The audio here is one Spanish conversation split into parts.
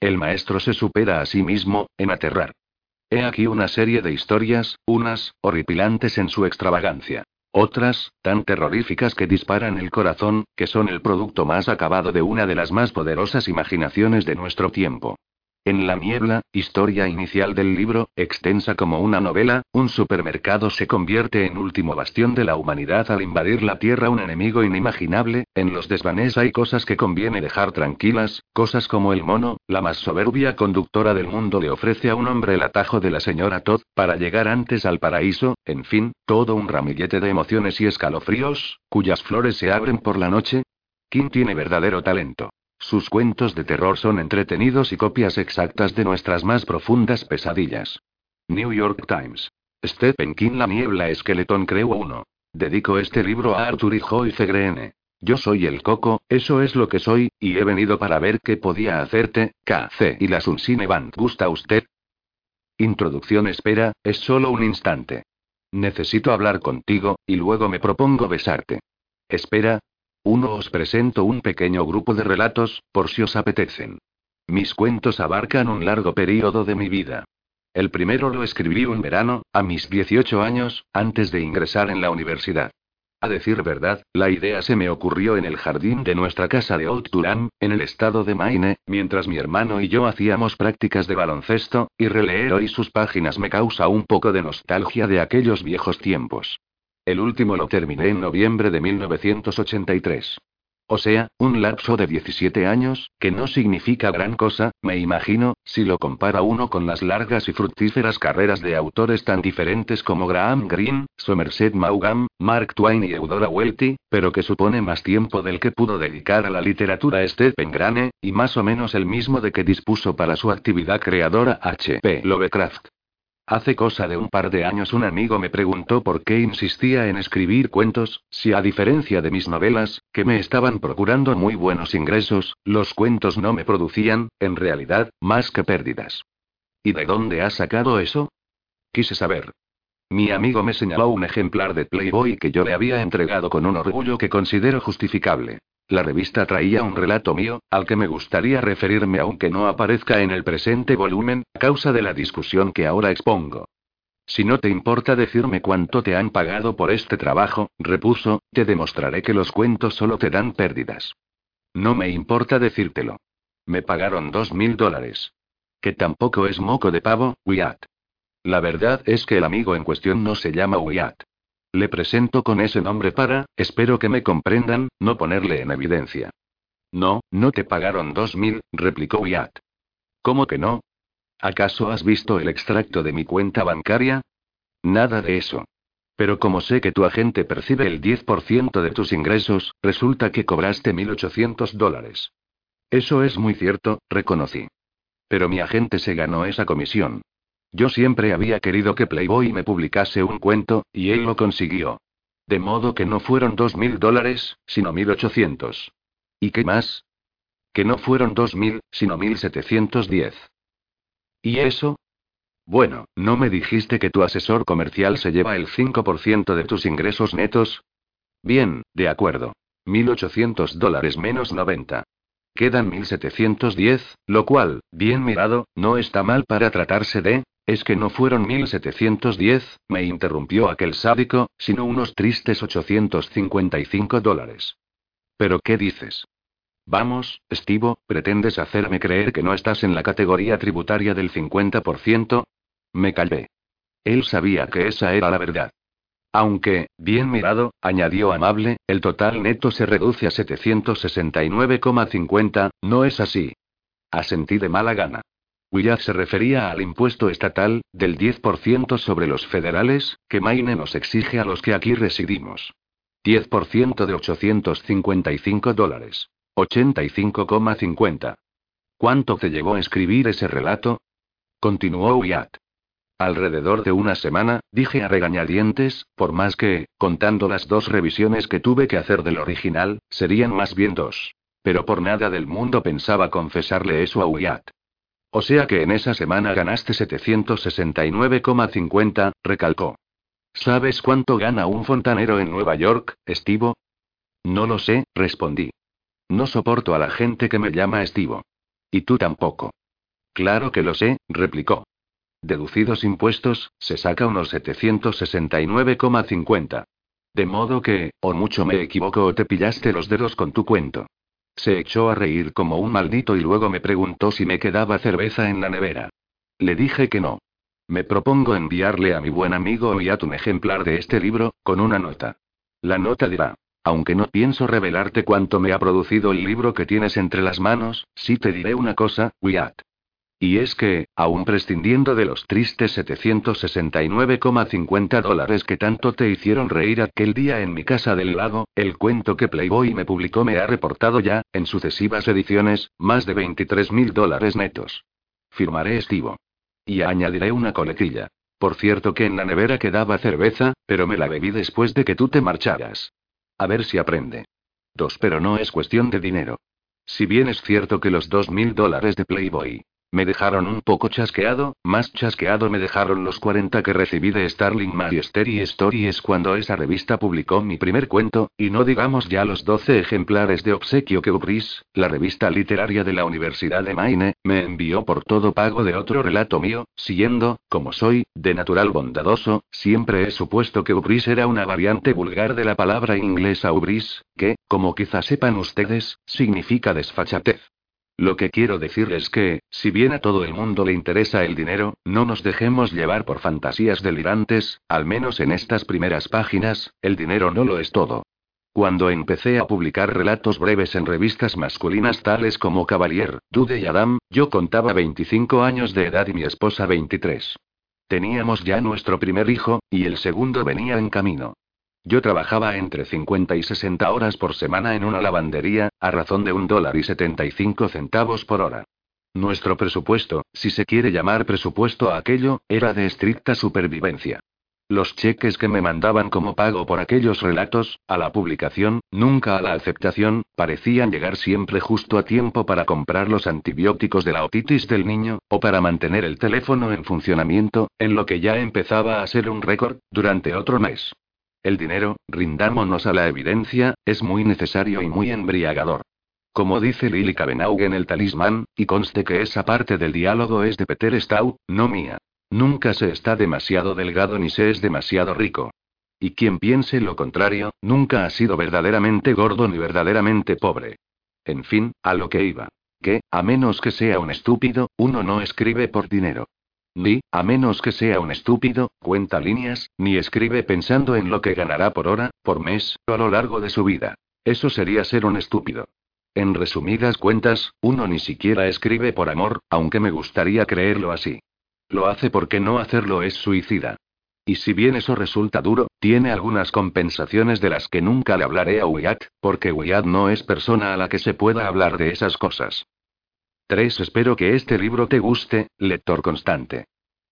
El maestro se supera a sí mismo, en aterrar. He aquí una serie de historias, unas, horripilantes en su extravagancia. Otras, tan terroríficas que disparan el corazón, que son el producto más acabado de una de las más poderosas imaginaciones de nuestro tiempo. En la niebla, historia inicial del libro, extensa como una novela, un supermercado se convierte en último bastión de la humanidad al invadir la Tierra un enemigo inimaginable, en los desvanes hay cosas que conviene dejar tranquilas, cosas como el mono, la más soberbia conductora del mundo le ofrece a un hombre el atajo de la señora Todd, para llegar antes al paraíso, en fin, todo un ramillete de emociones y escalofríos, cuyas flores se abren por la noche. ¿Quién tiene verdadero talento? Sus cuentos de terror son entretenidos y copias exactas de nuestras más profundas pesadillas. New York Times. Stephen King La niebla esqueletón creo uno. Dedico este libro a Arthur y Joyce Green. Yo soy el coco, eso es lo que soy, y he venido para ver qué podía hacerte, KC y la Sunsine Band. ¿Gusta usted? Introducción espera, es solo un instante. Necesito hablar contigo, y luego me propongo besarte. Espera, uno os presento un pequeño grupo de relatos, por si os apetecen. Mis cuentos abarcan un largo periodo de mi vida. El primero lo escribí un verano, a mis 18 años, antes de ingresar en la universidad. A decir verdad, la idea se me ocurrió en el jardín de nuestra casa de Old Turan, en el estado de Maine, mientras mi hermano y yo hacíamos prácticas de baloncesto, y releer hoy sus páginas me causa un poco de nostalgia de aquellos viejos tiempos. El último lo terminé en noviembre de 1983. O sea, un lapso de 17 años, que no significa gran cosa, me imagino, si lo compara uno con las largas y fructíferas carreras de autores tan diferentes como Graham Greene, Somerset Maugham, Mark Twain y Eudora Welty, pero que supone más tiempo del que pudo dedicar a la literatura Stephen Grane, y más o menos el mismo de que dispuso para su actividad creadora H.P. Lovecraft. Hace cosa de un par de años un amigo me preguntó por qué insistía en escribir cuentos, si a diferencia de mis novelas, que me estaban procurando muy buenos ingresos, los cuentos no me producían, en realidad, más que pérdidas. ¿Y de dónde has sacado eso? Quise saber. Mi amigo me señaló un ejemplar de Playboy que yo le había entregado con un orgullo que considero justificable. La revista traía un relato mío, al que me gustaría referirme aunque no aparezca en el presente volumen, a causa de la discusión que ahora expongo. Si no te importa decirme cuánto te han pagado por este trabajo, repuso, te demostraré que los cuentos solo te dan pérdidas. No me importa decírtelo. Me pagaron dos mil dólares. Que tampoco es moco de pavo, Wyatt. La verdad es que el amigo en cuestión no se llama Wyatt. Le presento con ese nombre para, espero que me comprendan, no ponerle en evidencia. No, no te pagaron dos mil, replicó Wyatt. ¿Cómo que no? ¿Acaso has visto el extracto de mi cuenta bancaria? Nada de eso. Pero como sé que tu agente percibe el 10% de tus ingresos, resulta que cobraste 1.800 dólares. Eso es muy cierto, reconocí. Pero mi agente se ganó esa comisión. Yo siempre había querido que Playboy me publicase un cuento, y él lo consiguió. De modo que no fueron dos mil dólares, sino mil ochocientos. ¿Y qué más? Que no fueron dos mil, sino mil setecientos diez. ¿Y eso? Bueno, ¿no me dijiste que tu asesor comercial se lleva el 5% de tus ingresos netos? Bien, de acuerdo. 1.800 dólares menos 90. Quedan 1.710, lo cual, bien mirado, no está mal para tratarse de, es que no fueron 1710, me interrumpió aquel sádico, sino unos tristes 855 dólares. ¿Pero qué dices? Vamos, Estivo, ¿pretendes hacerme creer que no estás en la categoría tributaria del 50%? Me calvé. Él sabía que esa era la verdad. Aunque, bien mirado, añadió amable, el total neto se reduce a 769,50, ¿no es así? Asentí de mala gana. Willard se refería al impuesto estatal, del 10% sobre los federales, que Maine nos exige a los que aquí residimos. 10% de 855 dólares. 85,50. ¿Cuánto te llevó a escribir ese relato? Continuó Wyatt. Alrededor de una semana, dije a regañadientes, por más que, contando las dos revisiones que tuve que hacer del original, serían más bien dos. Pero por nada del mundo pensaba confesarle eso a Wyatt. O sea que en esa semana ganaste 769,50, recalcó. ¿Sabes cuánto gana un fontanero en Nueva York, Estivo? No lo sé, respondí. No soporto a la gente que me llama Estivo. Y tú tampoco. Claro que lo sé, replicó. Deducidos impuestos, se saca unos 769,50. De modo que, o mucho me equivoco o te pillaste los dedos con tu cuento. Se echó a reír como un maldito y luego me preguntó si me quedaba cerveza en la nevera. Le dije que no. Me propongo enviarle a mi buen amigo Oyat un ejemplar de este libro, con una nota. La nota dirá. Aunque no pienso revelarte cuánto me ha producido el libro que tienes entre las manos, sí te diré una cosa, Wyatt. Y es que, aun prescindiendo de los tristes 769,50 dólares que tanto te hicieron reír aquel día en mi casa del lago, el cuento que Playboy me publicó me ha reportado ya, en sucesivas ediciones, más de 23 mil dólares netos. Firmaré estivo. Y añadiré una coletilla. Por cierto que en la nevera quedaba cerveza, pero me la bebí después de que tú te marcharas. A ver si aprende. Dos, pero no es cuestión de dinero. Si bien es cierto que los dos mil dólares de Playboy me dejaron un poco chasqueado, más chasqueado me dejaron los 40 que recibí de Starling Magister y Stories cuando esa revista publicó mi primer cuento, y no digamos ya los 12 ejemplares de obsequio que Ubris, la revista literaria de la Universidad de Maine, me envió por todo pago de otro relato mío, siguiendo, como soy, de natural bondadoso, siempre he supuesto que Ubris era una variante vulgar de la palabra inglesa Ubris, que, como quizá sepan ustedes, significa desfachatez. Lo que quiero decir es que, si bien a todo el mundo le interesa el dinero, no nos dejemos llevar por fantasías delirantes, al menos en estas primeras páginas, el dinero no lo es todo. Cuando empecé a publicar relatos breves en revistas masculinas tales como Cavalier, Dude y Adam, yo contaba 25 años de edad y mi esposa 23. Teníamos ya nuestro primer hijo, y el segundo venía en camino. Yo trabajaba entre 50 y 60 horas por semana en una lavandería, a razón de un dólar y 75 centavos por hora. Nuestro presupuesto, si se quiere llamar presupuesto a aquello, era de estricta supervivencia. Los cheques que me mandaban como pago por aquellos relatos, a la publicación, nunca a la aceptación, parecían llegar siempre justo a tiempo para comprar los antibióticos de la otitis del niño, o para mantener el teléfono en funcionamiento, en lo que ya empezaba a ser un récord, durante otro mes. El dinero, rindámonos a la evidencia, es muy necesario y muy embriagador. Como dice Lily Kavenau en El Talismán, y conste que esa parte del diálogo es de Peter Stau, no mía. Nunca se está demasiado delgado ni se es demasiado rico. Y quien piense lo contrario, nunca ha sido verdaderamente gordo ni verdaderamente pobre. En fin, a lo que iba. Que, a menos que sea un estúpido, uno no escribe por dinero. Ni, a menos que sea un estúpido, cuenta líneas, ni escribe pensando en lo que ganará por hora, por mes, o a lo largo de su vida. Eso sería ser un estúpido. En resumidas cuentas, uno ni siquiera escribe por amor, aunque me gustaría creerlo así. Lo hace porque no hacerlo es suicida. Y si bien eso resulta duro, tiene algunas compensaciones de las que nunca le hablaré a Wyatt, porque Wyatt no es persona a la que se pueda hablar de esas cosas. 3. Espero que este libro te guste, lector constante.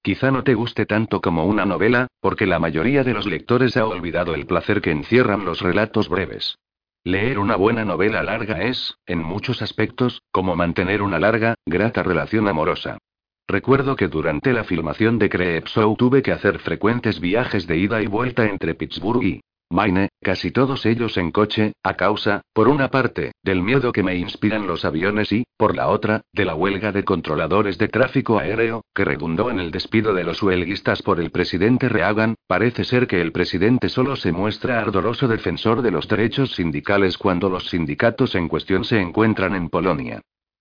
Quizá no te guste tanto como una novela, porque la mayoría de los lectores ha olvidado el placer que encierran los relatos breves. Leer una buena novela larga es, en muchos aspectos, como mantener una larga, grata relación amorosa. Recuerdo que durante la filmación de Creepshow tuve que hacer frecuentes viajes de ida y vuelta entre Pittsburgh y Maine, casi todos ellos en coche, a causa, por una parte, del miedo que me inspiran los aviones y, por la otra, de la huelga de controladores de tráfico aéreo, que redundó en el despido de los huelguistas por el presidente Reagan. Parece ser que el presidente solo se muestra ardoroso defensor de los derechos sindicales cuando los sindicatos en cuestión se encuentran en Polonia.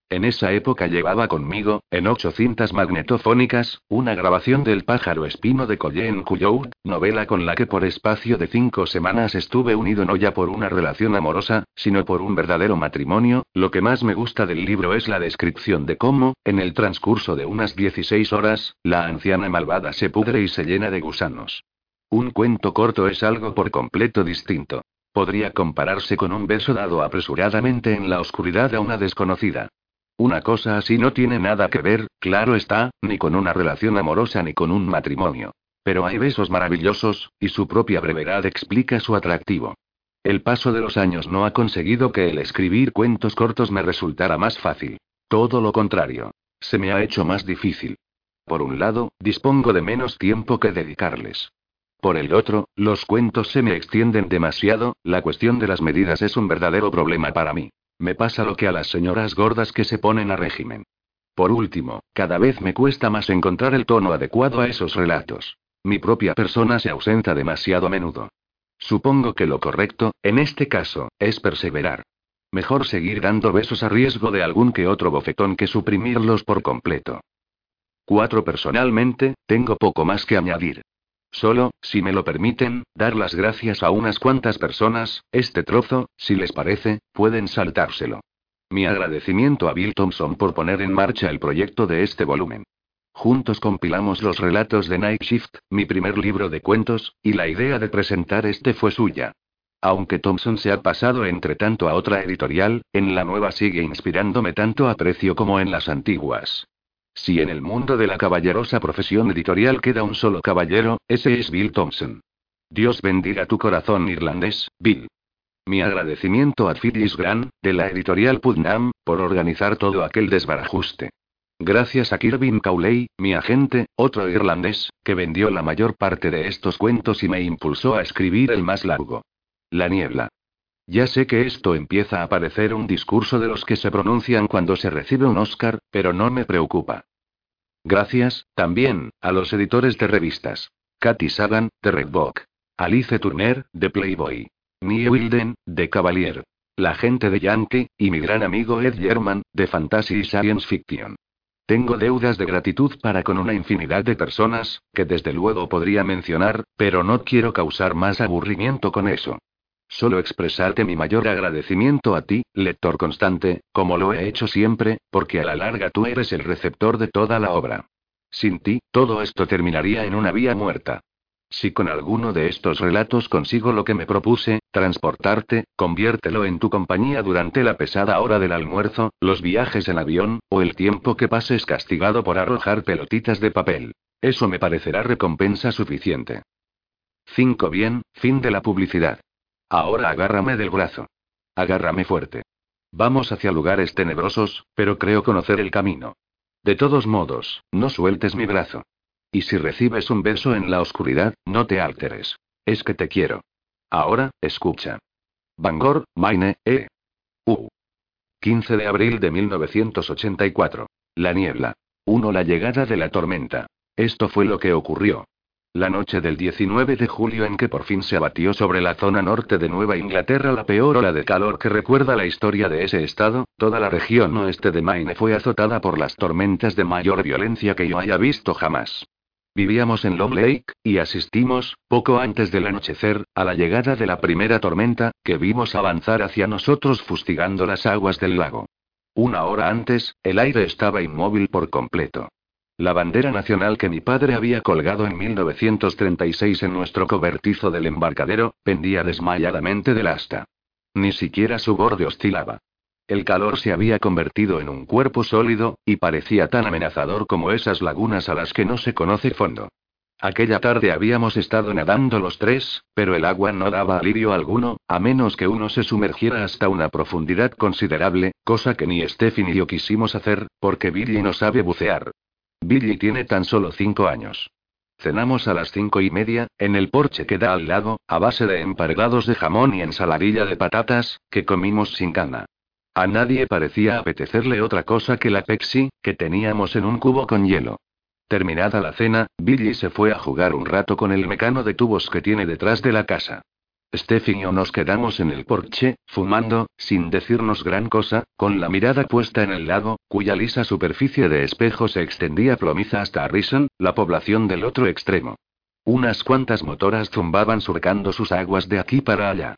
En esa época llevaba conmigo, en ocho cintas magnetofónicas, una grabación del pájaro espino de Colleen Couillou, novela con la que por espacio de cinco semanas estuve unido no ya por una relación amorosa, sino por un verdadero matrimonio. Lo que más me gusta del libro es la descripción de cómo, en el transcurso de unas 16 horas, la anciana malvada se pudre y se llena de gusanos. Un cuento corto es algo por completo distinto. Podría compararse con un beso dado apresuradamente en la oscuridad a una desconocida. Una cosa así no tiene nada que ver, claro está, ni con una relación amorosa ni con un matrimonio. Pero hay besos maravillosos, y su propia brevedad explica su atractivo. El paso de los años no ha conseguido que el escribir cuentos cortos me resultara más fácil. Todo lo contrario. Se me ha hecho más difícil. Por un lado, dispongo de menos tiempo que dedicarles. Por el otro, los cuentos se me extienden demasiado, la cuestión de las medidas es un verdadero problema para mí. Me pasa lo que a las señoras gordas que se ponen a régimen. Por último, cada vez me cuesta más encontrar el tono adecuado a esos relatos. Mi propia persona se ausenta demasiado a menudo. Supongo que lo correcto, en este caso, es perseverar. Mejor seguir dando besos a riesgo de algún que otro bofetón que suprimirlos por completo. 4. Personalmente, tengo poco más que añadir. Solo, si me lo permiten, dar las gracias a unas cuantas personas, este trozo, si les parece, pueden saltárselo. Mi agradecimiento a Bill Thompson por poner en marcha el proyecto de este volumen. Juntos compilamos los relatos de Night Shift, mi primer libro de cuentos, y la idea de presentar este fue suya. Aunque Thompson se ha pasado entre tanto a otra editorial, en la nueva sigue inspirándome tanto aprecio como en las antiguas. Si en el mundo de la caballerosa profesión editorial queda un solo caballero, ese es Bill Thompson. Dios bendiga tu corazón irlandés, Bill. Mi agradecimiento a Phyllis Grant, de la editorial Putnam, por organizar todo aquel desbarajuste. Gracias a Kirby Cowley, mi agente, otro irlandés, que vendió la mayor parte de estos cuentos y me impulsó a escribir el más largo. La niebla. Ya sé que esto empieza a parecer un discurso de los que se pronuncian cuando se recibe un Oscar, pero no me preocupa. Gracias, también, a los editores de revistas. Katy Sagan, de Redbook. Alice Turner, de Playboy. Nie Wilden, de Cavalier. La gente de Yankee, y mi gran amigo Ed German, de Fantasy y Science Fiction. Tengo deudas de gratitud para con una infinidad de personas, que desde luego podría mencionar, pero no quiero causar más aburrimiento con eso. Solo expresarte mi mayor agradecimiento a ti, lector constante, como lo he hecho siempre, porque a la larga tú eres el receptor de toda la obra. Sin ti, todo esto terminaría en una vía muerta. Si con alguno de estos relatos consigo lo que me propuse, transportarte, conviértelo en tu compañía durante la pesada hora del almuerzo, los viajes en avión, o el tiempo que pases castigado por arrojar pelotitas de papel. Eso me parecerá recompensa suficiente. 5. Bien, fin de la publicidad. Ahora agárrame del brazo. Agárrame fuerte. Vamos hacia lugares tenebrosos, pero creo conocer el camino. De todos modos, no sueltes mi brazo. Y si recibes un beso en la oscuridad, no te alteres. Es que te quiero. Ahora, escucha. Bangor, Maine, E. U. 15 de abril de 1984. La niebla. 1. La llegada de la tormenta. Esto fue lo que ocurrió. La noche del 19 de julio en que por fin se abatió sobre la zona norte de Nueva Inglaterra la peor ola de calor que recuerda la historia de ese estado, toda la región oeste de Maine fue azotada por las tormentas de mayor violencia que yo haya visto jamás. Vivíamos en Long Lake, y asistimos, poco antes del anochecer, a la llegada de la primera tormenta, que vimos avanzar hacia nosotros fustigando las aguas del lago. Una hora antes, el aire estaba inmóvil por completo. La bandera nacional que mi padre había colgado en 1936 en nuestro cobertizo del embarcadero, pendía desmayadamente del asta. Ni siquiera su borde oscilaba. El calor se había convertido en un cuerpo sólido, y parecía tan amenazador como esas lagunas a las que no se conoce fondo. Aquella tarde habíamos estado nadando los tres, pero el agua no daba alivio alguno, a menos que uno se sumergiera hasta una profundidad considerable, cosa que ni Stephen ni yo quisimos hacer, porque Billy no sabe bucear. Billy tiene tan solo cinco años. Cenamos a las cinco y media, en el porche que da al lago, a base de emparedados de jamón y ensaladilla de patatas, que comimos sin cana. A nadie parecía apetecerle otra cosa que la Pepsi, que teníamos en un cubo con hielo. Terminada la cena, Billy se fue a jugar un rato con el mecano de tubos que tiene detrás de la casa. Stephen y yo nos quedamos en el porche, fumando, sin decirnos gran cosa, con la mirada puesta en el lago, cuya lisa superficie de espejo se extendía plomiza hasta Rison, la población del otro extremo. Unas cuantas motoras zumbaban surcando sus aguas de aquí para allá.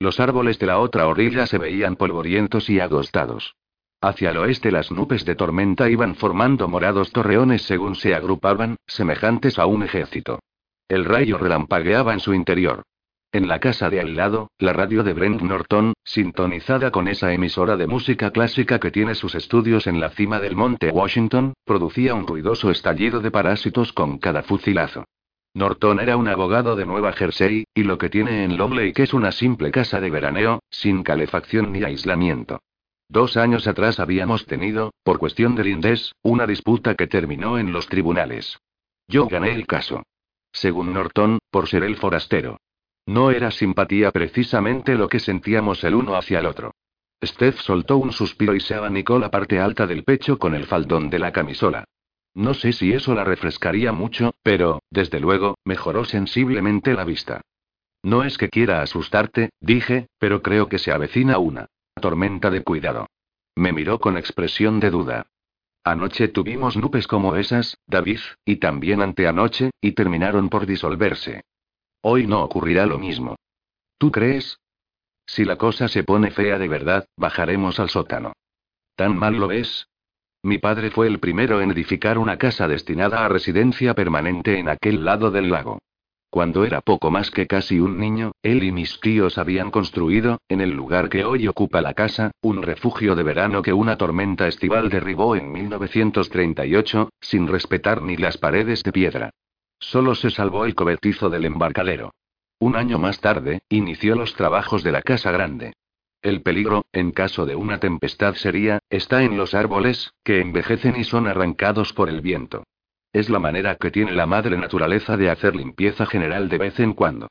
Los árboles de la otra orilla se veían polvorientos y agostados. Hacia el oeste las nubes de tormenta iban formando morados torreones según se agrupaban, semejantes a un ejército. El rayo relampagueaba en su interior. En la casa de al lado, la radio de Brent Norton, sintonizada con esa emisora de música clásica que tiene sus estudios en la cima del monte Washington, producía un ruidoso estallido de parásitos con cada fucilazo. Norton era un abogado de Nueva Jersey, y lo que tiene en que es una simple casa de veraneo, sin calefacción ni aislamiento. Dos años atrás habíamos tenido, por cuestión del INDES, una disputa que terminó en los tribunales. Yo gané el caso. Según Norton, por ser el forastero. No era simpatía precisamente lo que sentíamos el uno hacia el otro. Steph soltó un suspiro y se abanicó la parte alta del pecho con el faldón de la camisola. No sé si eso la refrescaría mucho, pero, desde luego, mejoró sensiblemente la vista. No es que quiera asustarte, dije, pero creo que se avecina una tormenta de cuidado. Me miró con expresión de duda. Anoche tuvimos nubes como esas, David, y también anteanoche, y terminaron por disolverse. Hoy no ocurrirá lo mismo. ¿Tú crees? Si la cosa se pone fea de verdad, bajaremos al sótano. ¿Tan mal lo ves? Mi padre fue el primero en edificar una casa destinada a residencia permanente en aquel lado del lago. Cuando era poco más que casi un niño, él y mis tíos habían construido, en el lugar que hoy ocupa la casa, un refugio de verano que una tormenta estival derribó en 1938, sin respetar ni las paredes de piedra. Solo se salvó el cobertizo del embarcadero. Un año más tarde, inició los trabajos de la casa grande. El peligro, en caso de una tempestad seria, está en los árboles, que envejecen y son arrancados por el viento. Es la manera que tiene la madre naturaleza de hacer limpieza general de vez en cuando.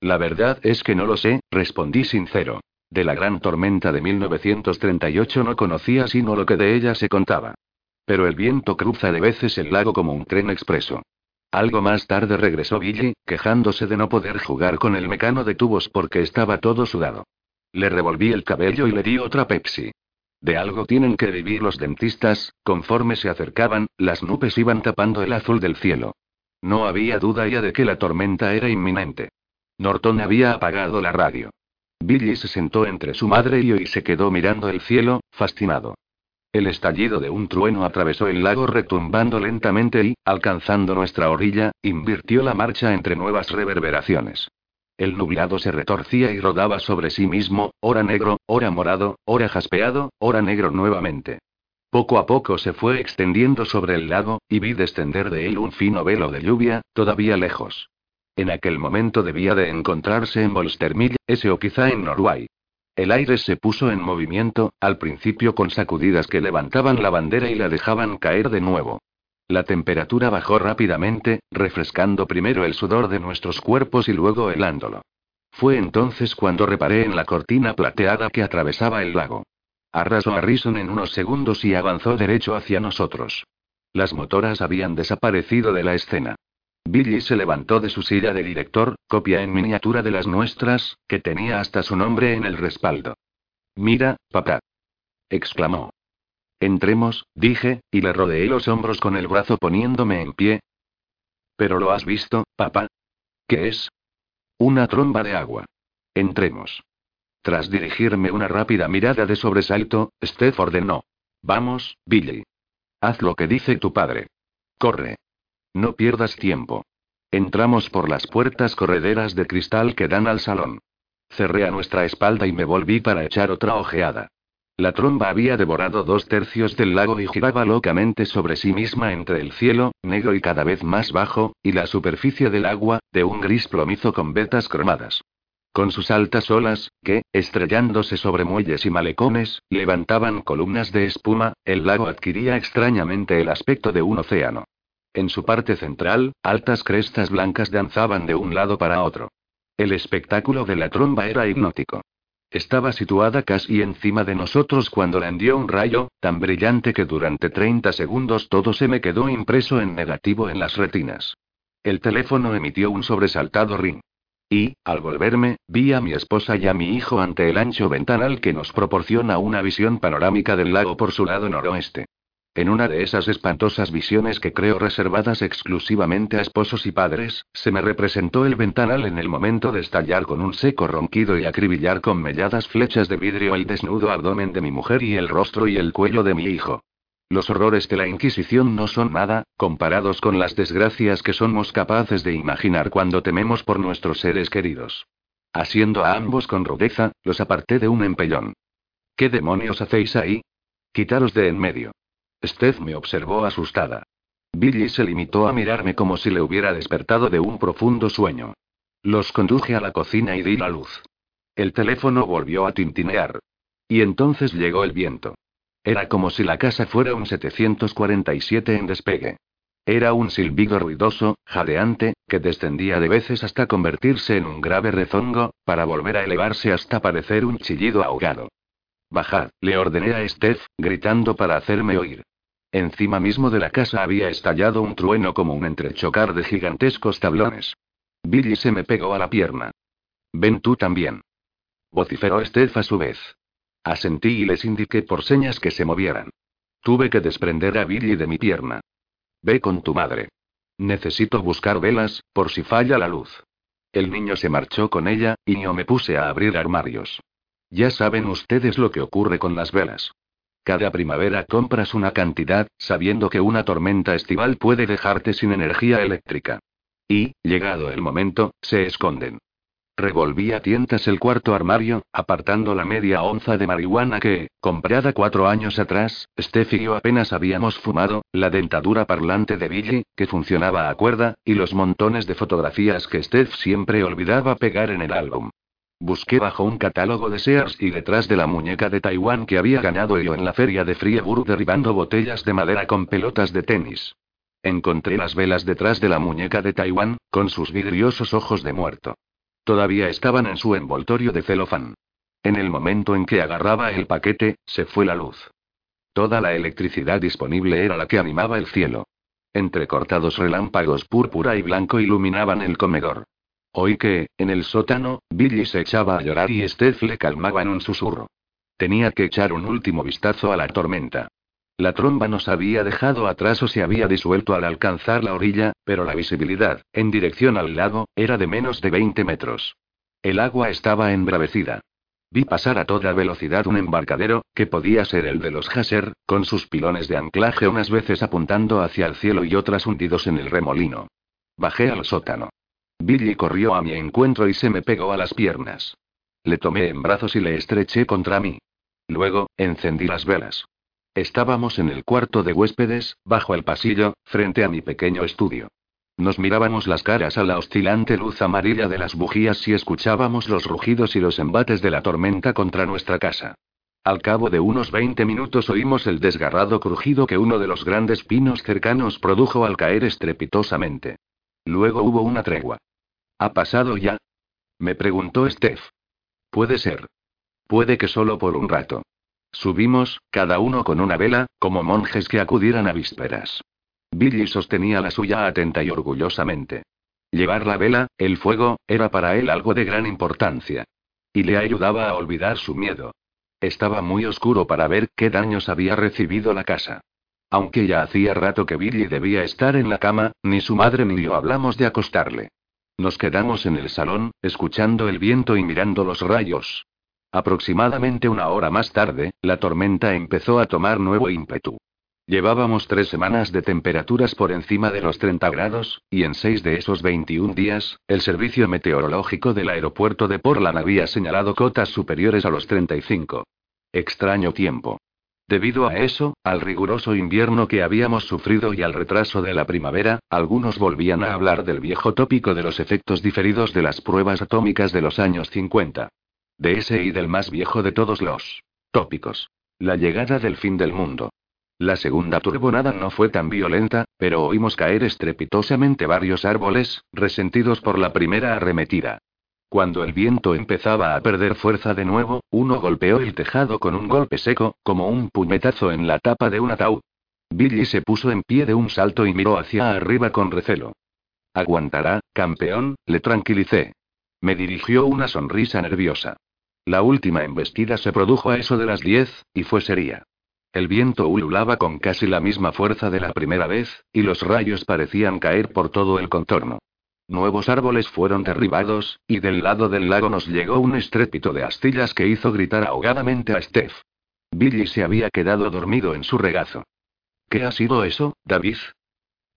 La verdad es que no lo sé, respondí sincero. De la gran tormenta de 1938 no conocía sino lo que de ella se contaba. Pero el viento cruza de veces el lago como un tren expreso. Algo más tarde regresó Billy, quejándose de no poder jugar con el mecano de tubos porque estaba todo sudado. Le revolví el cabello y le di otra Pepsi. De algo tienen que vivir los dentistas, conforme se acercaban, las nubes iban tapando el azul del cielo. No había duda ya de que la tormenta era inminente. Norton había apagado la radio. Billy se sentó entre su madre y yo y se quedó mirando el cielo, fascinado. El estallido de un trueno atravesó el lago retumbando lentamente y, alcanzando nuestra orilla, invirtió la marcha entre nuevas reverberaciones. El nublado se retorcía y rodaba sobre sí mismo, ora negro, ora morado, ora jaspeado, ora negro nuevamente. Poco a poco se fue extendiendo sobre el lago, y vi descender de él un fino velo de lluvia, todavía lejos. En aquel momento debía de encontrarse en Bolstermill, ese o quizá en Norway. El aire se puso en movimiento, al principio con sacudidas que levantaban la bandera y la dejaban caer de nuevo. La temperatura bajó rápidamente, refrescando primero el sudor de nuestros cuerpos y luego helándolo. Fue entonces cuando reparé en la cortina plateada que atravesaba el lago. Arrasó a Rison en unos segundos y avanzó derecho hacia nosotros. Las motoras habían desaparecido de la escena. Billy se levantó de su silla de director, copia en miniatura de las nuestras, que tenía hasta su nombre en el respaldo. Mira, papá. exclamó. Entremos, dije, y le rodeé los hombros con el brazo poniéndome en pie. ¿Pero lo has visto, papá? ¿Qué es? Una tromba de agua. Entremos. Tras dirigirme una rápida mirada de sobresalto, Steph ordenó. Vamos, Billy. Haz lo que dice tu padre. Corre. No pierdas tiempo. Entramos por las puertas correderas de cristal que dan al salón. Cerré a nuestra espalda y me volví para echar otra ojeada. La tromba había devorado dos tercios del lago y giraba locamente sobre sí misma entre el cielo, negro y cada vez más bajo, y la superficie del agua, de un gris plomizo con vetas cromadas. Con sus altas olas, que, estrellándose sobre muelles y malecones, levantaban columnas de espuma, el lago adquiría extrañamente el aspecto de un océano. En su parte central, altas crestas blancas danzaban de un lado para otro. El espectáculo de la tromba era hipnótico. Estaba situada casi encima de nosotros cuando la hendió un rayo, tan brillante que durante 30 segundos todo se me quedó impreso en negativo en las retinas. El teléfono emitió un sobresaltado ring. Y, al volverme, vi a mi esposa y a mi hijo ante el ancho ventanal que nos proporciona una visión panorámica del lago por su lado noroeste. En una de esas espantosas visiones que creo reservadas exclusivamente a esposos y padres, se me representó el ventanal en el momento de estallar con un seco ronquido y acribillar con melladas flechas de vidrio el desnudo abdomen de mi mujer y el rostro y el cuello de mi hijo. Los horrores de la Inquisición no son nada, comparados con las desgracias que somos capaces de imaginar cuando tememos por nuestros seres queridos. Asiendo a ambos con rudeza, los aparté de un empellón. ¿Qué demonios hacéis ahí? Quitaros de en medio. Steph me observó asustada. Billy se limitó a mirarme como si le hubiera despertado de un profundo sueño. Los conduje a la cocina y di la luz. El teléfono volvió a tintinear. Y entonces llegó el viento. Era como si la casa fuera un 747 en despegue. Era un silbido ruidoso, jadeante, que descendía de veces hasta convertirse en un grave rezongo, para volver a elevarse hasta parecer un chillido ahogado. Bajad, le ordené a Steph, gritando para hacerme oír. Encima mismo de la casa había estallado un trueno como un entrechocar de gigantescos tablones. Billy se me pegó a la pierna. Ven tú también. Vociferó Steph a su vez. Asentí y les indiqué por señas que se movieran. Tuve que desprender a Billy de mi pierna. Ve con tu madre. Necesito buscar velas, por si falla la luz. El niño se marchó con ella, y yo me puse a abrir armarios. Ya saben ustedes lo que ocurre con las velas. Cada primavera compras una cantidad, sabiendo que una tormenta estival puede dejarte sin energía eléctrica. Y, llegado el momento, se esconden. Revolví a tientas el cuarto armario, apartando la media onza de marihuana que, comprada cuatro años atrás, Steph y yo apenas habíamos fumado, la dentadura parlante de Billy, que funcionaba a cuerda, y los montones de fotografías que Steph siempre olvidaba pegar en el álbum. Busqué bajo un catálogo de Sears y detrás de la muñeca de Taiwán que había ganado yo en la feria de Frieburg derribando botellas de madera con pelotas de tenis. Encontré las velas detrás de la muñeca de Taiwán, con sus vidriosos ojos de muerto. Todavía estaban en su envoltorio de celofán. En el momento en que agarraba el paquete, se fue la luz. Toda la electricidad disponible era la que animaba el cielo. Entrecortados relámpagos púrpura y blanco iluminaban el comedor. Oí que, en el sótano, Billy se echaba a llorar y Steph le calmaba en un susurro. Tenía que echar un último vistazo a la tormenta. La tromba nos había dejado atrás o se había disuelto al alcanzar la orilla, pero la visibilidad, en dirección al lago, era de menos de 20 metros. El agua estaba embravecida. Vi pasar a toda velocidad un embarcadero, que podía ser el de los Hasser, con sus pilones de anclaje unas veces apuntando hacia el cielo y otras hundidos en el remolino. Bajé al sótano. Billy corrió a mi encuentro y se me pegó a las piernas. Le tomé en brazos y le estreché contra mí. Luego, encendí las velas. Estábamos en el cuarto de huéspedes, bajo el pasillo, frente a mi pequeño estudio. Nos mirábamos las caras a la oscilante luz amarilla de las bujías y escuchábamos los rugidos y los embates de la tormenta contra nuestra casa. Al cabo de unos 20 minutos oímos el desgarrado crujido que uno de los grandes pinos cercanos produjo al caer estrepitosamente. Luego hubo una tregua. ¿Ha pasado ya? Me preguntó Steph. Puede ser. Puede que solo por un rato. Subimos, cada uno con una vela, como monjes que acudieran a vísperas. Billy sostenía la suya atenta y orgullosamente. Llevar la vela, el fuego, era para él algo de gran importancia. Y le ayudaba a olvidar su miedo. Estaba muy oscuro para ver qué daños había recibido la casa. Aunque ya hacía rato que Billy debía estar en la cama, ni su madre ni yo hablamos de acostarle. Nos quedamos en el salón, escuchando el viento y mirando los rayos. Aproximadamente una hora más tarde, la tormenta empezó a tomar nuevo ímpetu. Llevábamos tres semanas de temperaturas por encima de los 30 grados, y en seis de esos 21 días, el servicio meteorológico del aeropuerto de Portland había señalado cotas superiores a los 35. Extraño tiempo. Debido a eso, al riguroso invierno que habíamos sufrido y al retraso de la primavera, algunos volvían a hablar del viejo tópico de los efectos diferidos de las pruebas atómicas de los años 50. De ese y del más viejo de todos los tópicos. La llegada del fin del mundo. La segunda turbonada no fue tan violenta, pero oímos caer estrepitosamente varios árboles, resentidos por la primera arremetida. Cuando el viento empezaba a perder fuerza de nuevo, uno golpeó el tejado con un golpe seco, como un puñetazo en la tapa de un ataúd. Billy se puso en pie de un salto y miró hacia arriba con recelo. Aguantará, campeón, le tranquilicé. Me dirigió una sonrisa nerviosa. La última embestida se produjo a eso de las diez, y fue seria. El viento ululaba con casi la misma fuerza de la primera vez, y los rayos parecían caer por todo el contorno. Nuevos árboles fueron derribados, y del lado del lago nos llegó un estrépito de astillas que hizo gritar ahogadamente a Steph. Billy se había quedado dormido en su regazo. ¿Qué ha sido eso, David?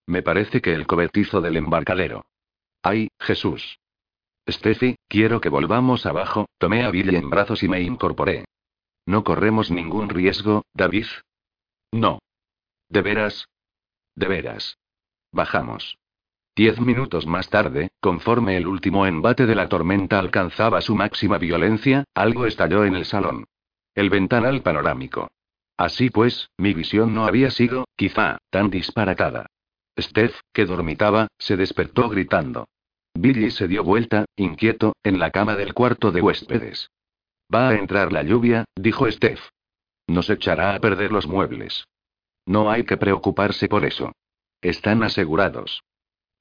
Me parece que el cobertizo del embarcadero. ¡Ay, Jesús! Steffi, quiero que volvamos abajo, tomé a Billy en brazos y me incorporé. ¿No corremos ningún riesgo, David? No. ¿De veras? De veras. Bajamos. Diez minutos más tarde, conforme el último embate de la tormenta alcanzaba su máxima violencia, algo estalló en el salón. El ventanal panorámico. Así pues, mi visión no había sido, quizá, tan disparatada. Steph, que dormitaba, se despertó gritando. Billy se dio vuelta, inquieto, en la cama del cuarto de huéspedes. Va a entrar la lluvia, dijo Steph. Nos echará a perder los muebles. No hay que preocuparse por eso. Están asegurados.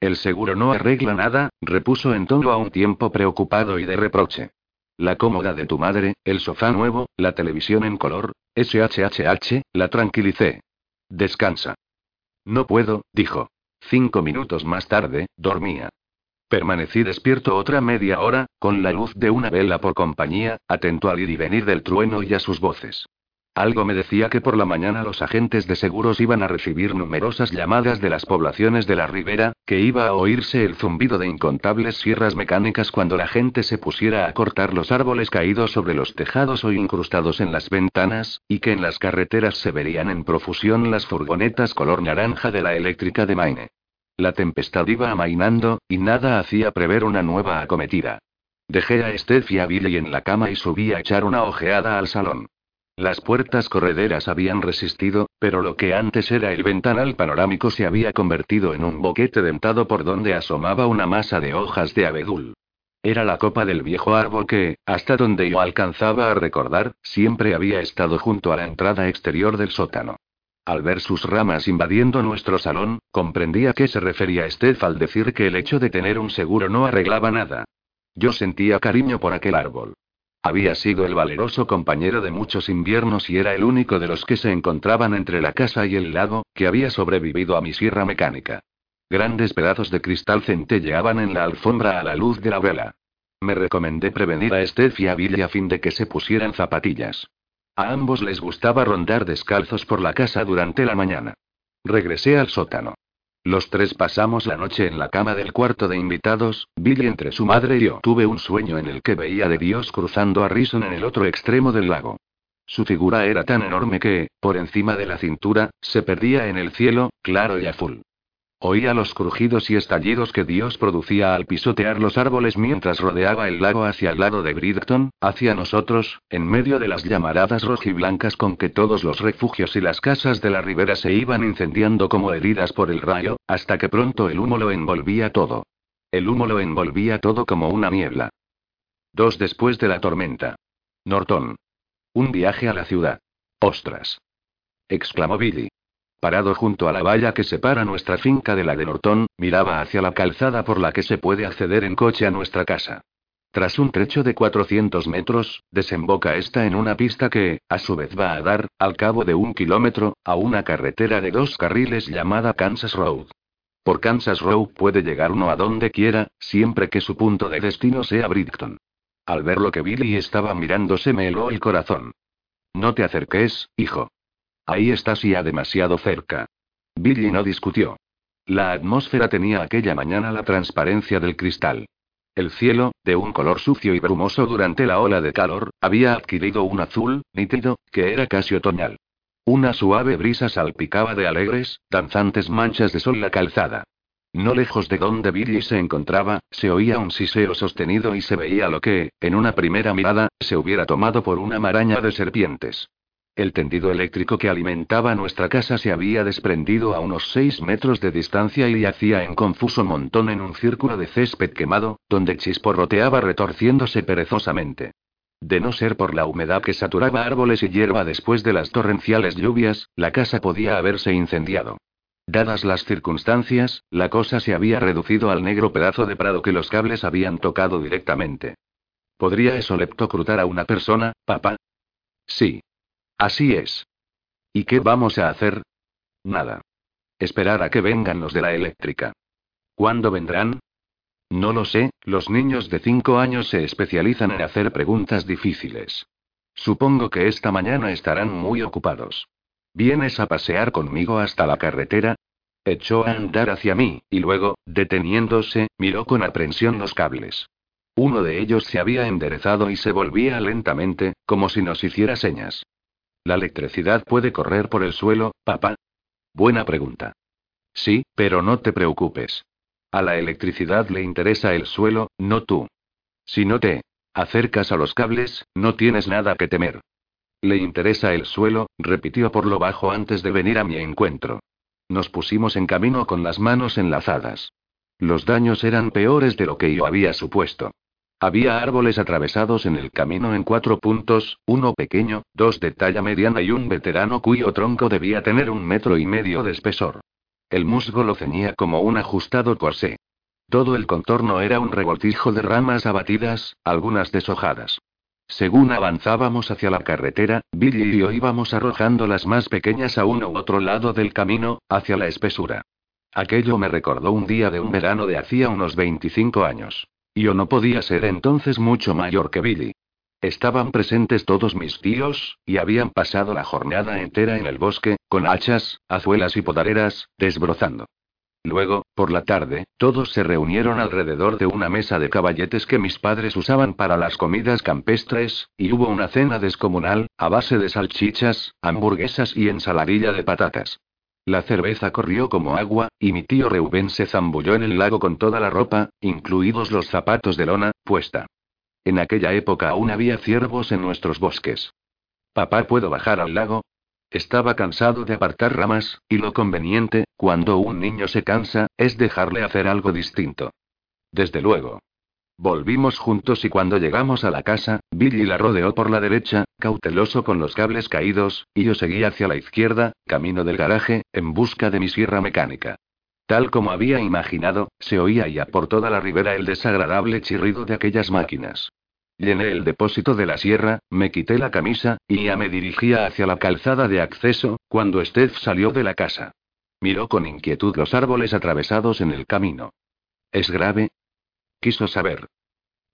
El seguro no arregla nada, repuso en tono a un tiempo preocupado y de reproche. La cómoda de tu madre, el sofá nuevo, la televisión en color, SHHH, la tranquilicé. Descansa. No puedo, dijo. Cinco minutos más tarde, dormía. Permanecí despierto otra media hora, con la luz de una vela por compañía, atento al ir y venir del trueno y a sus voces. Algo me decía que por la mañana los agentes de seguros iban a recibir numerosas llamadas de las poblaciones de la ribera, que iba a oírse el zumbido de incontables sierras mecánicas cuando la gente se pusiera a cortar los árboles caídos sobre los tejados o incrustados en las ventanas, y que en las carreteras se verían en profusión las furgonetas color naranja de la eléctrica de Maine. La tempestad iba amainando, y nada hacía prever una nueva acometida. Dejé a Steph y a Billy en la cama y subí a echar una ojeada al salón. Las puertas correderas habían resistido, pero lo que antes era el ventanal panorámico se había convertido en un boquete dentado por donde asomaba una masa de hojas de abedul. Era la copa del viejo árbol que, hasta donde yo alcanzaba a recordar, siempre había estado junto a la entrada exterior del sótano. Al ver sus ramas invadiendo nuestro salón, comprendía a qué se refería Steph al decir que el hecho de tener un seguro no arreglaba nada. Yo sentía cariño por aquel árbol. Había sido el valeroso compañero de muchos inviernos y era el único de los que se encontraban entre la casa y el lago, que había sobrevivido a mi sierra mecánica. Grandes pedazos de cristal centelleaban en la alfombra a la luz de la vela. Me recomendé prevenir a Steph y a Billy a fin de que se pusieran zapatillas. A ambos les gustaba rondar descalzos por la casa durante la mañana. Regresé al sótano. Los tres pasamos la noche en la cama del cuarto de invitados, Billy entre su madre y yo. Tuve un sueño en el que veía de Dios cruzando a Rison en el otro extremo del lago. Su figura era tan enorme que, por encima de la cintura, se perdía en el cielo, claro y azul. Oía los crujidos y estallidos que Dios producía al pisotear los árboles mientras rodeaba el lago hacia el lado de Bridgeton, hacia nosotros, en medio de las llamaradas rojiblancas con que todos los refugios y las casas de la ribera se iban incendiando como heridas por el rayo, hasta que pronto el humo lo envolvía todo. El humo lo envolvía todo como una niebla. Dos después de la tormenta. Norton. Un viaje a la ciudad. ¡Ostras! exclamó Billy. Parado junto a la valla que separa nuestra finca de la de Norton, miraba hacia la calzada por la que se puede acceder en coche a nuestra casa. Tras un trecho de 400 metros, desemboca esta en una pista que, a su vez, va a dar, al cabo de un kilómetro, a una carretera de dos carriles llamada Kansas Road. Por Kansas Road puede llegar uno a donde quiera, siempre que su punto de destino sea Bridgeton. Al ver lo que Billy estaba mirándose me heló el corazón. No te acerques, hijo. Ahí estás ya demasiado cerca. Billy no discutió. La atmósfera tenía aquella mañana la transparencia del cristal. El cielo, de un color sucio y brumoso durante la ola de calor, había adquirido un azul, nítido, que era casi otoñal. Una suave brisa salpicaba de alegres, danzantes manchas de sol la calzada. No lejos de donde Billy se encontraba, se oía un siseo sostenido y se veía lo que, en una primera mirada, se hubiera tomado por una maraña de serpientes. El tendido eléctrico que alimentaba nuestra casa se había desprendido a unos seis metros de distancia y yacía en confuso montón en un círculo de césped quemado, donde chisporroteaba retorciéndose perezosamente. De no ser por la humedad que saturaba árboles y hierba después de las torrenciales lluvias, la casa podía haberse incendiado. Dadas las circunstancias, la cosa se había reducido al negro pedazo de prado que los cables habían tocado directamente. ¿Podría eso leptocrutar a una persona, papá? Sí. Así es. ¿Y qué vamos a hacer? Nada. Esperar a que vengan los de la eléctrica. ¿Cuándo vendrán? No lo sé, los niños de cinco años se especializan en hacer preguntas difíciles. Supongo que esta mañana estarán muy ocupados. ¿Vienes a pasear conmigo hasta la carretera? Echó a andar hacia mí, y luego, deteniéndose, miró con aprensión los cables. Uno de ellos se había enderezado y se volvía lentamente, como si nos hiciera señas. ¿La electricidad puede correr por el suelo, papá? Buena pregunta. Sí, pero no te preocupes. A la electricidad le interesa el suelo, no tú. Si no te acercas a los cables, no tienes nada que temer. Le interesa el suelo, repitió por lo bajo antes de venir a mi encuentro. Nos pusimos en camino con las manos enlazadas. Los daños eran peores de lo que yo había supuesto. Había árboles atravesados en el camino en cuatro puntos, uno pequeño, dos de talla mediana y un veterano cuyo tronco debía tener un metro y medio de espesor. El musgo lo ceñía como un ajustado corsé. Todo el contorno era un revoltijo de ramas abatidas, algunas deshojadas. Según avanzábamos hacia la carretera, Billy y yo íbamos arrojando las más pequeñas a uno u otro lado del camino, hacia la espesura. Aquello me recordó un día de un verano de hacía unos 25 años. Yo no podía ser entonces mucho mayor que Billy. Estaban presentes todos mis tíos, y habían pasado la jornada entera en el bosque, con hachas, azuelas y podareras, desbrozando. Luego, por la tarde, todos se reunieron alrededor de una mesa de caballetes que mis padres usaban para las comidas campestres, y hubo una cena descomunal, a base de salchichas, hamburguesas y ensaladilla de patatas. La cerveza corrió como agua, y mi tío Reuben se zambulló en el lago con toda la ropa, incluidos los zapatos de lona, puesta. En aquella época aún había ciervos en nuestros bosques. Papá, ¿puedo bajar al lago? Estaba cansado de apartar ramas, y lo conveniente, cuando un niño se cansa, es dejarle hacer algo distinto. Desde luego. Volvimos juntos y cuando llegamos a la casa, Billy la rodeó por la derecha, cauteloso con los cables caídos, y yo seguí hacia la izquierda, camino del garaje, en busca de mi sierra mecánica. Tal como había imaginado, se oía ya por toda la ribera el desagradable chirrido de aquellas máquinas. Llené el depósito de la sierra, me quité la camisa, y ya me dirigía hacia la calzada de acceso, cuando Steph salió de la casa. Miró con inquietud los árboles atravesados en el camino. ¿Es grave? Quiso saber.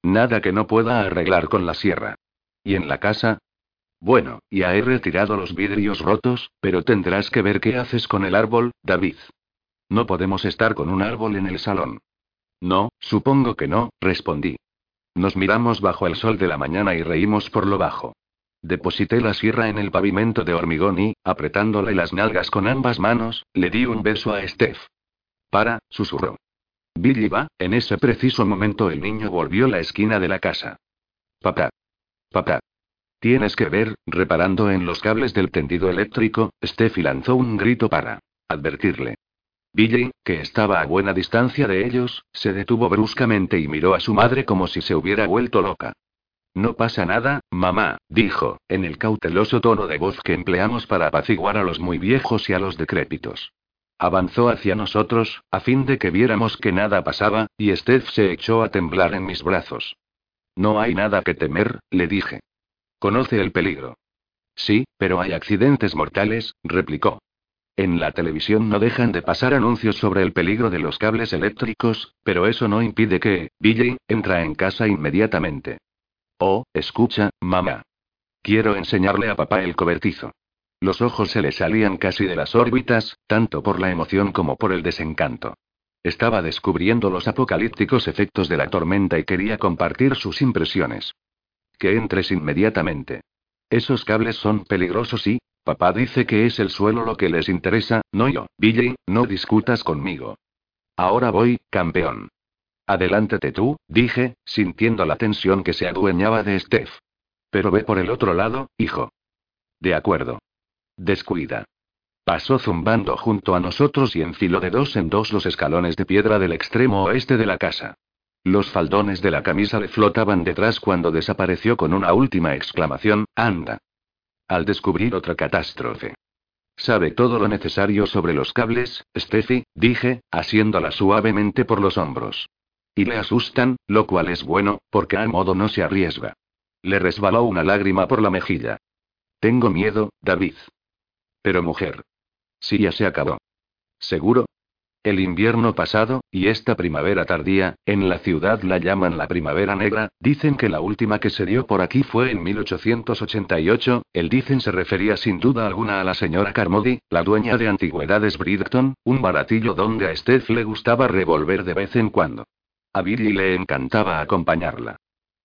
Nada que no pueda arreglar con la sierra. ¿Y en la casa? Bueno, ya he retirado los vidrios rotos, pero tendrás que ver qué haces con el árbol, David. No podemos estar con un árbol en el salón. No, supongo que no, respondí. Nos miramos bajo el sol de la mañana y reímos por lo bajo. Deposité la sierra en el pavimento de hormigón y, apretándole las nalgas con ambas manos, le di un beso a Steph. Para, susurró. Billy va, en ese preciso momento el niño volvió la esquina de la casa. Papá. Papá. Tienes que ver, reparando en los cables del tendido eléctrico, Steffi lanzó un grito para advertirle. Billy, que estaba a buena distancia de ellos, se detuvo bruscamente y miró a su madre como si se hubiera vuelto loca. No pasa nada, mamá, dijo, en el cauteloso tono de voz que empleamos para apaciguar a los muy viejos y a los decrépitos. Avanzó hacia nosotros, a fin de que viéramos que nada pasaba, y Steph se echó a temblar en mis brazos. No hay nada que temer, le dije. Conoce el peligro. Sí, pero hay accidentes mortales, replicó. En la televisión no dejan de pasar anuncios sobre el peligro de los cables eléctricos, pero eso no impide que, Billy, entra en casa inmediatamente. Oh, escucha, mamá. Quiero enseñarle a papá el cobertizo. Los ojos se le salían casi de las órbitas, tanto por la emoción como por el desencanto. Estaba descubriendo los apocalípticos efectos de la tormenta y quería compartir sus impresiones. Que entres inmediatamente. Esos cables son peligrosos y, papá dice que es el suelo lo que les interesa, no yo. Billy, no discutas conmigo. Ahora voy, campeón. Adelántate tú, dije, sintiendo la tensión que se adueñaba de Steph. Pero ve por el otro lado, hijo. De acuerdo. Descuida. Pasó zumbando junto a nosotros y enfiló de dos en dos los escalones de piedra del extremo oeste de la casa. Los faldones de la camisa le flotaban detrás cuando desapareció con una última exclamación, anda. Al descubrir otra catástrofe. ¿Sabe todo lo necesario sobre los cables, Steffi? dije, asiéndola suavemente por los hombros. Y le asustan, lo cual es bueno, porque al modo no se arriesga. Le resbaló una lágrima por la mejilla. Tengo miedo, David. Pero mujer. Ya se acabó. ¿Seguro? El invierno pasado, y esta primavera tardía, en la ciudad la llaman la primavera negra, dicen que la última que se dio por aquí fue en 1888, el dicen se refería sin duda alguna a la señora Carmody, la dueña de antigüedades Bridgeton, un baratillo donde a Steph le gustaba revolver de vez en cuando. A Billy le encantaba acompañarla.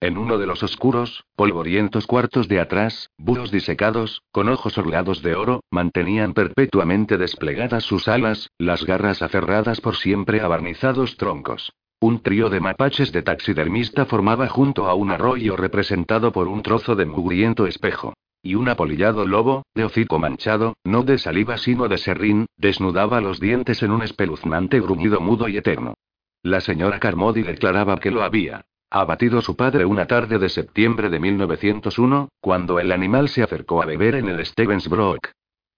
En uno de los oscuros, polvorientos cuartos de atrás, búhos disecados, con ojos orlados de oro, mantenían perpetuamente desplegadas sus alas, las garras aferradas por siempre a barnizados troncos. Un trío de mapaches de taxidermista formaba junto a un arroyo representado por un trozo de mugriento espejo. Y un apolillado lobo, de hocico manchado, no de saliva sino de serrín, desnudaba los dientes en un espeluznante gruñido mudo y eterno. La señora Carmody declaraba que lo había Ha batido su padre una tarde de septiembre de 1901, cuando el animal se acercó a beber en el Stevens Brook.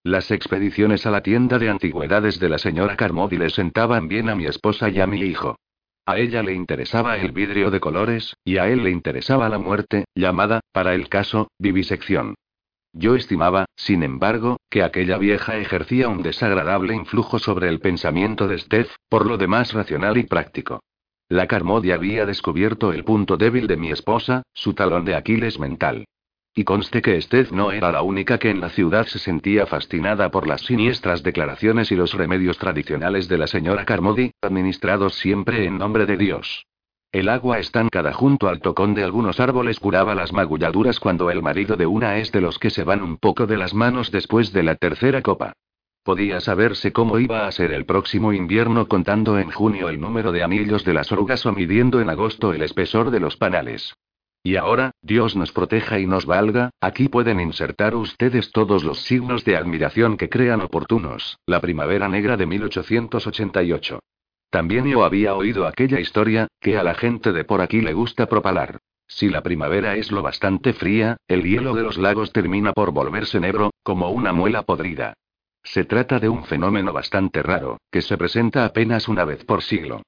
Las expediciones a la tienda de antigüedades de la señora Carmody le sentaban bien a mi esposa y a mi hijo. A ella le interesaba el vidrio de colores, y a él le interesaba la muerte, llamada, para el caso, vivisección. Yo estimaba, sin embargo, que aquella vieja ejercía un desagradable influjo sobre el pensamiento de Steph, por lo demás racional y práctico. La Carmody había descubierto el punto débil de mi esposa, su talón de Aquiles mental. Y conste que Steph no era la única que en la ciudad se sentía fascinada por las siniestras declaraciones y los remedios tradicionales de la señora Carmody, administrados siempre en nombre de Dios. El agua estancada junto al tocón de algunos árboles curaba las magulladuras cuando el marido de una es de los que se van un poco de las manos después de la tercera copa. Podía saberse cómo iba a ser el próximo invierno contando en junio el número de anillos de las orugas o midiendo en agosto el espesor de los panales. Y ahora, Dios nos proteja y nos valga, aquí pueden insertar ustedes todos los signos de admiración que crean oportunos, la primavera negra de 1888. También yo había oído aquella historia, que a la gente de por aquí le gusta propalar. Si la primavera es lo bastante fría, el hielo de los lagos termina por volverse negro, como una muela podrida. Se trata de un fenómeno bastante raro, que se presenta apenas una vez por siglo.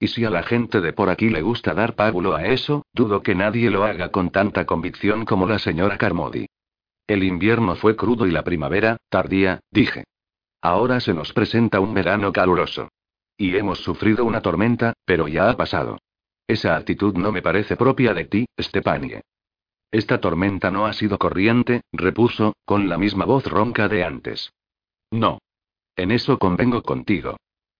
Y si a la gente de por aquí le gusta dar pábulo a eso, dudo que nadie lo haga con tanta convicción como la señora Carmody. El invierno fue crudo y la primavera, tardía, dije. Ahora se nos presenta un verano caluroso. Y hemos sufrido una tormenta, pero ya ha pasado. Esa actitud no me parece propia de ti, Stepanie. Esta tormenta no ha sido corriente, repuso, con la misma voz ronca de antes. No. En eso convengo contigo.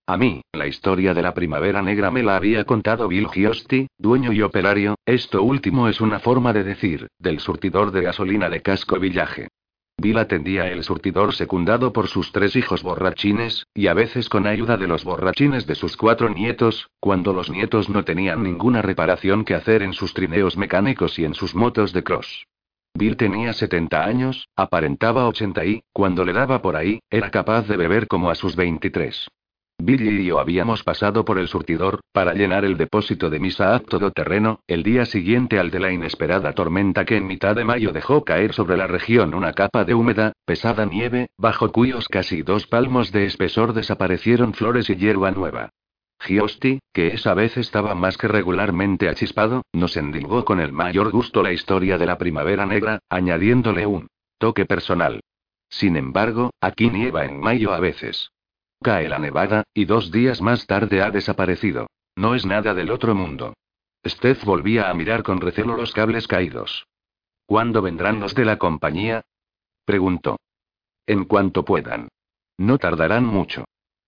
A mí, la historia de la primavera negra me la había contado Bill Giosty, dueño y operario, esto último es una forma de decir, del surtidor de gasolina de Casco Villaje. Bill atendía el surtidor secundado por sus tres hijos borrachines, y a veces con ayuda de los borrachines de sus cuatro nietos, cuando los nietos no tenían ninguna reparación que hacer en sus trineos mecánicos y en sus motos de cross. Bill tenía 70 años, aparentaba 80 y, cuando le daba por ahí, era capaz de beber como a sus 23. Billy y yo habíamos pasado por el surtidor, para llenar el depósito de misa todo terreno, el día siguiente al de la inesperada tormenta que en mitad de mayo dejó caer sobre la región una capa de húmeda, pesada nieve, bajo cuyos casi dos palmos de espesor desaparecieron flores y hierba nueva. Giosti, que esa vez estaba más que regularmente achispado, nos endilgó con el mayor gusto la historia de la primavera negra, añadiéndole un toque personal. Sin embargo, aquí nieva en mayo a veces. Cae la nevada, y dos días más tarde ha desaparecido. No es nada del otro mundo. Steph volvía a mirar con recelo los cables caídos. ¿Cuándo vendrán los de la compañía? preguntó. En cuanto puedan. No tardarán mucho.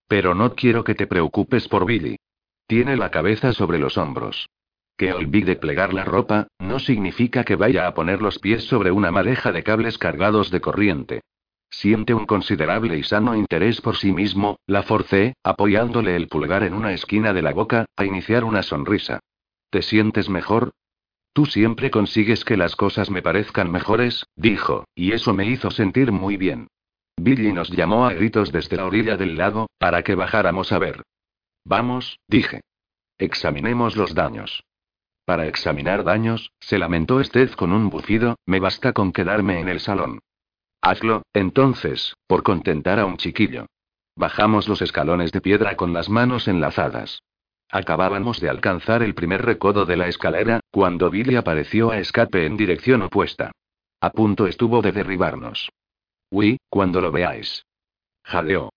Pero no quiero que te preocupes por Billy. Tiene la cabeza sobre los hombros. Que olvide plegar la ropa, no significa que vaya a poner los pies sobre una madeja de cables cargados de corriente. Siente un considerable y sano interés por sí mismo, la forcé, apoyándole el pulgar en una esquina de la boca, a iniciar una sonrisa. ¿Te sientes mejor? Tú siempre consigues que las cosas me parezcan mejores, dijo, y eso me hizo sentir muy bien. Billy nos llamó a gritos desde la orilla del lago, para que bajáramos a ver. Vamos, dije. Examinemos los daños. Para examinar daños, se lamentó Steph con un bufido, me basta con quedarme en el salón. Hazlo, entonces, por contentar a un chiquillo. Bajamos los escalones de piedra con las manos enlazadas. Acabábamos de alcanzar el primer recodo de la escalera, cuando Billy apareció a escape en dirección opuesta. A punto estuvo de derribarnos. Uy, cuando lo veáis. Jadeó.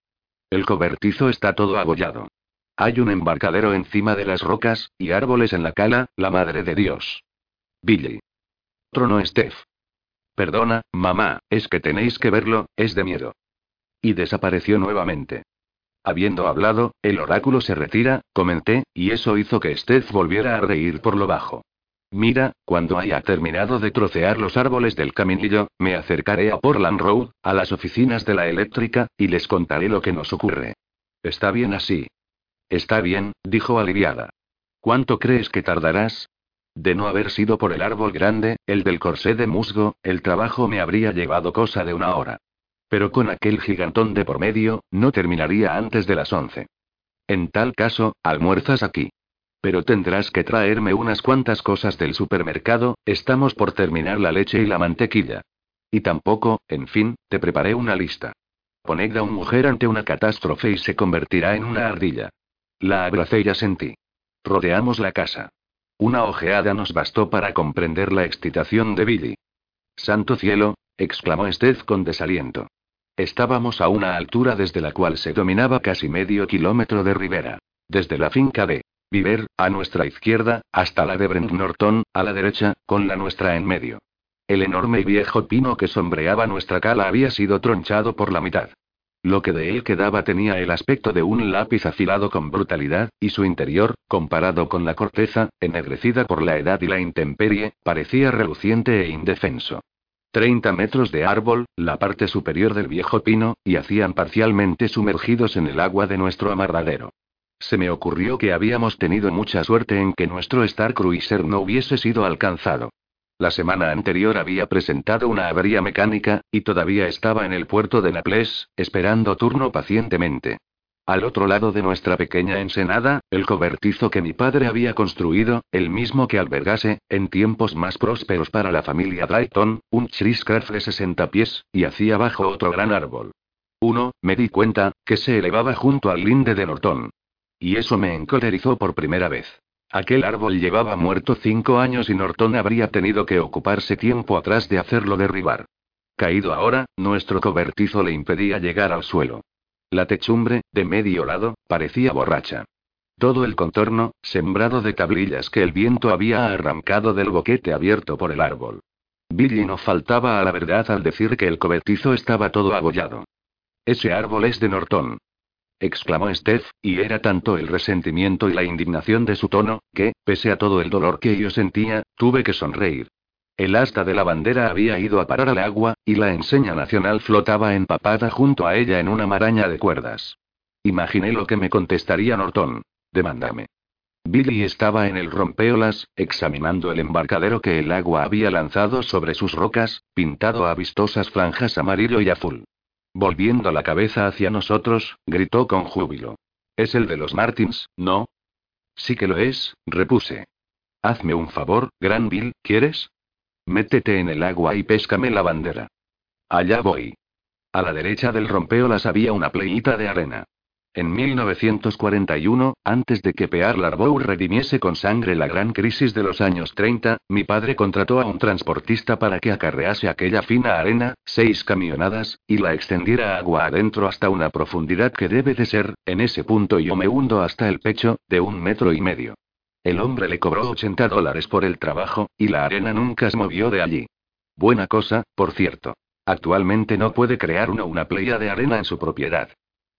El cobertizo está todo abollado. Hay un embarcadero encima de las rocas, y árboles en la cala, la madre de Dios. Billy. Trono Steph. Perdona, mamá, es que tenéis que verlo, es de miedo. Y desapareció nuevamente. Habiendo hablado, el oráculo se retira, comenté, y eso hizo que Steph volviera a reír por lo bajo. Mira, cuando haya terminado de trocear los árboles del caminillo, me acercaré a Portland Road, a las oficinas de la eléctrica, y les contaré lo que nos ocurre. Está bien así. Está bien, dijo aliviada. ¿Cuánto crees que tardarás? De no haber sido por el árbol grande, el del corsé de musgo, el trabajo me habría llevado cosa de una hora. Pero con aquel gigantón de por medio, no terminaría antes de las once. En tal caso, almuerzas aquí. Pero tendrás que traerme unas cuantas cosas del supermercado, estamos por terminar la leche y la mantequilla. Y tampoco, en fin, te preparé una lista. Poned a una mujer ante una catástrofe y se convertirá en una ardilla. La abracé y asentí. Rodeamos la casa. Una ojeada nos bastó para comprender la excitación de Billy. Santo cielo, exclamó Steph con desaliento. Estábamos a una altura desde la cual se dominaba casi medio kilómetro de ribera. Desde la finca de Viver, a nuestra izquierda, hasta la de Brent Norton, a la derecha, con la nuestra en medio. El enorme y viejo pino que sombreaba nuestra cala había sido tronchado por la mitad. Lo que de él quedaba tenía el aspecto de un lápiz afilado con brutalidad, y su interior, comparado con la corteza, ennegrecida por la edad y la intemperie, parecía reluciente e indefenso. Treinta metros de árbol, la parte superior del viejo pino, y hacían parcialmente sumergidos en el agua de nuestro amarradero. Se me ocurrió que habíamos tenido mucha suerte en que nuestro Star Cruiser no hubiese sido alcanzado. La semana anterior había presentado una avería mecánica, y todavía estaba en el puerto de Naples, esperando turno pacientemente. Al otro lado de nuestra pequeña ensenada, el cobertizo que mi padre había construido, el mismo que albergase, en tiempos más prósperos para la familia Drayton, un Chriscraft de 60 pies, y hacía abajo otro gran árbol. Uno, me di cuenta, que se elevaba junto al linde de Norton. Y eso me encolerizó por primera vez. Aquel árbol llevaba muerto cinco años y Norton habría tenido que ocuparse tiempo atrás de hacerlo derribar. Caído ahora, nuestro cobertizo le impedía llegar al suelo. La techumbre, de medio lado, parecía borracha. Todo el contorno, sembrado de tablillas que el viento había arrancado del boquete abierto por el árbol. Billy no faltaba a la verdad al decir que el cobertizo estaba todo abollado. Ese árbol es de Norton exclamó Steph, y era tanto el resentimiento y la indignación de su tono, que, pese a todo el dolor que yo sentía, tuve que sonreír. El asta de la bandera había ido a parar al agua, y la enseña nacional flotaba empapada junto a ella en una maraña de cuerdas. Imaginé lo que me contestaría Norton. Demándame. Billy estaba en el rompeolas, examinando el embarcadero que el agua había lanzado sobre sus rocas, pintado a vistosas franjas amarillo y azul. Volviendo la cabeza hacia nosotros, gritó con júbilo. Es el de los Martins, ¿no? Sí que lo es, repuse. Hazme un favor, Gran Bill, ¿quieres? Métete en el agua y péscame la bandera. Allá voy. A la derecha del rompeolas había una playita de arena. En 1941, antes de que Pearl Harbor redimiese con sangre la gran crisis de los años 30, mi padre contrató a un transportista para que acarrease aquella fina arena, seis camionadas, y la extendiera agua adentro hasta una profundidad que debe de ser, en ese punto yo me hundo hasta el pecho, de un metro y medio. El hombre le cobró 80 dólares por el trabajo, y la arena nunca se movió de allí. Buena cosa, por cierto. Actualmente no puede crear uno una playa de arena en su propiedad.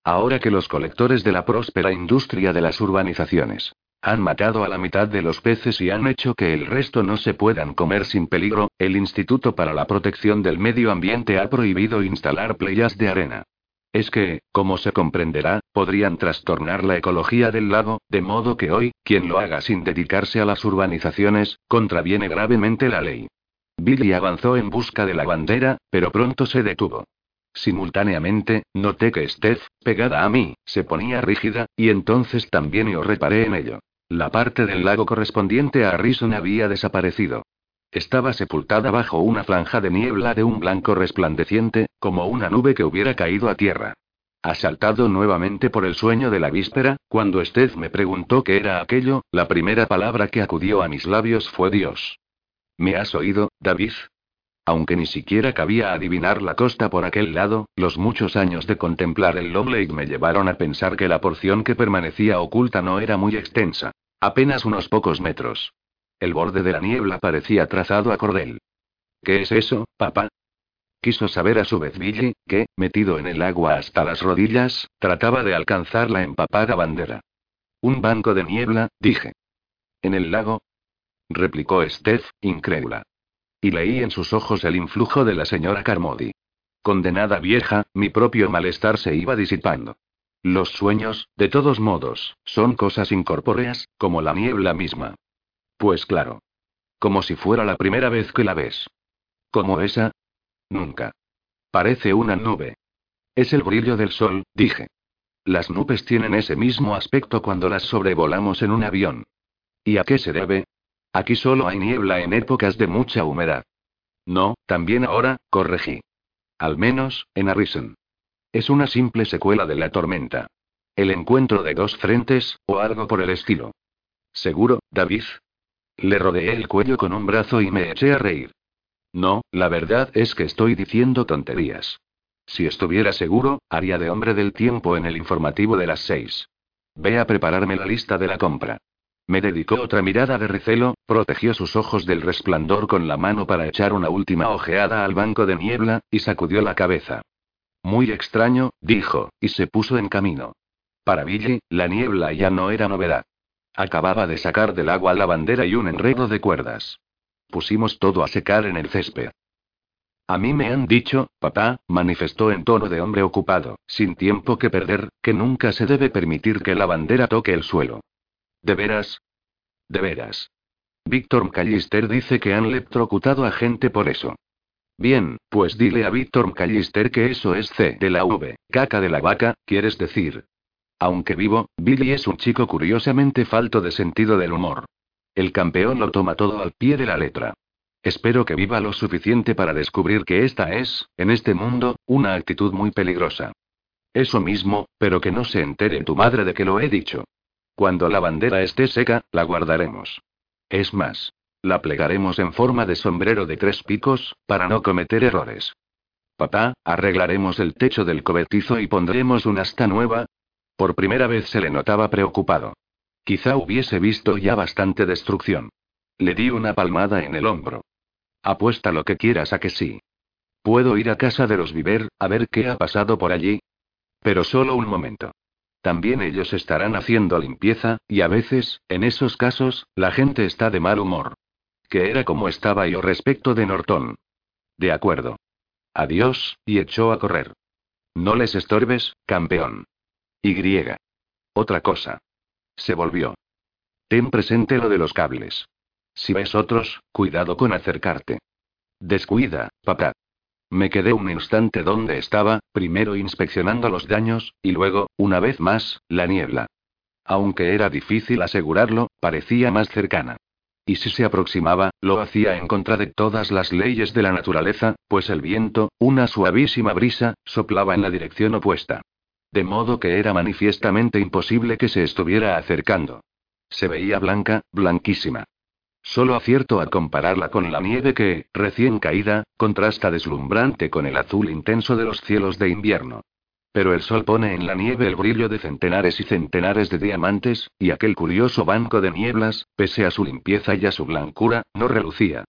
Ahora que los colectores de la próspera industria de las urbanizaciones han matado a la mitad de los peces y han hecho que el resto no se puedan comer sin peligro, el Instituto para la Protección del Medio Ambiente ha prohibido instalar playas de arena. Es que, como se comprenderá, podrían trastornar la ecología del lago, de modo que hoy, quien lo haga sin dedicarse a las urbanizaciones, contraviene gravemente la ley. Billy avanzó en busca de la bandera, pero pronto se detuvo. Simultáneamente, noté que Steph, pegada a mí, se ponía rígida, y entonces también yo reparé en ello. La parte del lago correspondiente a Rison había desaparecido. Estaba sepultada bajo una franja de niebla de un blanco resplandeciente, como una nube que hubiera caído a tierra. Asaltado nuevamente por el sueño de la víspera, cuando Steph me preguntó qué era aquello, la primera palabra que acudió a mis labios fue Dios. ¿Me has oído, David? Aunque ni siquiera cabía adivinar la costa por aquel lado, los muchos años de contemplar el Lake me llevaron a pensar que la porción que permanecía oculta no era muy extensa. Apenas unos pocos metros. El borde de la niebla parecía trazado a cordel. ¿Qué es eso, papá? Quiso saber a su vez Billy, que, metido en el agua hasta las rodillas, trataba de alcanzar la empapada bandera. Un banco de niebla, dije. ¿En el lago? replicó Steph, incrédula. Y leí en sus ojos el influjo de la señora Carmody. Condenada vieja, mi propio malestar se iba disipando. Los sueños, de todos modos, son cosas incorpóreas, como la niebla misma. Pues claro. Como si fuera la primera vez que la ves. ¿Como esa? Nunca. Parece una nube. Es el brillo del sol, dije. Las nubes tienen ese mismo aspecto cuando las sobrevolamos en un avión. ¿Y a qué se debe? Aquí solo hay niebla en épocas de mucha humedad. No, también ahora, corregí. Al menos, en Arisen. Es una simple secuela de la tormenta. El encuentro de dos frentes, o algo por el estilo. ¿Seguro, David? Le rodeé el cuello con un brazo y me eché a reír. No, la verdad es que estoy diciendo tonterías. Si estuviera seguro, haría de hombre del tiempo en el informativo de las seis. Ve a prepararme la lista de la compra. Me dedicó otra mirada de recelo, protegió sus ojos del resplandor con la mano para echar una última ojeada al banco de niebla, y sacudió la cabeza. Muy extraño, dijo, y se puso en camino. Para Billy, la niebla ya no era novedad. Acababa de sacar del agua la bandera y un enredo de cuerdas. Pusimos todo a secar en el césped. A mí me han dicho, papá, manifestó en tono de hombre ocupado, sin tiempo que perder, que nunca se debe permitir que la bandera toque el suelo. ¿De veras? De veras. Víctor McAllister dice que han electrocutado a gente por eso. Bien, pues dile a Víctor McAllister que eso es C de la V, caca de la vaca, quieres decir. Aunque vivo, Billy es un chico curiosamente falto de sentido del humor. El campeón lo toma todo al pie de la letra. Espero que viva lo suficiente para descubrir que esta es, en este mundo, una actitud muy peligrosa. Eso mismo, pero que no se entere tu madre de que lo he dicho. Cuando la bandera esté seca, la guardaremos. Es más, la plegaremos en forma de sombrero de tres picos, para no cometer errores. Papá, arreglaremos el techo del cobertizo y pondremos una asta nueva. Por primera vez se le notaba preocupado. Quizá hubiese visto ya bastante destrucción. Le di una palmada en el hombro. Apuesta lo que quieras a que sí. ¿Puedo ir a casa de los Viver, a ver qué ha pasado por allí? Pero solo un momento. También ellos estarán haciendo limpieza, y a veces, en esos casos, la gente está de mal humor. Que era como estaba yo respecto de Norton. De acuerdo. Adiós, y echó a correr. No les estorbes, campeón. Y. Otra cosa. Se volvió. Ten presente lo de los cables. Si ves otros, cuidado con acercarte. Descuida, papá. Me quedé un instante donde estaba, primero inspeccionando los daños, y luego, una vez más, la niebla. Aunque era difícil asegurarlo, parecía más cercana. Y si se aproximaba, lo hacía en contra de todas las leyes de la naturaleza, pues el viento, una suavísima brisa, soplaba en la dirección opuesta. De modo que era manifiestamente imposible que se estuviera acercando. Se veía blanca, blanquísima. Solo acierto a compararla con la nieve que, recién caída, contrasta deslumbrante con el azul intenso de los cielos de invierno. Pero el sol pone en la nieve el brillo de centenares y centenares de diamantes, y aquel curioso banco de nieblas, pese a su limpieza y a su blancura, no relucía.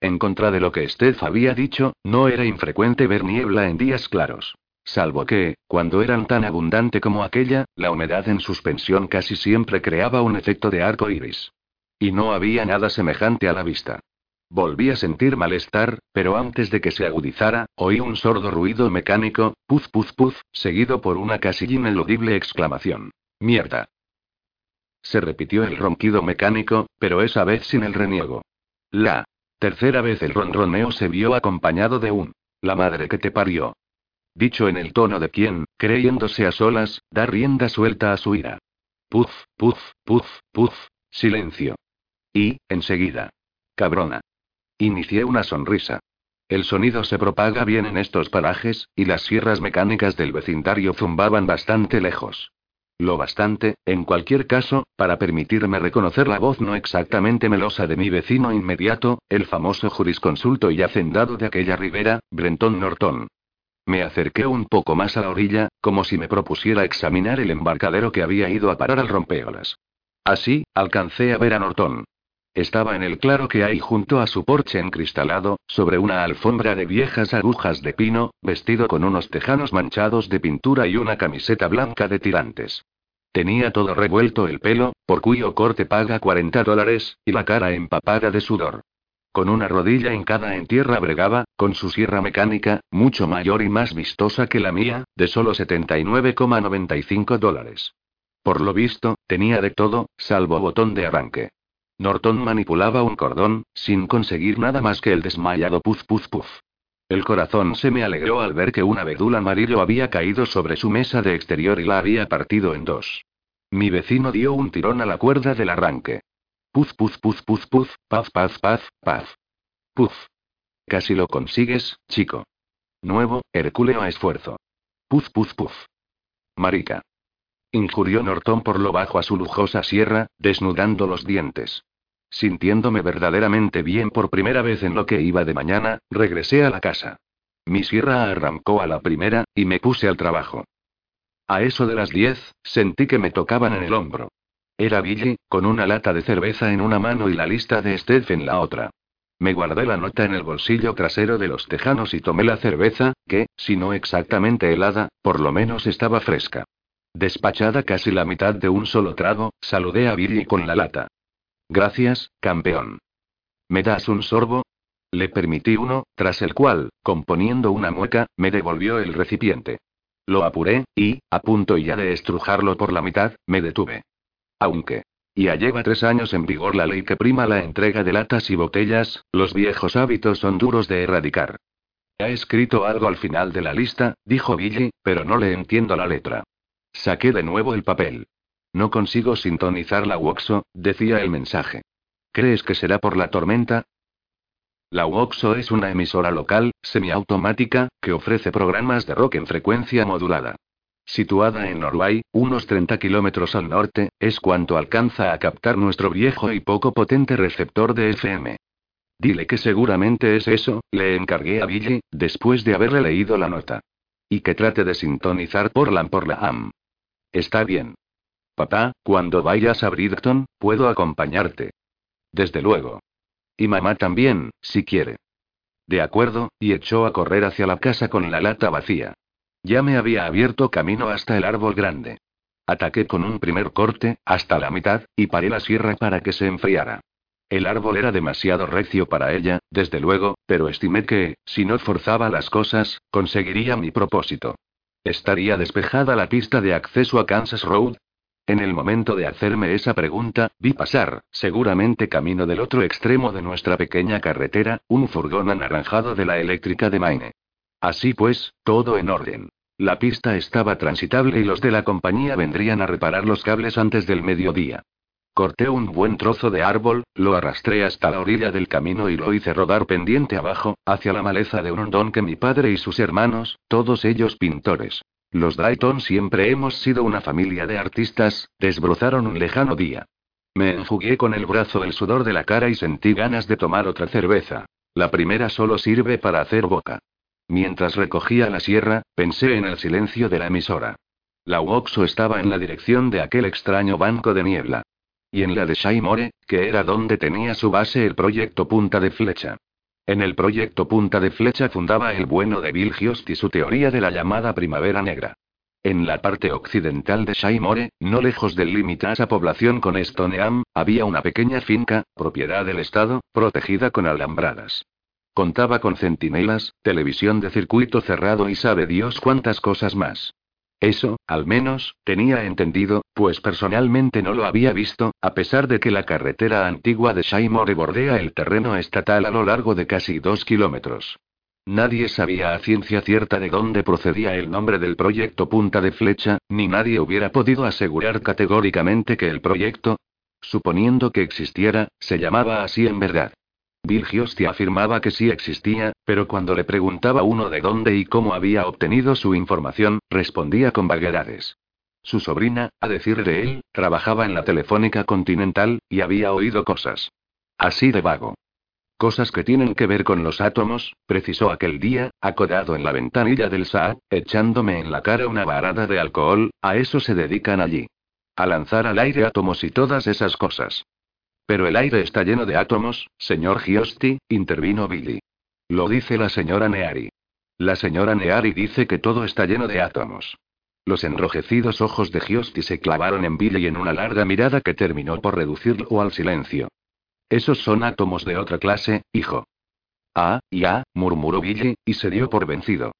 En contra de lo que Steph había dicho, no era infrecuente ver niebla en días claros. Salvo que, cuando eran tan abundante como aquella, la humedad en suspensión casi siempre creaba un efecto de arco iris. Y no había nada semejante a la vista. Volví a sentir malestar, pero antes de que se agudizara, oí un sordo ruido mecánico, puz puz puz, seguido por una casi ineludible exclamación. ¡Mierda! Se repitió el ronquido mecánico, pero esa vez sin el reniego. La tercera vez el ronroneo se vio acompañado de un. La madre que te parió. Dicho en el tono de quien, creyéndose a solas, da rienda suelta a su ira. Puz, puz, puz, puz, silencio. Y, enseguida. Cabrona. Inicié una sonrisa. El sonido se propaga bien en estos parajes, y las sierras mecánicas del vecindario zumbaban bastante lejos. Lo bastante, en cualquier caso, para permitirme reconocer la voz no exactamente melosa de mi vecino inmediato, el famoso jurisconsulto y hacendado de aquella ribera, Brenton Norton. Me acerqué un poco más a la orilla, como si me propusiera examinar el embarcadero que había ido a parar al rompeolas. Así, alcancé a ver a Norton. Estaba en el claro que hay junto a su porche encristalado, sobre una alfombra de viejas agujas de pino, vestido con unos tejanos manchados de pintura y una camiseta blanca de tirantes. Tenía todo revuelto el pelo, por cuyo corte paga 40 dólares, y la cara empapada de sudor. Con una rodilla hincada en tierra bregaba, con su sierra mecánica, mucho mayor y más vistosa que la mía, de solo 79,95 dólares. Por lo visto, tenía de todo, salvo botón de arranque. Norton manipulaba un cordón, sin conseguir nada más que el desmayado puz puz puz. El corazón se me alegró al ver que un abedul amarillo había caído sobre su mesa de exterior y la había partido en dos. Mi vecino dio un tirón a la cuerda del arranque. Puz, puz, puz, puz, puz, paz, paz, paz, paz. Puz. Casi lo consigues, chico. Nuevo, Hercúleo a esfuerzo. Puz, puz, puz. Marica. Injurió Norton por lo bajo a su lujosa sierra, desnudando los dientes. Sintiéndome verdaderamente bien por primera vez en lo que iba de mañana, regresé a la casa. Mi sierra arrancó a la primera, y me puse al trabajo. A eso de las diez, sentí que me tocaban en el hombro. Era Billy, con una lata de cerveza en una mano y la lista de Steph en la otra. Me guardé la nota en el bolsillo trasero de los tejanos y tomé la cerveza, que, si no exactamente helada, por lo menos estaba fresca. Despachada casi la mitad de un solo trago, saludé a Billy con la lata. Gracias, campeón. ¿Me das un sorbo? Le permití uno, tras el cual, componiendo una mueca, me devolvió el recipiente. Lo apuré, y, a punto ya de estrujarlo por la mitad, me detuve. Aunque. Ya lleva tres años en vigor la ley que prima la entrega de latas y botellas, los viejos hábitos son duros de erradicar. Ha escrito algo al final de la lista, dijo Billy, pero no le entiendo la letra. Saqué de nuevo el papel. No consigo sintonizar la WOXO, decía el mensaje. ¿Crees que será por la tormenta? La WOXO es una emisora local, semiautomática, que ofrece programas de rock en frecuencia modulada. Situada en Norway, unos 30 kilómetros al norte, es cuanto alcanza a captar nuestro viejo y poco potente receptor de FM. Dile que seguramente es eso, le encargué a Billy, después de haberle leído la nota. Y que trate de sintonizar Portland por la AM. Está bien. Papá, cuando vayas a Bridgeton, puedo acompañarte. Desde luego. Y mamá también, si quiere. De acuerdo, y echó a correr hacia la casa con la lata vacía. Ya me había abierto camino hasta el árbol grande. Ataqué con un primer corte, hasta la mitad, y paré la sierra para que se enfriara. El árbol era demasiado recio para ella, desde luego, pero estimé que, si no forzaba las cosas, conseguiría mi propósito. ¿Estaría despejada la pista de acceso a Kansas Road? En el momento de hacerme esa pregunta, vi pasar, seguramente camino del otro extremo de nuestra pequeña carretera, un furgón anaranjado de la eléctrica de Maine. Así pues, todo en orden. La pista estaba transitable y los de la compañía vendrían a reparar los cables antes del mediodía. Corté un buen trozo de árbol, lo arrastré hasta la orilla del camino y lo hice rodar pendiente abajo, hacia la maleza de un hondón que mi padre y sus hermanos, todos ellos pintores, los Dayton siempre hemos sido una familia de artistas, desbrozaron un lejano día. Me enjugué con el brazo el sudor de la cara y sentí ganas de tomar otra cerveza. La primera solo sirve para hacer boca. Mientras recogía la sierra, pensé en el silencio de la emisora. La UOXO estaba en la dirección de aquel extraño banco de niebla. Y en la de Shaimore, que era donde tenía su base el proyecto Punta de Flecha. En el proyecto Punta de Flecha fundaba el bueno de Bill Hiost y su teoría de la llamada Primavera Negra. En la parte occidental de Shaimore, no lejos del límite a esa población con Stoneam, había una pequeña finca, propiedad del Estado, protegida con alambradas. Contaba con centinelas, televisión de circuito cerrado y sabe Dios cuántas cosas más. Eso, al menos, tenía entendido, pues personalmente no lo había visto, a pesar de que la carretera antigua de Shaimore bordea el terreno estatal a lo largo de casi dos kilómetros. Nadie sabía a ciencia cierta de dónde procedía el nombre del proyecto Punta de Flecha, ni nadie hubiera podido asegurar categóricamente que el proyecto, suponiendo que existiera, se llamaba así en verdad. Bill afirmaba que sí existía, pero cuando le preguntaba uno de dónde y cómo había obtenido su información, respondía con vaguedades. Su sobrina, a decir de él, trabajaba en la Telefónica Continental, y había oído cosas. Así de vago. Cosas que tienen que ver con los átomos, precisó aquel día, acodado en la ventanilla del Saab, echándome en la cara una varada de alcohol, a eso se dedican allí. A lanzar al aire átomos y todas esas cosas. Pero el aire está lleno de átomos, señor Giosti, intervino Billy. Lo dice la señora Neari. La señora Neari dice que todo está lleno de átomos. Los enrojecidos ojos de Giosti se clavaron en Billy en una larga mirada que terminó por reducirlo al silencio. Esos son átomos de otra clase, hijo. Ah, ya, murmuró Billy, y se dio por vencido.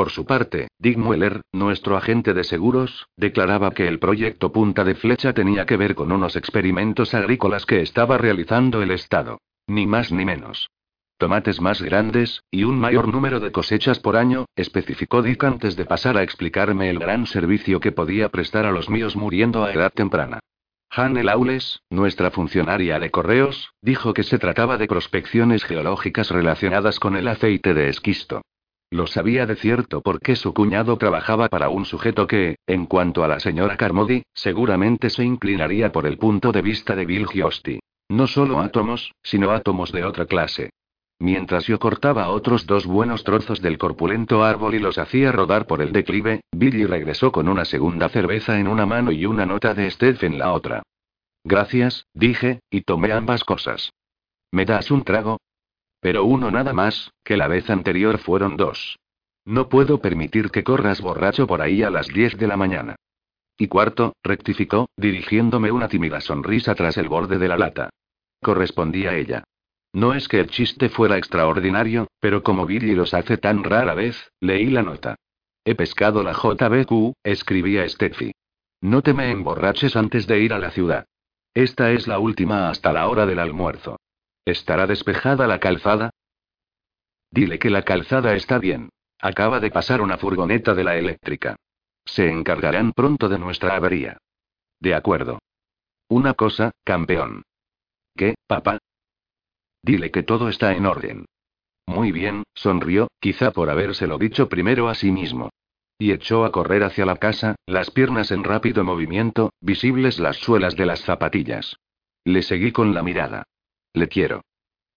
Por su parte, Dick Mueller, nuestro agente de seguros, declaraba que el proyecto Punta de Flecha tenía que ver con unos experimentos agrícolas que estaba realizando el Estado. Ni más ni menos. Tomates más grandes, y un mayor número de cosechas por año, especificó Dick antes de pasar a explicarme el gran servicio que podía prestar a los míos muriendo a edad temprana. Hannah Lawless, nuestra funcionaria de correos, dijo que se trataba de prospecciones geológicas relacionadas con el aceite de esquisto. Lo sabía de cierto porque su cuñado trabajaba para un sujeto que, en cuanto a la señora Carmody, seguramente se inclinaría por el punto de vista de Bill Giosty. No solo átomos, sino átomos de otra clase. Mientras yo cortaba otros dos buenos trozos del corpulento árbol y los hacía rodar por el declive, Billy regresó con una segunda cerveza en una mano y una nota de Steph en la otra. Gracias, dije, y tomé ambas cosas. ¿Me das un trago? Pero uno nada más, que la vez anterior fueron dos. No puedo permitir que corras borracho por ahí a las 10 de la mañana. Y cuarto, rectificó, dirigiéndome una tímida sonrisa tras el borde de la lata. Correspondía ella. No es que el chiste fuera extraordinario, pero como Billy los hace tan rara vez, leí la nota. He pescado la JBQ, escribía Steffi. No te me emborraches antes de ir a la ciudad. Esta es la última hasta la hora del almuerzo. ¿Estará despejada la calzada? Dile que la calzada está bien. Acaba de pasar una furgoneta de la eléctrica. Se encargarán pronto de nuestra avería. De acuerdo. Una cosa, campeón. ¿Qué, papá? Dile que todo está en orden. Muy bien, sonrió, quizá por habérselo dicho primero a sí mismo. Y echó a correr hacia la casa, las piernas en rápido movimiento, visibles las suelas de las zapatillas. Le seguí con la mirada. Le quiero.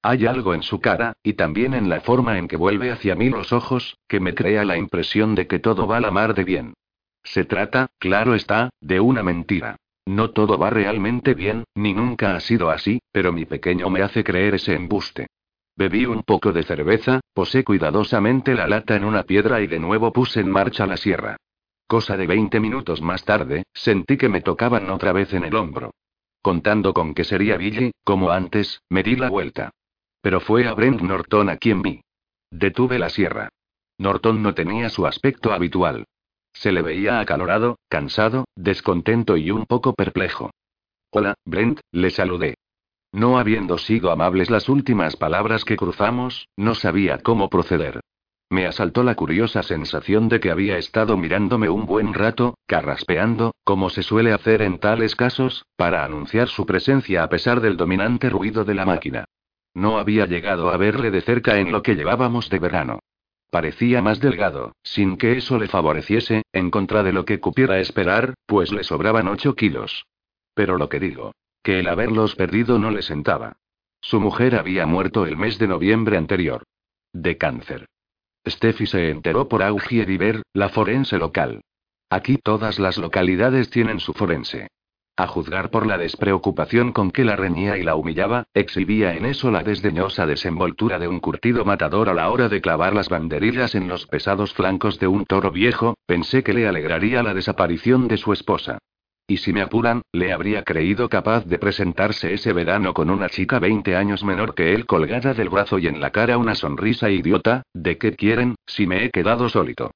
Hay algo en su cara, y también en la forma en que vuelve hacia mí los ojos, que me crea la impresión de que todo va a la mar de bien. Se trata, claro está, de una mentira. No todo va realmente bien, ni nunca ha sido así, pero mi pequeño me hace creer ese embuste. Bebí un poco de cerveza, posé cuidadosamente la lata en una piedra y de nuevo puse en marcha la sierra. Cosa de 20 minutos más tarde, sentí que me tocaban otra vez en el hombro. Contando con que sería Billy, como antes, me di la vuelta. Pero fue a Brent Norton a quien vi. Detuve la sierra. Norton no tenía su aspecto habitual. Se le veía acalorado, cansado, descontento y un poco perplejo. Hola, Brent, le saludé. No habiendo sido amables las últimas palabras que cruzamos, no sabía cómo proceder. Me asaltó la curiosa sensación de que había estado mirándome un buen rato, carraspeando, como se suele hacer en tales casos, para anunciar su presencia a pesar del dominante ruido de la máquina. No había llegado a verle de cerca en lo que llevábamos de verano. Parecía más delgado, sin que eso le favoreciese, en contra de lo que cupiera esperar, pues le sobraban ocho kilos. Pero lo que digo, que el haberlos perdido no le sentaba. Su mujer había muerto el mes de noviembre anterior. De cáncer. Steffi se enteró por Augier Iber, la forense local. Aquí todas las localidades tienen su forense. A juzgar por la despreocupación con que la reñía y la humillaba, exhibía en eso la desdeñosa desenvoltura de un curtido matador a la hora de clavar las banderillas en los pesados flancos de un toro viejo, pensé que le alegraría la desaparición de su esposa. Y si me apuran, le habría creído capaz de presentarse ese verano con una chica 20 años menor que él colgada del brazo y en la cara una sonrisa idiota, ¿de qué quieren, si me he quedado sólito?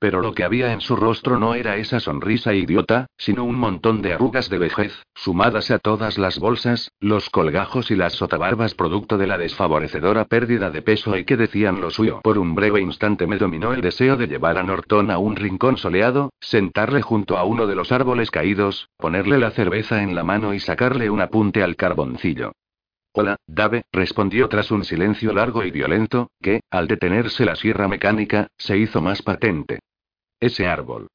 Pero lo que había en su rostro no era esa sonrisa idiota, sino un montón de arrugas de vejez, sumadas a todas las bolsas, los colgajos y las sotabarbas producto de la desfavorecedora pérdida de peso y que decían lo suyo. Por un breve instante me dominó el deseo de llevar a Norton a un rincón soleado, sentarle junto a uno de los árboles caídos, ponerle la cerveza en la mano y sacarle un apunte al carboncillo. Hola, Dave, respondió tras un silencio largo y violento, que, al detenerse la sierra mecánica, se hizo más patente. Ese árbol.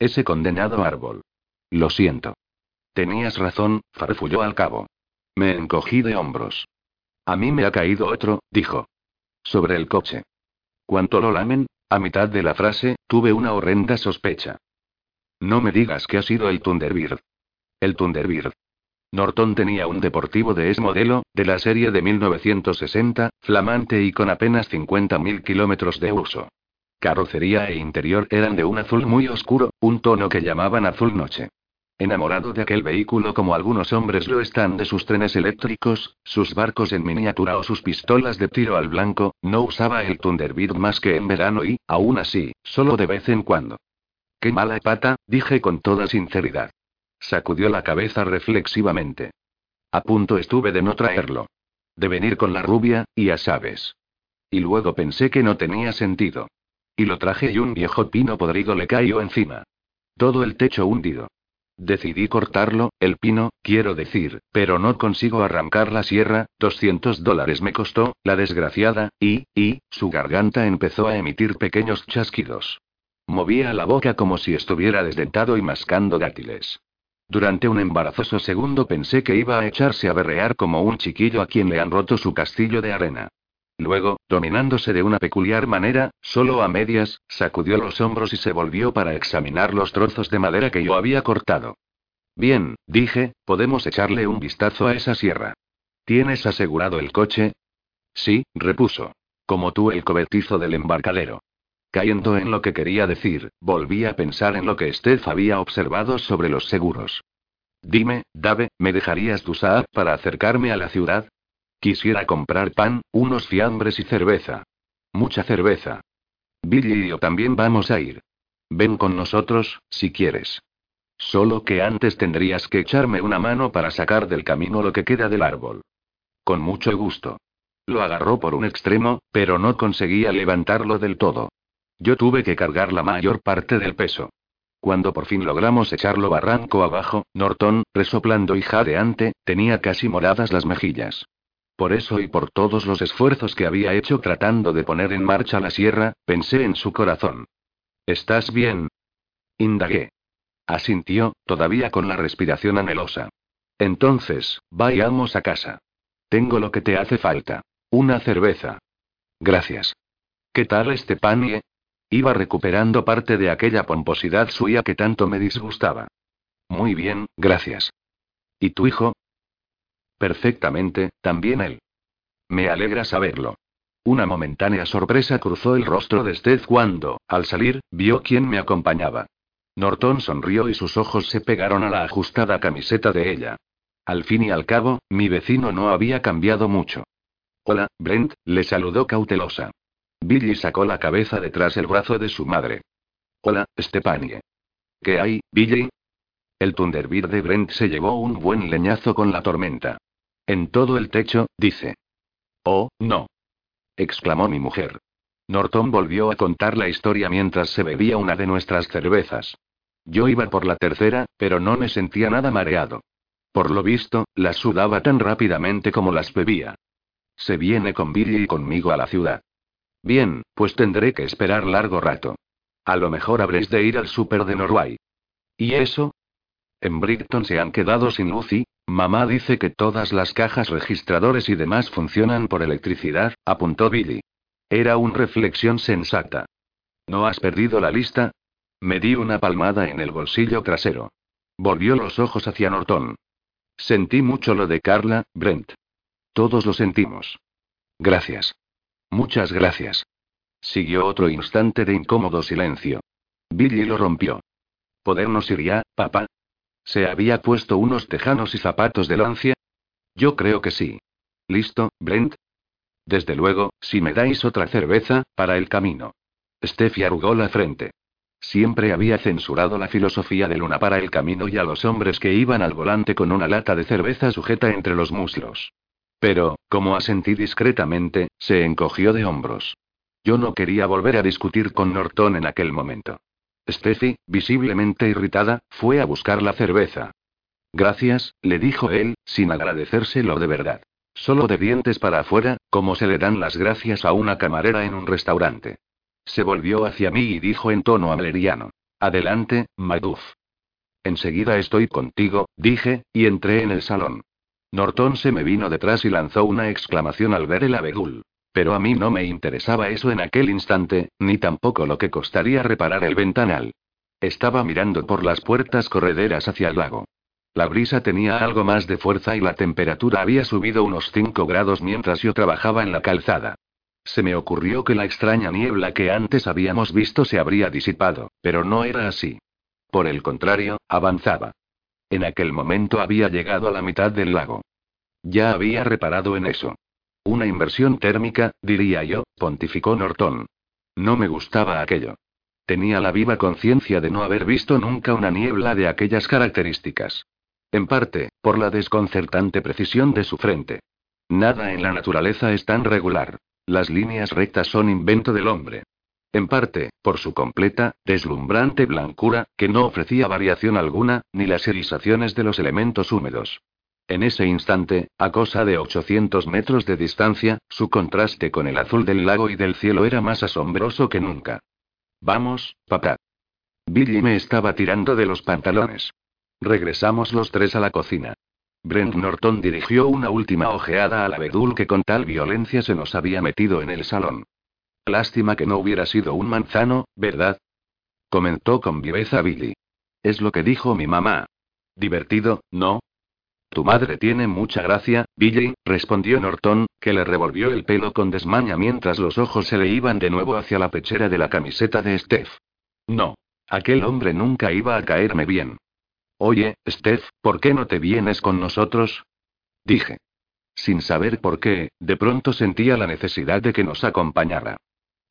Ese condenado árbol. Lo siento. Tenías razón, farfulló al cabo. Me encogí de hombros. A mí me ha caído otro, dijo. Sobre el coche. Cuanto lo lamen, a mitad de la frase, tuve una horrenda sospecha. No me digas que ha sido el Thunderbird. El Thunderbird. Norton tenía un deportivo de S modelo, de la serie de 1960, flamante y con apenas 50.000 kilómetros de uso. Carrocería e interior eran de un azul muy oscuro, un tono que llamaban azul noche. Enamorado de aquel vehículo como algunos hombres lo están de sus trenes eléctricos, sus barcos en miniatura o sus pistolas de tiro al blanco, no usaba el Thunderbird más que en verano y, aún así, solo de vez en cuando. Qué mala pata, dije con toda sinceridad. Sacudió la cabeza reflexivamente. A punto estuve de no traerlo. De venir con la rubia, y ya sabes. Y luego pensé que no tenía sentido. Y lo traje y un viejo pino podrido le cayó encima. Todo el techo hundido. Decidí cortarlo, el pino, quiero decir, pero no consigo arrancar la sierra, 200 dólares me costó, la desgraciada, y, y, su garganta empezó a emitir pequeños chasquidos. Movía la boca como si estuviera desdentado y mascando dátiles. Durante un embarazoso segundo pensé que iba a echarse a berrear como un chiquillo a quien le han roto su castillo de arena. Luego, dominándose de una peculiar manera, solo a medias, sacudió los hombros y se volvió para examinar los trozos de madera que yo había cortado. Bien, dije, podemos echarle un vistazo a esa sierra. ¿Tienes asegurado el coche? Sí, repuso. Como tú el cobertizo del embarcadero. Cayendo en lo que quería decir, volví a pensar en lo que Steph había observado sobre los seguros. Dime, Dave, ¿me dejarías tu Saab para acercarme a la ciudad? Quisiera comprar pan, unos fiambres y cerveza. Mucha cerveza. Billy y yo también vamos a ir. Ven con nosotros, si quieres. Solo que antes tendrías que echarme una mano para sacar del camino lo que queda del árbol. Con mucho gusto. Lo agarró por un extremo, pero no conseguía levantarlo del todo. Yo tuve que cargar la mayor parte del peso. Cuando por fin logramos echarlo barranco abajo, Norton, resoplando y jadeante, tenía casi moradas las mejillas. Por eso y por todos los esfuerzos que había hecho tratando de poner en marcha la sierra, pensé en su corazón. ¿Estás bien? Indagué. Asintió, todavía con la respiración anhelosa. Entonces, vayamos a casa. Tengo lo que te hace falta. Una cerveza. Gracias. ¿Qué tal este panie? Iba recuperando parte de aquella pomposidad suya que tanto me disgustaba. Muy bien, gracias. ¿Y tu hijo? Perfectamente, también él. Me alegra saberlo. Una momentánea sorpresa cruzó el rostro de Steph cuando, al salir, vio quién me acompañaba. Norton sonrió y sus ojos se pegaron a la ajustada camiseta de ella. Al fin y al cabo, mi vecino no había cambiado mucho. Hola, Brent, le saludó cautelosa. Billy sacó la cabeza detrás el brazo de su madre. Hola, Stepanie. ¿Qué hay, Billy? El Thunderbird de Brent se llevó un buen leñazo con la tormenta. En todo el techo, dice. Oh, no. exclamó mi mujer. Norton volvió a contar la historia mientras se bebía una de nuestras cervezas. Yo iba por la tercera, pero no me sentía nada mareado. Por lo visto, las sudaba tan rápidamente como las bebía. Se viene con Billy y conmigo a la ciudad. Bien, pues tendré que esperar largo rato. A lo mejor habréis de ir al súper de Norway. ¿Y eso? En Brighton se han quedado sin luz y, mamá dice que todas las cajas registradores y demás funcionan por electricidad, apuntó Billy. Era una reflexión sensata. ¿No has perdido la lista? Me di una palmada en el bolsillo trasero. Volvió los ojos hacia Norton. Sentí mucho lo de Carla, Brent. Todos lo sentimos. Gracias. Muchas gracias. Siguió otro instante de incómodo silencio. Billy lo rompió. ¿Podernos ir ya, papá? ¿Se había puesto unos tejanos y zapatos de lancia? Yo creo que sí. ¿Listo, Brent? Desde luego, si me dais otra cerveza, para el camino. Steffi arrugó la frente. Siempre había censurado la filosofía de Luna para el camino y a los hombres que iban al volante con una lata de cerveza sujeta entre los muslos. Pero, como asentí discretamente, se encogió de hombros. Yo no quería volver a discutir con Norton en aquel momento. Steffi, visiblemente irritada, fue a buscar la cerveza. Gracias, le dijo él, sin agradecérselo de verdad. Solo de dientes para afuera, como se le dan las gracias a una camarera en un restaurante. Se volvió hacia mí y dijo en tono ameleriano. Adelante, Macduff. Enseguida estoy contigo, dije, y entré en el salón. Norton se me vino detrás y lanzó una exclamación al ver el abedul. Pero a mí no me interesaba eso en aquel instante, ni tampoco lo que costaría reparar el ventanal. Estaba mirando por las puertas correderas hacia el lago. La brisa tenía algo más de fuerza y la temperatura había subido unos 5 grados mientras yo trabajaba en la calzada. Se me ocurrió que la extraña niebla que antes habíamos visto se habría disipado, pero no era así. Por el contrario, avanzaba. En aquel momento había llegado a la mitad del lago. Ya había reparado en eso. Una inversión térmica, diría yo, pontificó Norton. No me gustaba aquello. Tenía la viva conciencia de no haber visto nunca una niebla de aquellas características. En parte, por la desconcertante precisión de su frente. Nada en la naturaleza es tan regular. Las líneas rectas son invento del hombre. en parte, por su completa, deslumbrante blancura, que no ofrecía variación alguna, ni las irisaciones de los elementos húmedos. En ese instante, a cosa de 800 metros de distancia, su contraste con el azul del lago y del cielo era más asombroso que nunca. Vamos, papá. Billy me estaba tirando de los pantalones. Regresamos los tres a la cocina. Brent Norton dirigió una última ojeada al abedul que con tal violencia se nos había metido en el salón. Lástima que no hubiera sido un manzano, ¿verdad? Comentó con viveza Billy. Es lo que dijo mi mamá. Divertido, ¿no? Tu madre tiene mucha gracia, Billy, respondió Norton, que le revolvió el pelo con desmaña mientras los ojos se le iban de nuevo hacia la pechera de la camiseta de Steph. No. Aquel hombre nunca iba a caerme bien. Oye, Steph, ¿por qué no te vienes con nosotros? Dije. Sin saber por qué, de pronto sentía la necesidad de que nos acompañara.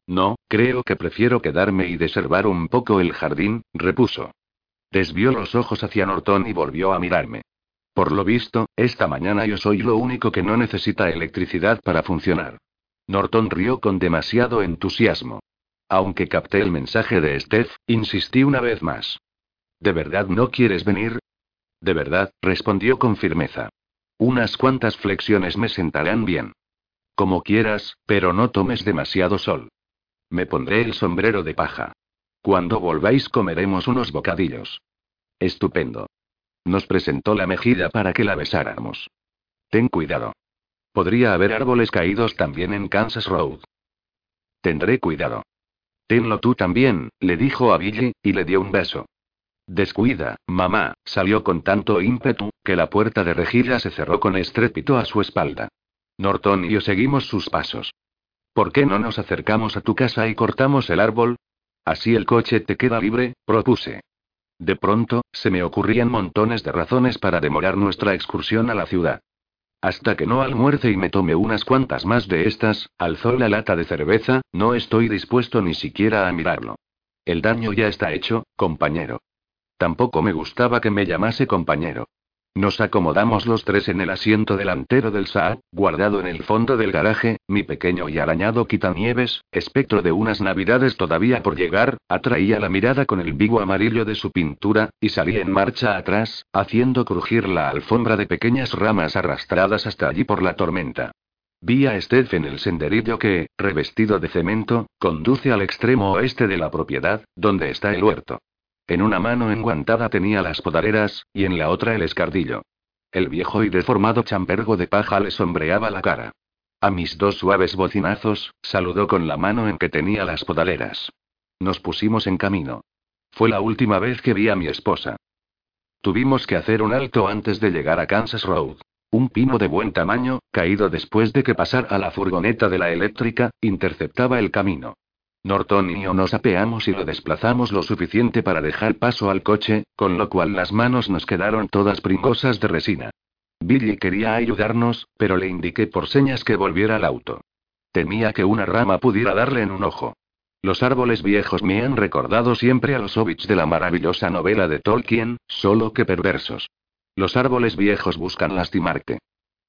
No, creo que prefiero quedarme y deservar un poco el jardín, repuso. Desvió los ojos hacia Norton y volvió a mirarme. Por lo visto, esta mañana yo soy lo único que no necesita electricidad para funcionar. Norton rió con demasiado entusiasmo. Aunque capté el mensaje de Steph, insistí una vez más. ¿De verdad no quieres venir? De verdad, respondió con firmeza. Unas cuantas flexiones me sentarán bien. Como quieras, pero no tomes demasiado sol. Me pondré el sombrero de paja. Cuando volváis comeremos unos bocadillos. Estupendo. Nos presentó la mejilla para que la besáramos. Ten cuidado. Podría haber árboles caídos también en Kansas Road. Tendré cuidado. Tenlo tú también, le dijo a Billy, y le dio un beso. Descuida, mamá, salió con tanto ímpetu, que la puerta de rejilla se cerró con estrépito a su espalda. Norton y yo seguimos sus pasos. ¿Por qué no nos acercamos a tu casa y cortamos el árbol? Así el coche te queda libre, propuse. De pronto, se me ocurrían montones de razones para demorar nuestra excursión a la ciudad. Hasta que no almuerce y me tome unas cuantas más de estas, alzó la lata de cerveza, no estoy dispuesto ni siquiera a mirarlo. El daño ya está hecho, compañero. Tampoco me gustaba que me llamase compañero. Nos acomodamos los tres en el asiento delantero del Saab, guardado en el fondo del garaje, mi pequeño y arañado quitanieves, espectro de unas navidades todavía por llegar, atraía la mirada con el vigo amarillo de su pintura, y salí en marcha atrás, haciendo crujir la alfombra de pequeñas ramas arrastradas hasta allí por la tormenta. Vi a Steph en el senderillo que, revestido de cemento, conduce al extremo oeste de la propiedad, donde está el huerto. En una mano enguantada tenía las podaderas, y en la otra el escardillo. El viejo y deformado champergo de paja le sombreaba la cara. A mis dos suaves bocinazos, saludó con la mano en que tenía las podaderas. Nos pusimos en camino. Fue la última vez que vi a mi esposa. Tuvimos que hacer un alto antes de llegar a Kansas Road. Un pino de buen tamaño, caído después de que pasara la furgoneta de la eléctrica, interceptaba el camino. Norton y yo nos apeamos y lo desplazamos lo suficiente para dejar paso al coche, con lo cual las manos nos quedaron todas pringosas de resina. Billy quería ayudarnos, pero le indiqué por señas que volviera al auto. Temía que una rama pudiera darle en un ojo. Los árboles viejos me han recordado siempre a los hobbits de la maravillosa novela de Tolkien, solo que perversos. Los árboles viejos buscan lastimarte.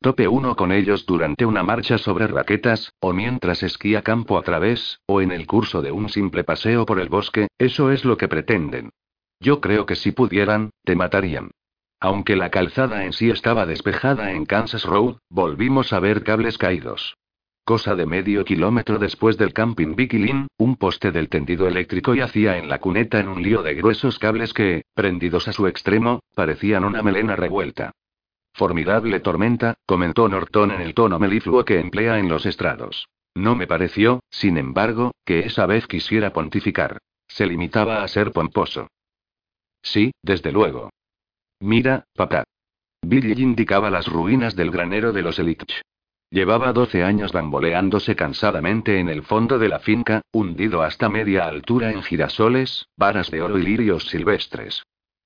Tope uno con ellos durante una marcha sobre raquetas, o mientras esquía campo a través, o en el curso de un simple paseo por el bosque, eso es lo que pretenden. Yo creo que si pudieran, te matarían. Aunque la calzada en sí estaba despejada en Kansas Road, volvimos a ver cables caídos. Cosa de medio kilómetro después del camping Vicky Lynn, un poste del tendido eléctrico yacía en la cuneta en un lío de gruesos cables que, prendidos a su extremo, parecían una melena revuelta. Formidable tormenta, comentó Norton en el tono melifluo que emplea en los estrados. No me pareció, sin embargo, que esa vez quisiera pontificar. Se limitaba a ser pomposo. Sí, desde luego. Mira, papá. Billy indicaba las ruinas del granero de los Elitch. Llevaba doce años bamboleándose cansadamente en el fondo de la finca, hundido hasta media altura en girasoles, varas de oro y lirios silvestres.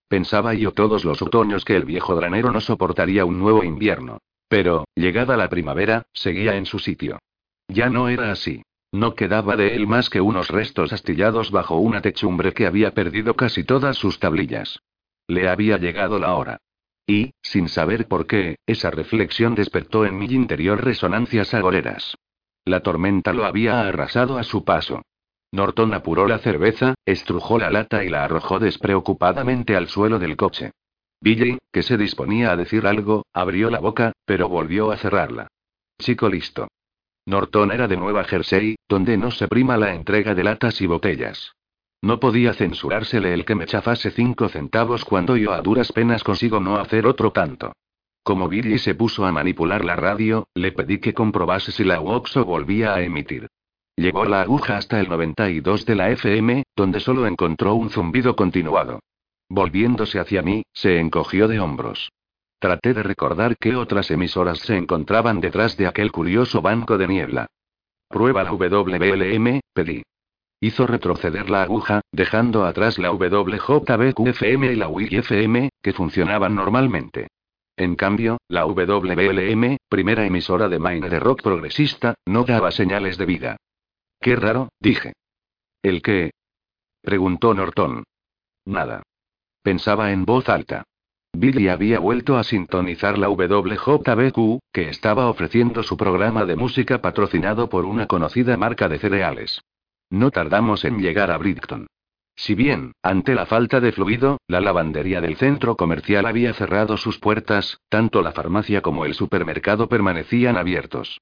Pensaba yo todos los otoños que el viejo granero no soportaría un nuevo invierno. Pero, llegada la primavera, seguía en su sitio. Ya no era así. No quedaba de él más que unos restos astillados bajo una techumbre que había perdido casi todas sus tablillas. Le había llegado la hora. Y, sin saber por qué, esa reflexión despertó en mi interior resonancias agoreras. La tormenta lo había arrasado a su paso. Norton apuró la cerveza, estrujó la lata y la arrojó despreocupadamente al suelo del coche. Billy, que se disponía a decir algo, abrió la boca, pero volvió a cerrarla. Chico listo. Norton era de Nueva Jersey, donde no se prima la entrega de latas y botellas. No podía censurársele el que me chafase cinco centavos cuando yo a duras penas consigo no hacer otro tanto. Como Billy se puso a manipular la radio, le pedí que comprobase si la UOXO volvía a emitir. Llevó la aguja hasta el 92 de la FM, donde solo encontró un zumbido continuado. Volviéndose hacia mí, se encogió de hombros. Traté de recordar qué otras emisoras se encontraban detrás de aquel curioso banco de niebla. Prueba la WLM, pedí. Hizo retroceder la aguja, dejando atrás la WJBQFM y la WIFM, que funcionaban normalmente. En cambio, la WLM, primera emisora de Maine de rock progresista, no daba señales de vida. Qué raro, dije. ¿El qué? preguntó Norton. Nada. Pensaba en voz alta. Billy había vuelto a sintonizar la WJBQ, que estaba ofreciendo su programa de música patrocinado por una conocida marca de cereales. No tardamos en llegar a Brighton. Si bien, ante la falta de fluido, la lavandería del centro comercial había cerrado sus puertas, tanto la farmacia como el supermercado permanecían abiertos.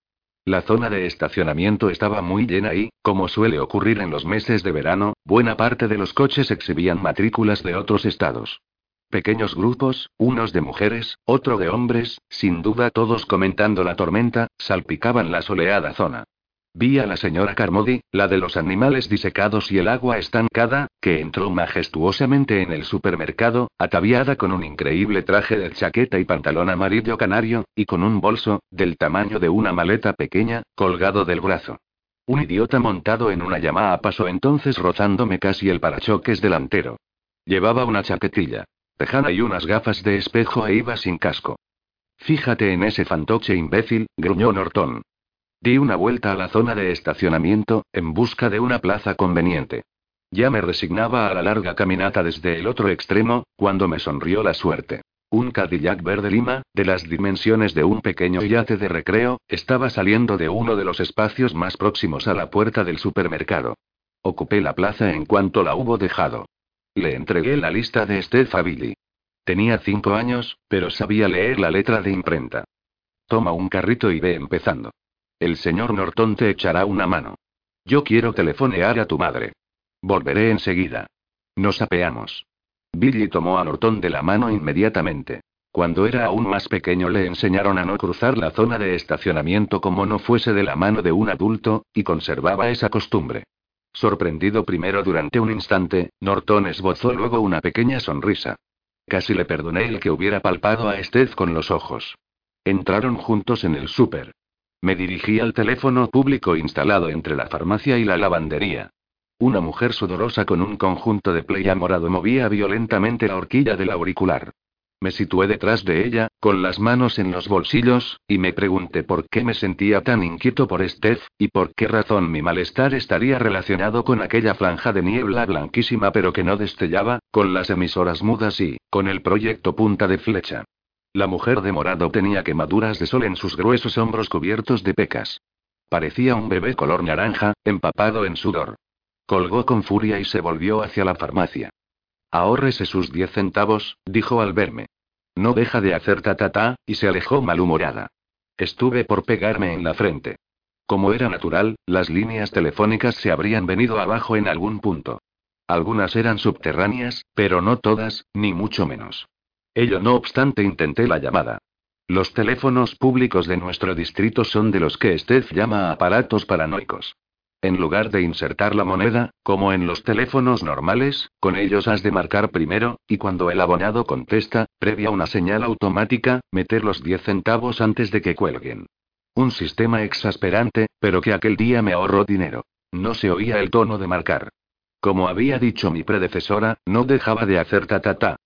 La zona de estacionamiento estaba muy llena y, como suele ocurrir en los meses de verano, buena parte de los coches exhibían matrículas de otros estados. Pequeños grupos, unos de mujeres, otro de hombres, sin duda todos comentando la tormenta, salpicaban la soleada zona. Vi a la señora Carmody, la de los animales disecados y el agua estancada, que entró majestuosamente en el supermercado, ataviada con un increíble traje de chaqueta y pantalón amarillo canario, y con un bolso, del tamaño de una maleta pequeña, colgado del brazo. Un idiota montado en una Yamaha pasó entonces rozándome casi el parachoques delantero. Llevaba una chaquetilla tejana y unas gafas de espejo e iba sin casco. Fíjate en ese fantoche imbécil, gruñó Norton. Di una vuelta a la zona de estacionamiento, en busca de una plaza conveniente. Ya me resignaba a la larga caminata desde el otro extremo, cuando me sonrió la suerte. Un Cadillac verde lima, de las dimensiones de un pequeño yate de recreo, estaba saliendo de uno de los espacios más próximos a la puerta del supermercado. Ocupé la plaza en cuanto la hubo dejado. Le entregué la lista de Billy. Tenía cinco años, pero sabía leer la letra de imprenta. Toma un carrito y ve empezando. El señor Norton te echará una mano. Yo quiero telefonear a tu madre. Volveré enseguida. Nos apeamos. Billy tomó a Norton de la mano inmediatamente. Cuando era aún más pequeño le enseñaron a no cruzar la zona de estacionamiento como no fuese de la mano de un adulto, y conservaba esa costumbre. Sorprendido primero durante un instante, Norton esbozó luego una pequeña sonrisa. Casi le perdoné el que hubiera palpado a Steph con los ojos. Entraron juntos en el súper. Me dirigí al teléfono público instalado entre la farmacia y la lavandería. Una mujer sudorosa con un conjunto de playa morado movía violentamente la horquilla del auricular. Me situé detrás de ella, con las manos en los bolsillos, y me pregunté por qué me sentía tan inquieto por Steph, y por qué razón mi malestar estaría relacionado con aquella franja de niebla blanquísima pero que no destellaba, con las emisoras mudas y, con el proyecto punta de flecha. La mujer de morado tenía quemaduras de sol en sus gruesos hombros cubiertos de pecas. Parecía un bebé color naranja, empapado en sudor. Colgó con furia y se volvió hacia la farmacia. Ahórrese sus diez centavos, dijo al verme. No deja de hacer ta ta ta, y se alejó malhumorada. Estuve por pegarme en la frente. Como era natural, las líneas telefónicas se habrían venido abajo en algún punto. Algunas eran subterráneas, pero no todas, ni mucho menos. Ello no obstante intenté la llamada. Los teléfonos públicos de nuestro distrito son de los que Steph llama aparatos paranoicos. En lugar de insertar la moneda, como en los teléfonos normales, con ellos has de marcar primero, y cuando el abonado contesta, previa una señal automática, meter los 10 centavos antes de que cuelguen. Un sistema exasperante, pero que aquel día me ahorró dinero. No se oía el tono de marcar. Como había dicho mi predecesora, no dejaba de hacer ta ta ta,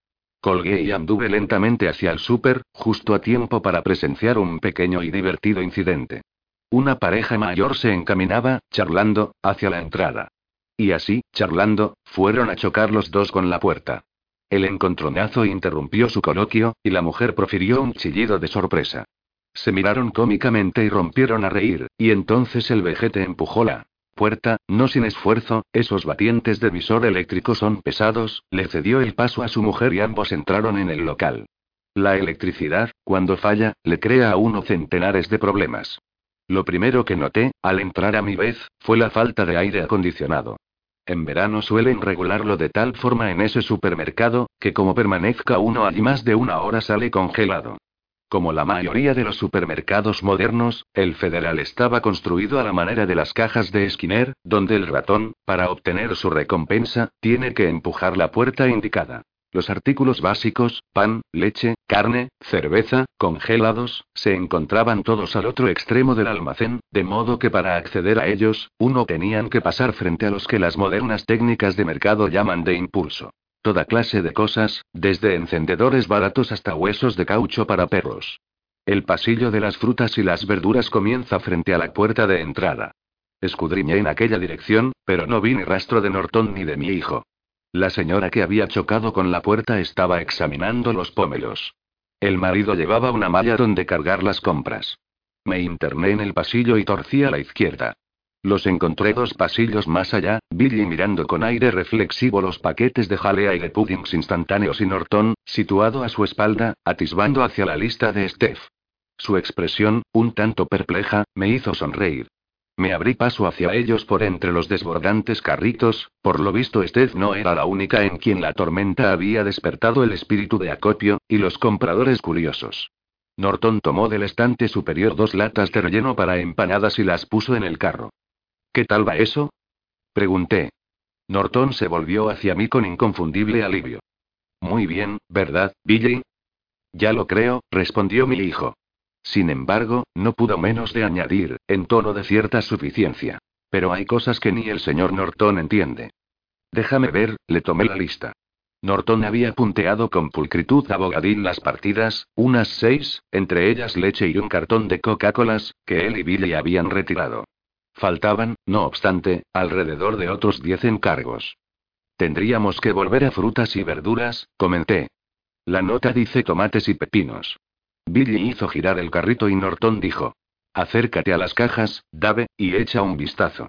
Colgué y anduve lentamente hacia el súper, justo a tiempo para presenciar un pequeño y divertido incidente. Una pareja mayor se encaminaba, charlando, hacia la entrada. Y así, charlando, fueron a chocar los dos con la puerta. El encontronazo interrumpió su coloquio, y la mujer profirió un chillido de sorpresa. Se miraron cómicamente y rompieron a reír, y entonces el vejete empujó la puerta, no sin esfuerzo, esos batientes de visor eléctrico son pesados, le cedió el paso a su mujer y ambos entraron en el local. La electricidad, cuando falla, le crea a uno centenares de problemas. Lo primero que noté, al entrar a mi vez, fue la falta de aire acondicionado. En verano suelen regularlo de tal forma en ese supermercado, que como permanezca uno allí más de una hora sale congelado. Como la mayoría de los supermercados modernos, el federal estaba construido a la manera de las cajas de Skinner, donde el ratón, para obtener su recompensa, tiene que empujar la puerta indicada. Los artículos básicos, pan, leche, carne, cerveza, congelados, se encontraban todos al otro extremo del almacén, de modo que para acceder a ellos, uno tenían que pasar frente a los que las modernas técnicas de mercado llaman de impulso. Toda clase de cosas, desde encendedores baratos hasta huesos de caucho para perros. El pasillo de las frutas y las verduras comienza frente a la puerta de entrada. Escudriñé en aquella dirección, pero no vi ni rastro de Norton ni de mi hijo. La señora que había chocado con la puerta estaba examinando los pómelos. El marido llevaba una malla donde cargar las compras. Me interné en el pasillo y torcí a la izquierda. Los encontré dos pasillos más allá, Billy mirando con aire reflexivo los paquetes de jalea y de puddings instantáneos y Norton, situado a su espalda, atisbando hacia la lista de Steph. Su expresión, un tanto perpleja, me hizo sonreír. Me abrí paso hacia ellos por entre los desbordantes carritos, por lo visto Steph no era la única en quien la tormenta había despertado el espíritu de acopio, y los compradores curiosos. Norton tomó del estante superior dos latas de relleno para empanadas y las puso en el carro. ¿Qué tal va eso? Pregunté. Norton se volvió hacia mí con inconfundible alivio. Muy bien, ¿verdad, Billy? Ya lo creo, respondió mi hijo. Sin embargo, no pudo menos de añadir, en tono de cierta suficiencia. Pero hay cosas que ni el señor Norton entiende. Déjame ver, le tomé la lista. Norton había punteado con pulcritud a Bogadín las partidas, unas seis, entre ellas leche y un cartón de Coca-Colas, que él y Billy habían retirado. Faltaban, no obstante, alrededor de otros diez encargos. Tendríamos que volver a frutas y verduras, comenté. La nota dice tomates y pepinos. Billy hizo girar el carrito y Norton dijo. Acércate a las cajas, Dave, y echa un vistazo.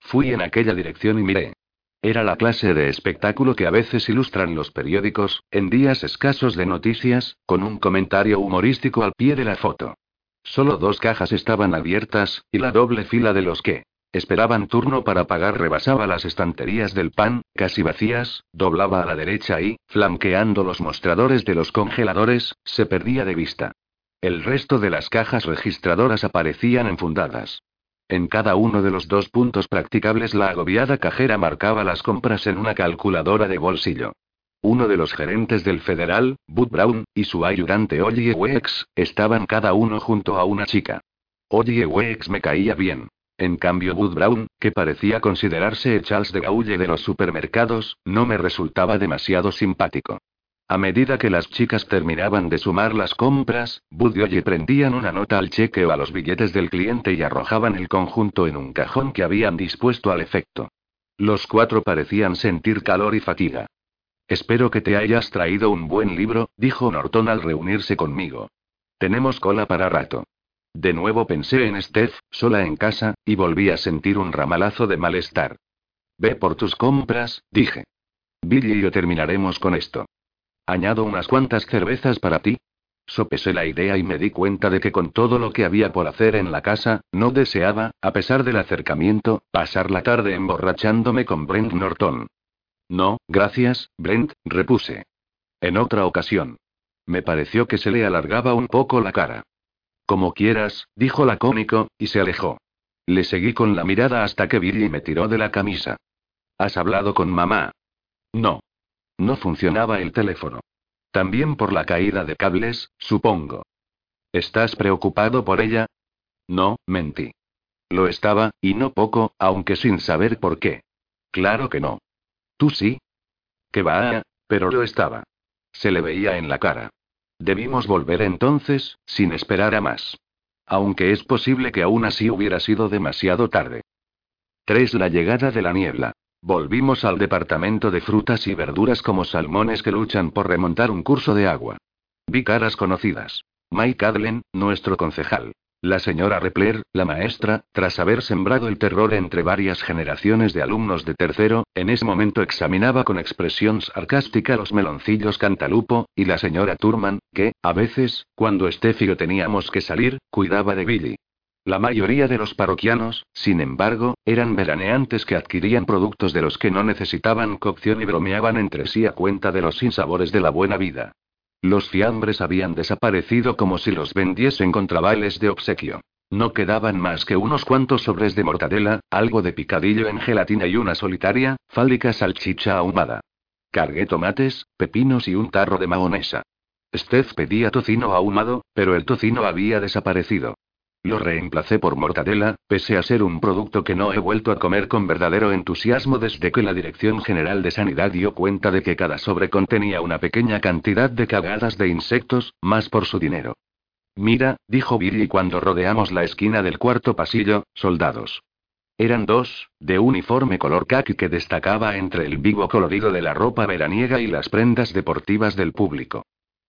Fui en aquella dirección y miré. Era la clase de espectáculo que a veces ilustran los periódicos, en días escasos de noticias, con un comentario humorístico al pie de la foto. Solo dos cajas estaban abiertas, y la doble fila de los que esperaban turno para pagar rebasaba las estanterías del pan, casi vacías, doblaba a la derecha y, flanqueando los mostradores de los congeladores, se perdía de vista. El resto de las cajas registradoras aparecían enfundadas. En cada uno de los dos puntos practicables la agobiada cajera marcaba las compras en una calculadora de bolsillo. Uno de los gerentes del federal, Bud Brown, y su ayudante Ollie Wex, estaban cada uno junto a una chica. Ollie Wex me caía bien. En cambio, Bud Brown, que parecía considerarse el Charles de Gaulle de los supermercados, no me resultaba demasiado simpático. A medida que las chicas terminaban de sumar las compras, Bud y Oye prendían una nota al cheque o a los billetes del cliente y arrojaban el conjunto en un cajón que habían dispuesto al efecto. Los cuatro parecían sentir calor y fatiga. Espero que te hayas traído un buen libro, dijo Norton al reunirse conmigo. Tenemos cola para rato. De nuevo pensé en Steph, sola en casa, y volví a sentir un ramalazo de malestar. Ve por tus compras, dije. Billy y yo terminaremos con esto. Añado unas cuantas cervezas para ti. Sopesé la idea y me di cuenta de que con todo lo que había por hacer en la casa, no deseaba, a pesar del acercamiento, pasar la tarde emborrachándome con Brent Norton. No, gracias, Brent, repuse. En otra ocasión. Me pareció que se le alargaba un poco la cara. Como quieras, dijo la cómico, y se alejó. Le seguí con la mirada hasta que Billy me tiró de la camisa. ¿Has hablado con mamá? No. No funcionaba el teléfono. También por la caída de cables, supongo. ¿Estás preocupado por ella? No, mentí. Lo estaba, y no poco, aunque sin saber por qué. Claro que no. ¿Tú sí? Que va, pero lo estaba. Se le veía en la cara. Debimos volver entonces, sin esperar a más. Aunque es posible que aún así hubiera sido demasiado tarde. 3. La llegada de la niebla. Volvimos al departamento de frutas y verduras como salmones que luchan por remontar un curso de agua. Vi caras conocidas. Mike Adlen, nuestro concejal. La señora Repler, la maestra, tras haber sembrado el terror entre varias generaciones de alumnos de tercero, en ese momento examinaba con expresión sarcástica los meloncillos cantalupo, y la señora Turman, que, a veces, cuando Steffi y teníamos que salir, cuidaba de Billy. La mayoría de los parroquianos, sin embargo, eran veraneantes que adquirían productos de los que no necesitaban cocción y bromeaban entre sí a cuenta de los sinsabores de la buena vida. Los fiambres habían desaparecido como si los vendiesen contra bailes de obsequio. No quedaban más que unos cuantos sobres de mortadela, algo de picadillo en gelatina y una solitaria, fálica salchicha ahumada. Cargué tomates, pepinos y un tarro de mahonesa. Steph pedía tocino ahumado, pero el tocino había desaparecido. Lo reemplacé por mortadela, pese a ser un producto que no he vuelto a comer con verdadero entusiasmo desde que la Dirección General de Sanidad dio cuenta de que cada sobre contenía una pequeña cantidad de cagadas de insectos, más por su dinero. Mira, dijo Billy cuando rodeamos la esquina del cuarto pasillo, soldados. Eran dos, de uniforme color khaki que destacaba entre el vivo colorido de la ropa veraniega y las prendas deportivas del público.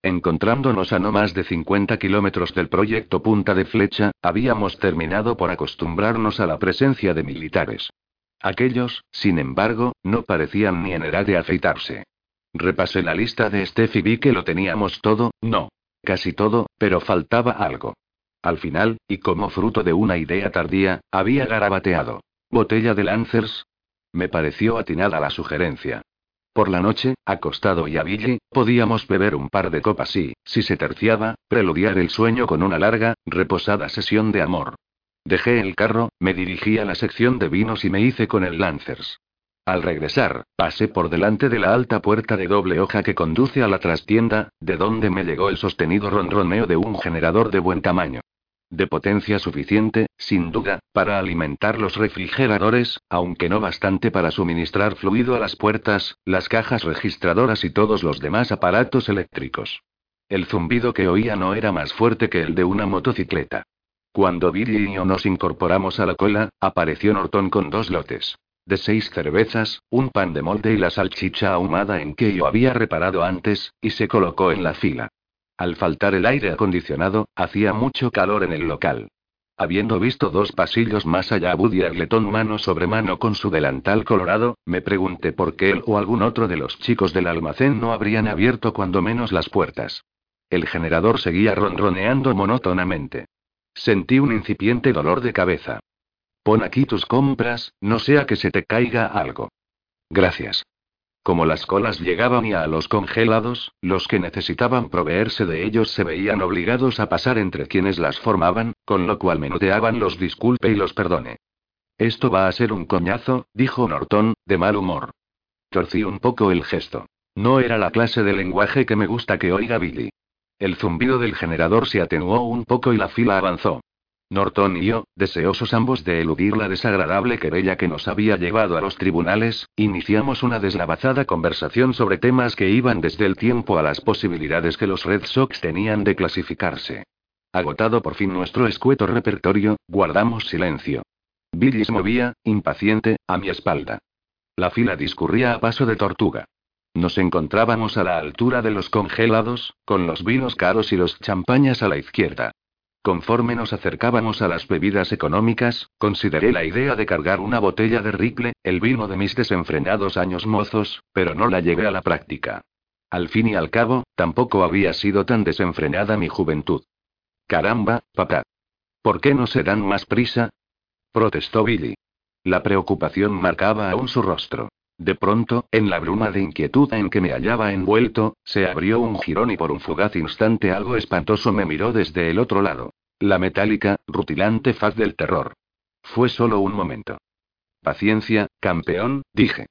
Encontrándonos a no más de 50 kilómetros del proyecto Punta de Flecha, habíamos terminado por acostumbrarnos a la presencia de militares. Aquellos, sin embargo, no parecían ni en edad de afeitarse. Repasé la lista de Steph y vi que lo teníamos todo, no. Casi todo, pero faltaba algo. Al final, y como fruto de una idea tardía, había garabateado. ¿Botella de Lancers? Me pareció atinada la sugerencia. Por la noche, acostado y a podíamos beber un par de copas y, si se terciaba, preludiar el sueño con una larga, reposada sesión de amor. Dejé el carro, me dirigí a la sección de vinos y me hice con el Lancers. Al regresar, pasé por delante de la alta puerta de doble hoja que conduce a la trastienda, de donde me llegó el sostenido ronroneo de un generador de buen tamaño de potencia suficiente, sin duda, para alimentar los refrigeradores, aunque no bastante para suministrar fluido a las puertas, las cajas registradoras y todos los demás aparatos eléctricos. El zumbido que oía no era más fuerte que el de una motocicleta. Cuando Billy y yo nos incorporamos a la cola, apareció Norton con dos lotes. De seis cervezas, un pan de molde y la salchicha ahumada en que yo había reparado antes, y se colocó en la fila. Al faltar el aire acondicionado, hacía mucho calor en el local. Habiendo visto dos pasillos más allá Buddy Arleton mano sobre mano con su delantal colorado, me pregunté por qué él o algún otro de los chicos del almacén no habrían abierto cuando menos las puertas. El generador seguía ronroneando monótonamente. Sentí un incipiente dolor de cabeza. Pon aquí tus compras, no sea que se te caiga algo. Gracias. Como las colas llegaban ya a los congelados, los que necesitaban proveerse de ellos se veían obligados a pasar entre quienes las formaban, con lo cual menudeaban los disculpe y los perdone. Esto va a ser un coñazo, dijo Norton, de mal humor. Torcí un poco el gesto. No era la clase de lenguaje que me gusta que oiga Billy. El zumbido del generador se atenuó un poco y la fila avanzó. Norton y yo, deseosos ambos de eludir la desagradable querella que nos había llevado a los tribunales, iniciamos una deslavazada conversación sobre temas que iban desde el tiempo a las posibilidades que los Red Sox tenían de clasificarse. Agotado por fin nuestro escueto repertorio, guardamos silencio. Billy se movía, impaciente, a mi espalda. La fila discurría a paso de tortuga. Nos encontrábamos a la altura de los congelados, con los vinos caros y los champañas a la izquierda. Conforme nos acercábamos a las bebidas económicas, consideré la idea de cargar una botella de Ricle, el vino de mis desenfrenados años mozos, pero no la llevé a la práctica. Al fin y al cabo, tampoco había sido tan desenfrenada mi juventud. Caramba, papá. ¿Por qué no se dan más prisa? protestó Billy. La preocupación marcaba aún su rostro. De pronto, en la bruma de inquietud en que me hallaba envuelto, se abrió un jirón y por un fugaz instante algo espantoso me miró desde el otro lado. La metálica, rutilante faz del terror. Fue solo un momento. Paciencia, campeón, dije.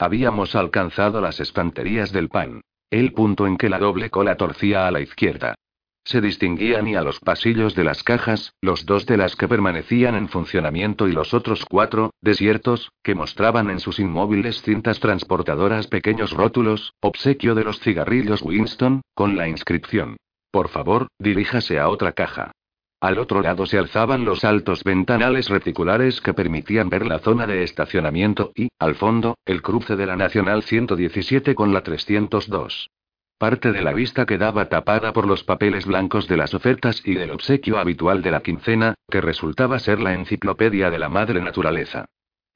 Habíamos alcanzado las estanterías del pan. El punto en que la doble cola torcía a la izquierda se distinguían y a los pasillos de las cajas, los dos de las que permanecían en funcionamiento y los otros cuatro, desiertos, que mostraban en sus inmóviles cintas transportadoras pequeños rótulos, obsequio de los cigarrillos Winston, con la inscripción. Por favor, diríjase a otra caja. Al otro lado se alzaban los altos ventanales reticulares que permitían ver la zona de estacionamiento y, al fondo, el cruce de la Nacional 117 con la 302. Parte de la vista quedaba tapada por los papeles blancos de las ofertas y del obsequio habitual de la quincena, que resultaba ser la enciclopedia de la madre naturaleza.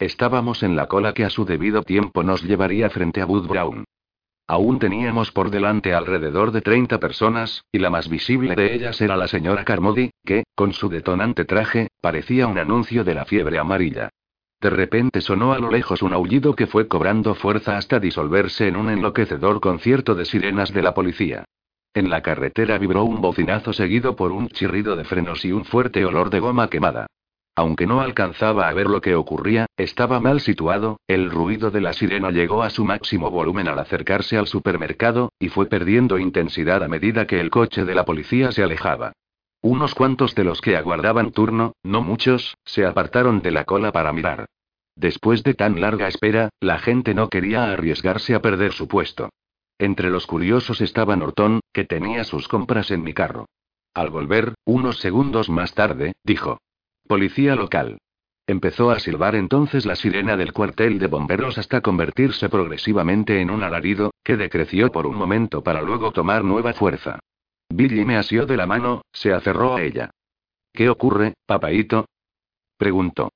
Estábamos en la cola que a su debido tiempo nos llevaría frente a Wood Brown. Aún teníamos por delante alrededor de 30 personas, y la más visible de ellas era la señora Carmody, que, con su detonante traje, parecía un anuncio de la fiebre amarilla. De repente sonó a lo lejos un aullido que fue cobrando fuerza hasta disolverse en un enloquecedor concierto de sirenas de la policía. En la carretera vibró un bocinazo seguido por un chirrido de frenos y un fuerte olor de goma quemada. Aunque no alcanzaba a ver lo que ocurría, estaba mal situado, el ruido de la sirena llegó a su máximo volumen al acercarse al supermercado, y fue perdiendo intensidad a medida que el coche de la policía se alejaba. Unos cuantos de los que aguardaban turno, no muchos, se apartaron de la cola para mirar. Después de tan larga espera, la gente no quería arriesgarse a perder su puesto. Entre los curiosos estaba Norton, que tenía sus compras en mi carro. Al volver, unos segundos más tarde, dijo. Policía local. Empezó a silbar entonces la sirena del cuartel de bomberos hasta convertirse progresivamente en un alarido, que decreció por un momento para luego tomar nueva fuerza. Billy me asió de la mano, se aferró a ella. ¿Qué ocurre, papaito? preguntó.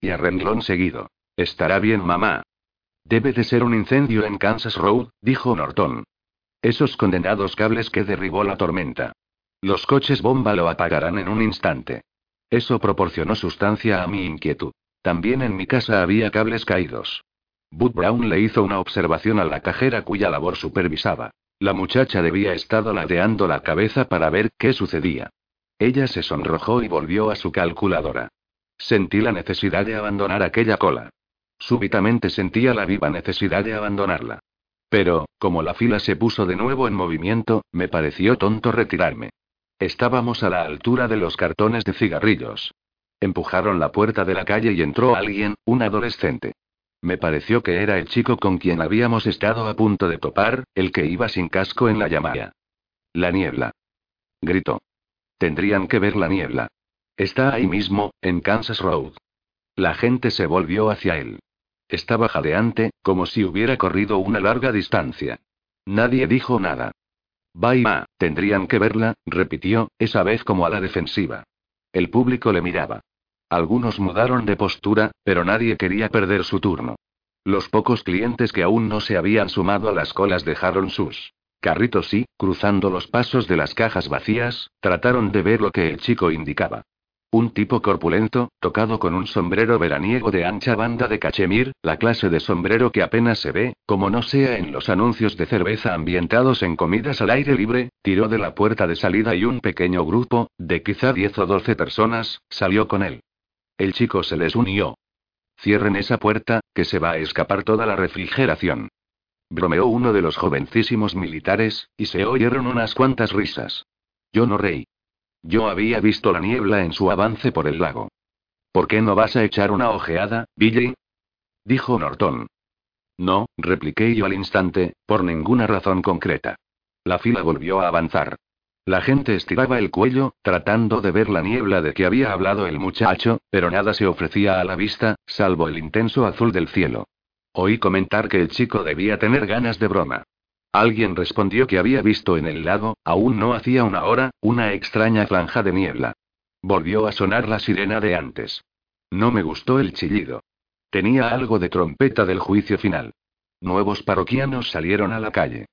Y a renglón seguido. Estará bien, mamá. Debe de ser un incendio en Kansas Road, dijo Norton. Esos condenados cables que derribó la tormenta. Los coches bomba lo apagarán en un instante. Eso proporcionó sustancia a mi inquietud. También en mi casa había cables caídos. Bud Brown le hizo una observación a la cajera cuya labor supervisaba. La muchacha debía estado ladeando la cabeza para ver qué sucedía. Ella se sonrojó y volvió a su calculadora. Sentí la necesidad de abandonar aquella cola. Súbitamente sentía la viva necesidad de abandonarla. Pero, como la fila se puso de nuevo en movimiento, me pareció tonto retirarme. Estábamos a la altura de los cartones de cigarrillos. Empujaron la puerta de la calle y entró alguien, un adolescente. Me pareció que era el chico con quien habíamos estado a punto de topar, el que iba sin casco en la llamada. La niebla. Gritó. Tendrían que ver la niebla. Está ahí mismo, en Kansas Road. La gente se volvió hacia él. Estaba jadeante, como si hubiera corrido una larga distancia. Nadie dijo nada. Vaya, tendrían que verla, repitió, esa vez como a la defensiva. El público le miraba. Algunos mudaron de postura, pero nadie quería perder su turno. Los pocos clientes que aún no se habían sumado a las colas dejaron sus carritos y, cruzando los pasos de las cajas vacías, trataron de ver lo que el chico indicaba. Un tipo corpulento, tocado con un sombrero veraniego de ancha banda de cachemir, la clase de sombrero que apenas se ve, como no sea en los anuncios de cerveza ambientados en comidas al aire libre, tiró de la puerta de salida y un pequeño grupo, de quizá 10 o 12 personas, salió con él. El chico se les unió. Cierren esa puerta, que se va a escapar toda la refrigeración. Bromeó uno de los jovencísimos militares, y se oyeron unas cuantas risas. Yo no reí. Yo había visto la niebla en su avance por el lago. ¿Por qué no vas a echar una ojeada, Billy? Dijo Norton. No, repliqué yo al instante, por ninguna razón concreta. La fila volvió a avanzar. La gente estiraba el cuello, tratando de ver la niebla de que había hablado el muchacho, pero nada se ofrecía a la vista, salvo el intenso azul del cielo. Oí comentar que el chico debía tener ganas de broma. Alguien respondió que había visto en el lago, aún no hacía una hora, una extraña franja de niebla. Volvió a sonar la sirena de antes. No me gustó el chillido. Tenía algo de trompeta del juicio final. Nuevos parroquianos salieron a la calle.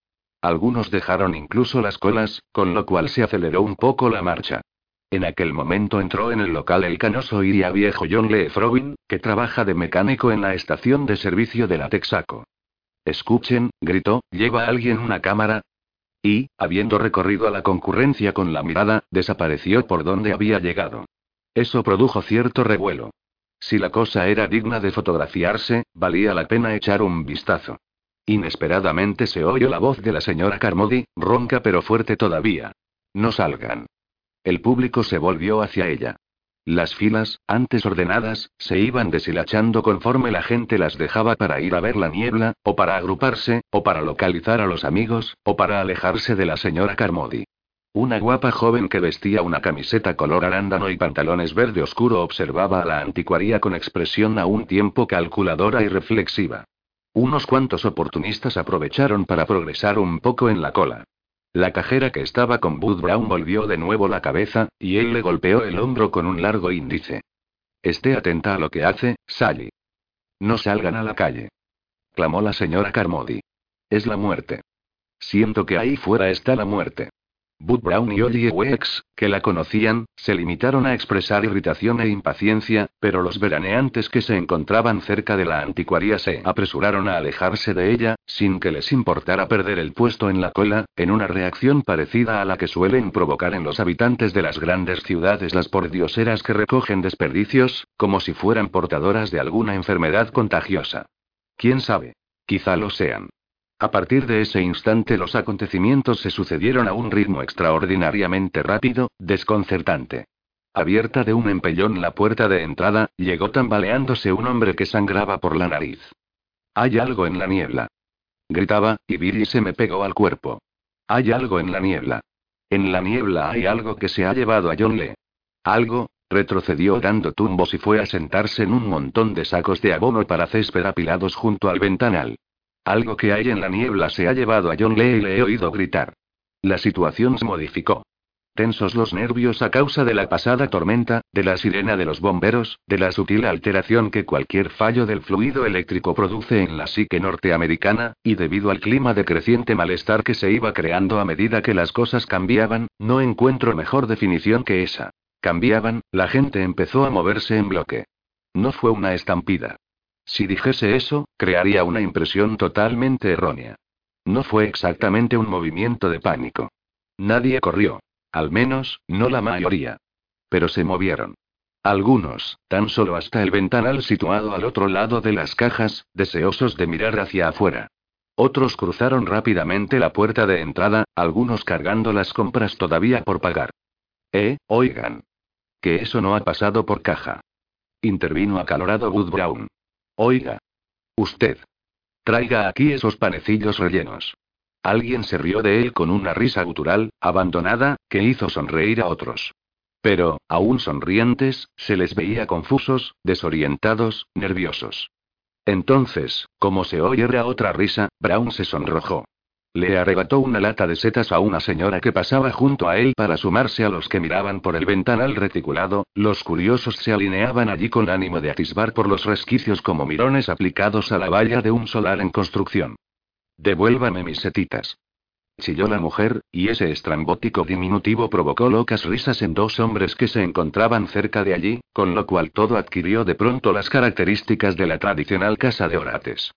Algunos dejaron incluso las colas, con lo cual se aceleró un poco la marcha. En aquel momento entró en el local el canoso y viejo John Lee Frobin, que trabaja de mecánico en la estación de servicio de la Texaco. Escuchen, gritó, ¿lleva alguien una cámara? Y, habiendo recorrido a la concurrencia con la mirada, desapareció por donde había llegado. Eso produjo cierto revuelo. Si la cosa era digna de fotografiarse, valía la pena echar un vistazo. Inesperadamente se oyó la voz de la señora Carmody, ronca pero fuerte todavía. No salgan. El público se volvió hacia ella. Las filas, antes ordenadas, se iban deshilachando conforme la gente las dejaba para ir a ver la niebla, o para agruparse, o para localizar a los amigos, o para alejarse de la señora Carmody. Una guapa joven que vestía una camiseta color arándano y pantalones verde oscuro observaba a la anticuaría con expresión a un tiempo calculadora y reflexiva. Unos cuantos oportunistas aprovecharon para progresar un poco en la cola. La cajera que estaba con Bud Brown volvió de nuevo la cabeza, y él le golpeó el hombro con un largo índice. Esté atenta a lo que hace, Sally. No salgan a la calle. Clamó la señora Carmody. Es la muerte. Siento que ahí fuera está la muerte. Bud Brown y Ollie Wex, que la conocían, se limitaron a expresar irritación e impaciencia, pero los veraneantes que se encontraban cerca de la anticuaría se apresuraron a alejarse de ella, sin que les importara perder el puesto en la cola, en una reacción parecida a la que suelen provocar en los habitantes de las grandes ciudades las pordioseras que recogen desperdicios, como si fueran portadoras de alguna enfermedad contagiosa. ¿Quién sabe? Quizá lo sean. A partir de ese instante los acontecimientos se sucedieron a un ritmo extraordinariamente rápido, desconcertante. Abierta de un empellón la puerta de entrada, llegó tambaleándose un hombre que sangraba por la nariz. Hay algo en la niebla. Gritaba, y Billy se me pegó al cuerpo. Hay algo en la niebla. En la niebla hay algo que se ha llevado a John Lee. Algo, retrocedió dando tumbos y fue a sentarse en un montón de sacos de abono para césped apilados junto al ventanal. Algo que hay en la niebla se ha llevado a John Lee y le he oído gritar. La situación se modificó. Tensos los nervios a causa de la pasada tormenta, de la sirena de los bomberos, de la sutil alteración que cualquier fallo del fluido eléctrico produce en la psique norteamericana, y debido al clima de creciente malestar que se iba creando a medida que las cosas cambiaban, no encuentro mejor definición que esa. Cambiaban, la gente empezó a moverse en bloque. No fue una estampida. Si dijese eso, crearía una impresión totalmente errónea. No fue exactamente un movimiento de pánico. Nadie corrió. Al menos, no la mayoría. Pero se movieron. Algunos, tan solo hasta el ventanal situado al otro lado de las cajas, deseosos de mirar hacia afuera. Otros cruzaron rápidamente la puerta de entrada, algunos cargando las compras todavía por pagar. Eh, oigan. Que eso no ha pasado por caja. Intervino acalorado Wood Brown. Oiga. Usted. Traiga aquí esos panecillos rellenos. Alguien se rió de él con una risa gutural, abandonada, que hizo sonreír a otros. Pero, aún sonrientes, se les veía confusos, desorientados, nerviosos. Entonces, como se oyera otra risa, Brown se sonrojó. Le arrebató una lata de setas a una señora que pasaba junto a él para sumarse a los que miraban por el ventanal reticulado, los curiosos se alineaban allí con ánimo de atisbar por los resquicios como mirones aplicados a la valla de un solar en construcción. Devuélvame mis setitas. Chilló la mujer, y ese estrambótico diminutivo provocó locas risas en dos hombres que se encontraban cerca de allí, con lo cual todo adquirió de pronto las características de la tradicional casa de orates.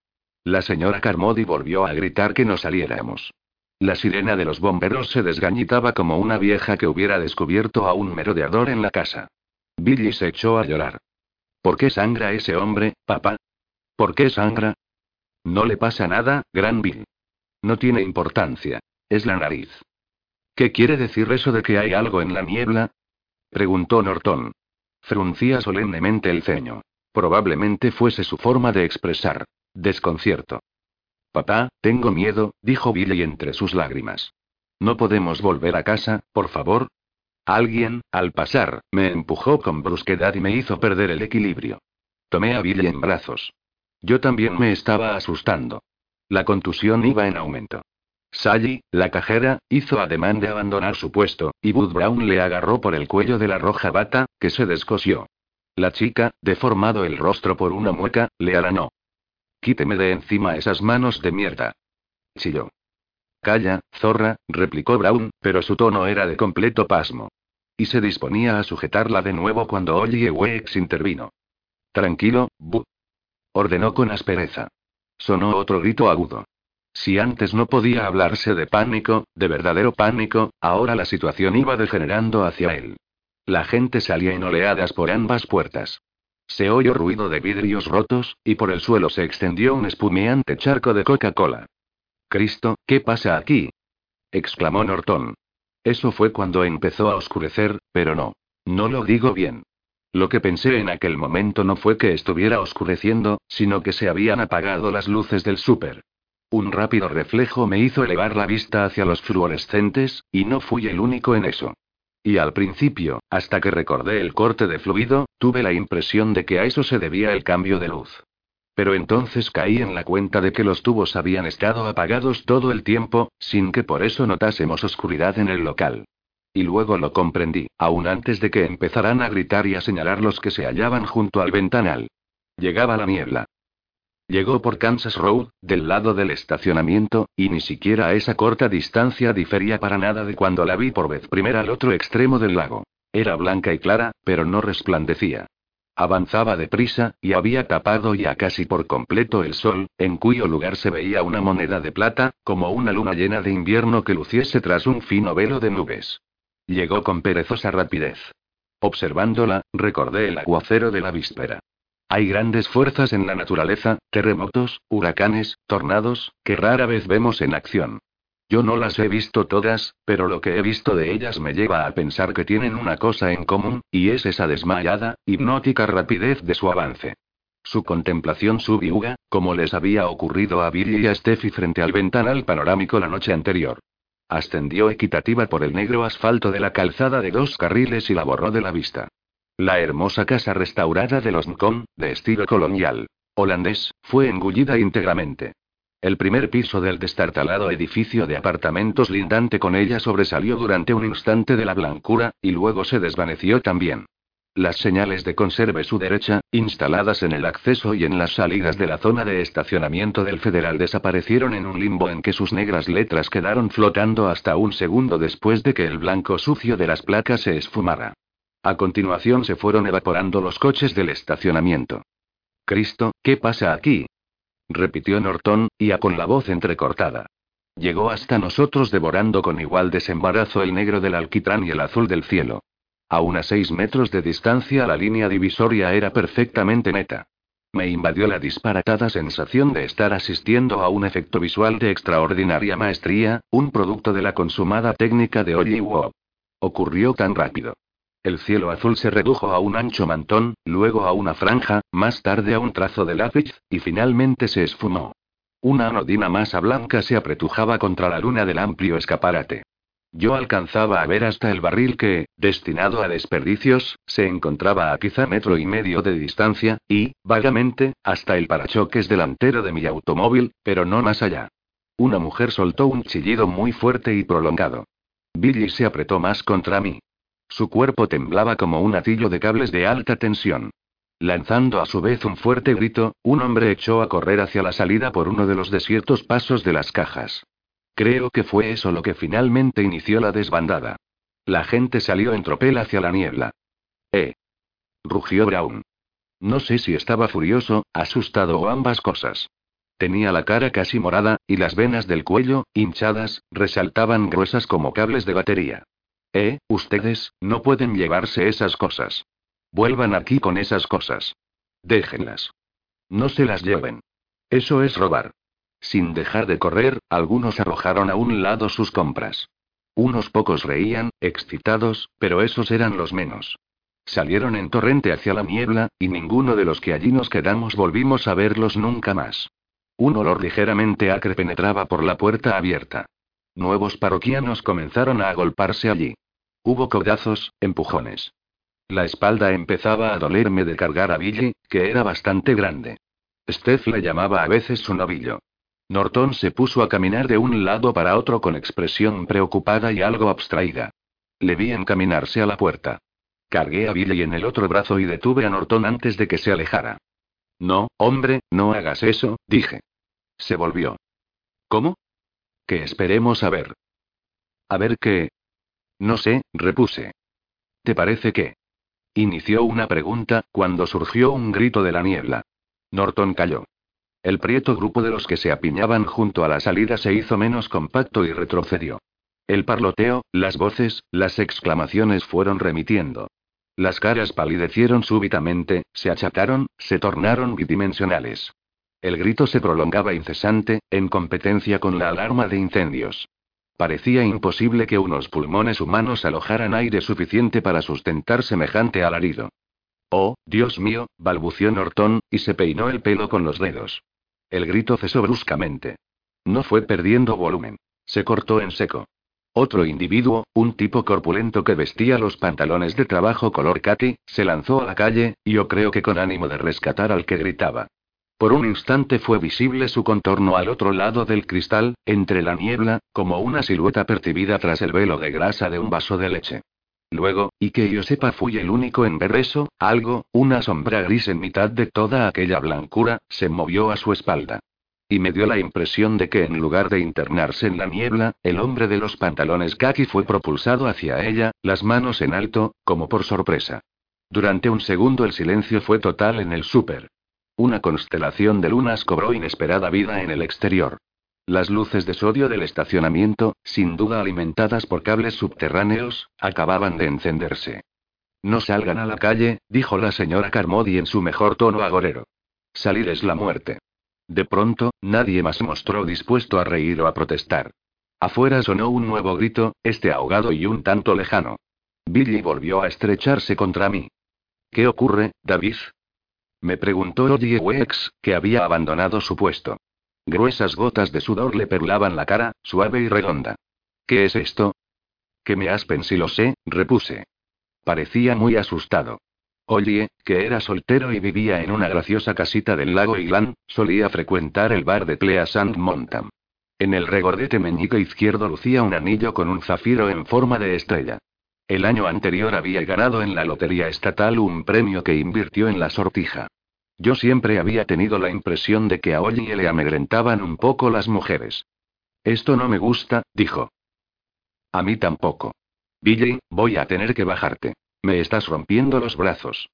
La señora Carmody volvió a gritar que no saliéramos. La sirena de los bomberos se desgañitaba como una vieja que hubiera descubierto a un merodeador en la casa. Billy se echó a llorar. ¿Por qué sangra ese hombre, papá? ¿Por qué sangra? No le pasa nada, Gran Bill. No tiene importancia. Es la nariz. ¿Qué quiere decir eso de que hay algo en la niebla? preguntó Norton. Fruncía solemnemente el ceño. Probablemente fuese su forma de expresar. Desconcierto. Papá, tengo miedo, dijo Billy entre sus lágrimas. ¿No podemos volver a casa, por favor? Alguien, al pasar, me empujó con brusquedad y me hizo perder el equilibrio. Tomé a Billy en brazos. Yo también me estaba asustando. La contusión iba en aumento. Sally, la cajera, hizo ademán de abandonar su puesto, y Bud Brown le agarró por el cuello de la roja bata, que se descosió. La chica, deformado el rostro por una mueca, le alanó. Quíteme de encima esas manos de mierda. Chilló. Calla, zorra, replicó Brown, pero su tono era de completo pasmo. Y se disponía a sujetarla de nuevo cuando Ollie Wex intervino. Tranquilo, Bu. Ordenó con aspereza. Sonó otro grito agudo. Si antes no podía hablarse de pánico, de verdadero pánico, ahora la situación iba degenerando hacia él. La gente salía en oleadas por ambas puertas. Se oyó ruido de vidrios rotos, y por el suelo se extendió un espumeante charco de Coca-Cola. Cristo, ¿qué pasa aquí? exclamó Norton. Eso fue cuando empezó a oscurecer, pero no. No lo digo bien. Lo que pensé en aquel momento no fue que estuviera oscureciendo, sino que se habían apagado las luces del súper. Un rápido reflejo me hizo elevar la vista hacia los fluorescentes, y no fui el único en eso. Y al principio, hasta que recordé el corte de fluido, tuve la impresión de que a eso se debía el cambio de luz. Pero entonces caí en la cuenta de que los tubos habían estado apagados todo el tiempo, sin que por eso notásemos oscuridad en el local. Y luego lo comprendí, aún antes de que empezaran a gritar y a señalar los que se hallaban junto al ventanal. Llegaba la niebla. Llegó por Kansas Road, del lado del estacionamiento, y ni siquiera a esa corta distancia difería para nada de cuando la vi por vez primera al otro extremo del lago. Era blanca y clara, pero no resplandecía. Avanzaba deprisa, y había tapado ya casi por completo el sol, en cuyo lugar se veía una moneda de plata, como una luna llena de invierno que luciese tras un fino velo de nubes. Llegó con perezosa rapidez. Observándola, recordé el aguacero de la víspera. Hay grandes fuerzas en la naturaleza, terremotos, huracanes, tornados, que rara vez vemos en acción. Yo no las he visto todas, pero lo que he visto de ellas me lleva a pensar que tienen una cosa en común, y es esa desmayada, hipnótica rapidez de su avance. Su contemplación subiuga, como les había ocurrido a Billy y a Steffi frente al ventanal panorámico la noche anterior. Ascendió equitativa por el negro asfalto de la calzada de dos carriles y la borró de la vista. La hermosa casa restaurada de los Nkon, de estilo colonial holandés, fue engullida íntegramente. El primer piso del destartalado edificio de apartamentos lindante con ella sobresalió durante un instante de la blancura, y luego se desvaneció también. Las señales de conserve su derecha, instaladas en el acceso y en las salidas de la zona de estacionamiento del federal, desaparecieron en un limbo en que sus negras letras quedaron flotando hasta un segundo después de que el blanco sucio de las placas se esfumara. A continuación se fueron evaporando los coches del estacionamiento. Cristo, ¿qué pasa aquí? repitió Norton, a con la voz entrecortada. Llegó hasta nosotros devorando con igual desembarazo el negro del alquitrán y el azul del cielo. A unas seis metros de distancia la línea divisoria era perfectamente neta. Me invadió la disparatada sensación de estar asistiendo a un efecto visual de extraordinaria maestría, un producto de la consumada técnica de Hollywood. Ocurrió tan rápido. El cielo azul se redujo a un ancho mantón, luego a una franja, más tarde a un trazo de lápiz, y finalmente se esfumó. Una anodina masa blanca se apretujaba contra la luna del amplio escaparate. Yo alcanzaba a ver hasta el barril que, destinado a desperdicios, se encontraba a quizá metro y medio de distancia, y, vagamente, hasta el parachoques delantero de mi automóvil, pero no más allá. Una mujer soltó un chillido muy fuerte y prolongado. Billy se apretó más contra mí. Su cuerpo temblaba como un atillo de cables de alta tensión. Lanzando a su vez un fuerte grito, un hombre echó a correr hacia la salida por uno de los desiertos pasos de las cajas. Creo que fue eso lo que finalmente inició la desbandada. La gente salió en tropel hacia la niebla. ¡Eh! rugió Brown. No sé si estaba furioso, asustado o ambas cosas. Tenía la cara casi morada, y las venas del cuello, hinchadas, resaltaban gruesas como cables de batería. Eh, ustedes, no pueden llevarse esas cosas. Vuelvan aquí con esas cosas. Déjenlas. No se las lleven. Eso es robar. Sin dejar de correr, algunos arrojaron a un lado sus compras. Unos pocos reían, excitados, pero esos eran los menos. Salieron en torrente hacia la niebla, y ninguno de los que allí nos quedamos volvimos a verlos nunca más. Un olor ligeramente acre penetraba por la puerta abierta. Nuevos parroquianos comenzaron a agolparse allí. Hubo codazos, empujones. La espalda empezaba a dolerme de cargar a Billy, que era bastante grande. Steph le llamaba a veces su novillo. Norton se puso a caminar de un lado para otro con expresión preocupada y algo abstraída. Le vi encaminarse a la puerta. Cargué a Billy en el otro brazo y detuve a Norton antes de que se alejara. No, hombre, no hagas eso, dije. Se volvió. ¿Cómo? Que esperemos a ver. A ver qué. No sé, repuse. ¿Te parece que? Inició una pregunta, cuando surgió un grito de la niebla. Norton calló. El prieto grupo de los que se apiñaban junto a la salida se hizo menos compacto y retrocedió. El parloteo, las voces, las exclamaciones fueron remitiendo. Las caras palidecieron súbitamente, se achataron, se tornaron bidimensionales. El grito se prolongaba incesante, en competencia con la alarma de incendios. Parecía imposible que unos pulmones humanos alojaran aire suficiente para sustentar semejante alarido. Oh, Dios mío, balbució Norton, y se peinó el pelo con los dedos. El grito cesó bruscamente. No fue perdiendo volumen. Se cortó en seco. Otro individuo, un tipo corpulento que vestía los pantalones de trabajo color Katy, se lanzó a la calle, yo creo que con ánimo de rescatar al que gritaba. Por un instante fue visible su contorno al otro lado del cristal, entre la niebla, como una silueta percibida tras el velo de grasa de un vaso de leche. Luego, y que yo sepa fui el único en ver eso, algo, una sombra gris en mitad de toda aquella blancura, se movió a su espalda. Y me dio la impresión de que en lugar de internarse en la niebla, el hombre de los pantalones kaki fue propulsado hacia ella, las manos en alto, como por sorpresa. Durante un segundo el silencio fue total en el súper. Una constelación de lunas cobró inesperada vida en el exterior. Las luces de sodio del estacionamiento, sin duda alimentadas por cables subterráneos, acababan de encenderse. No salgan a la calle, dijo la señora Carmody en su mejor tono agorero. Salir es la muerte. De pronto, nadie más mostró dispuesto a reír o a protestar. Afuera sonó un nuevo grito, este ahogado y un tanto lejano. Billy volvió a estrecharse contra mí. ¿Qué ocurre, David? Me preguntó Odie Wex, que había abandonado su puesto. Gruesas gotas de sudor le perlaban la cara, suave y redonda. ¿Qué es esto? Que me aspen si lo sé, repuse. Parecía muy asustado. Oye, que era soltero y vivía en una graciosa casita del lago Iglán, solía frecuentar el bar de Pleasant Mountain. En el regordete meñique izquierdo lucía un anillo con un zafiro en forma de estrella. El año anterior había ganado en la lotería estatal un premio que invirtió en la sortija. Yo siempre había tenido la impresión de que a Ollie le amedrentaban un poco las mujeres. Esto no me gusta, dijo. A mí tampoco. Billy, voy a tener que bajarte. Me estás rompiendo los brazos.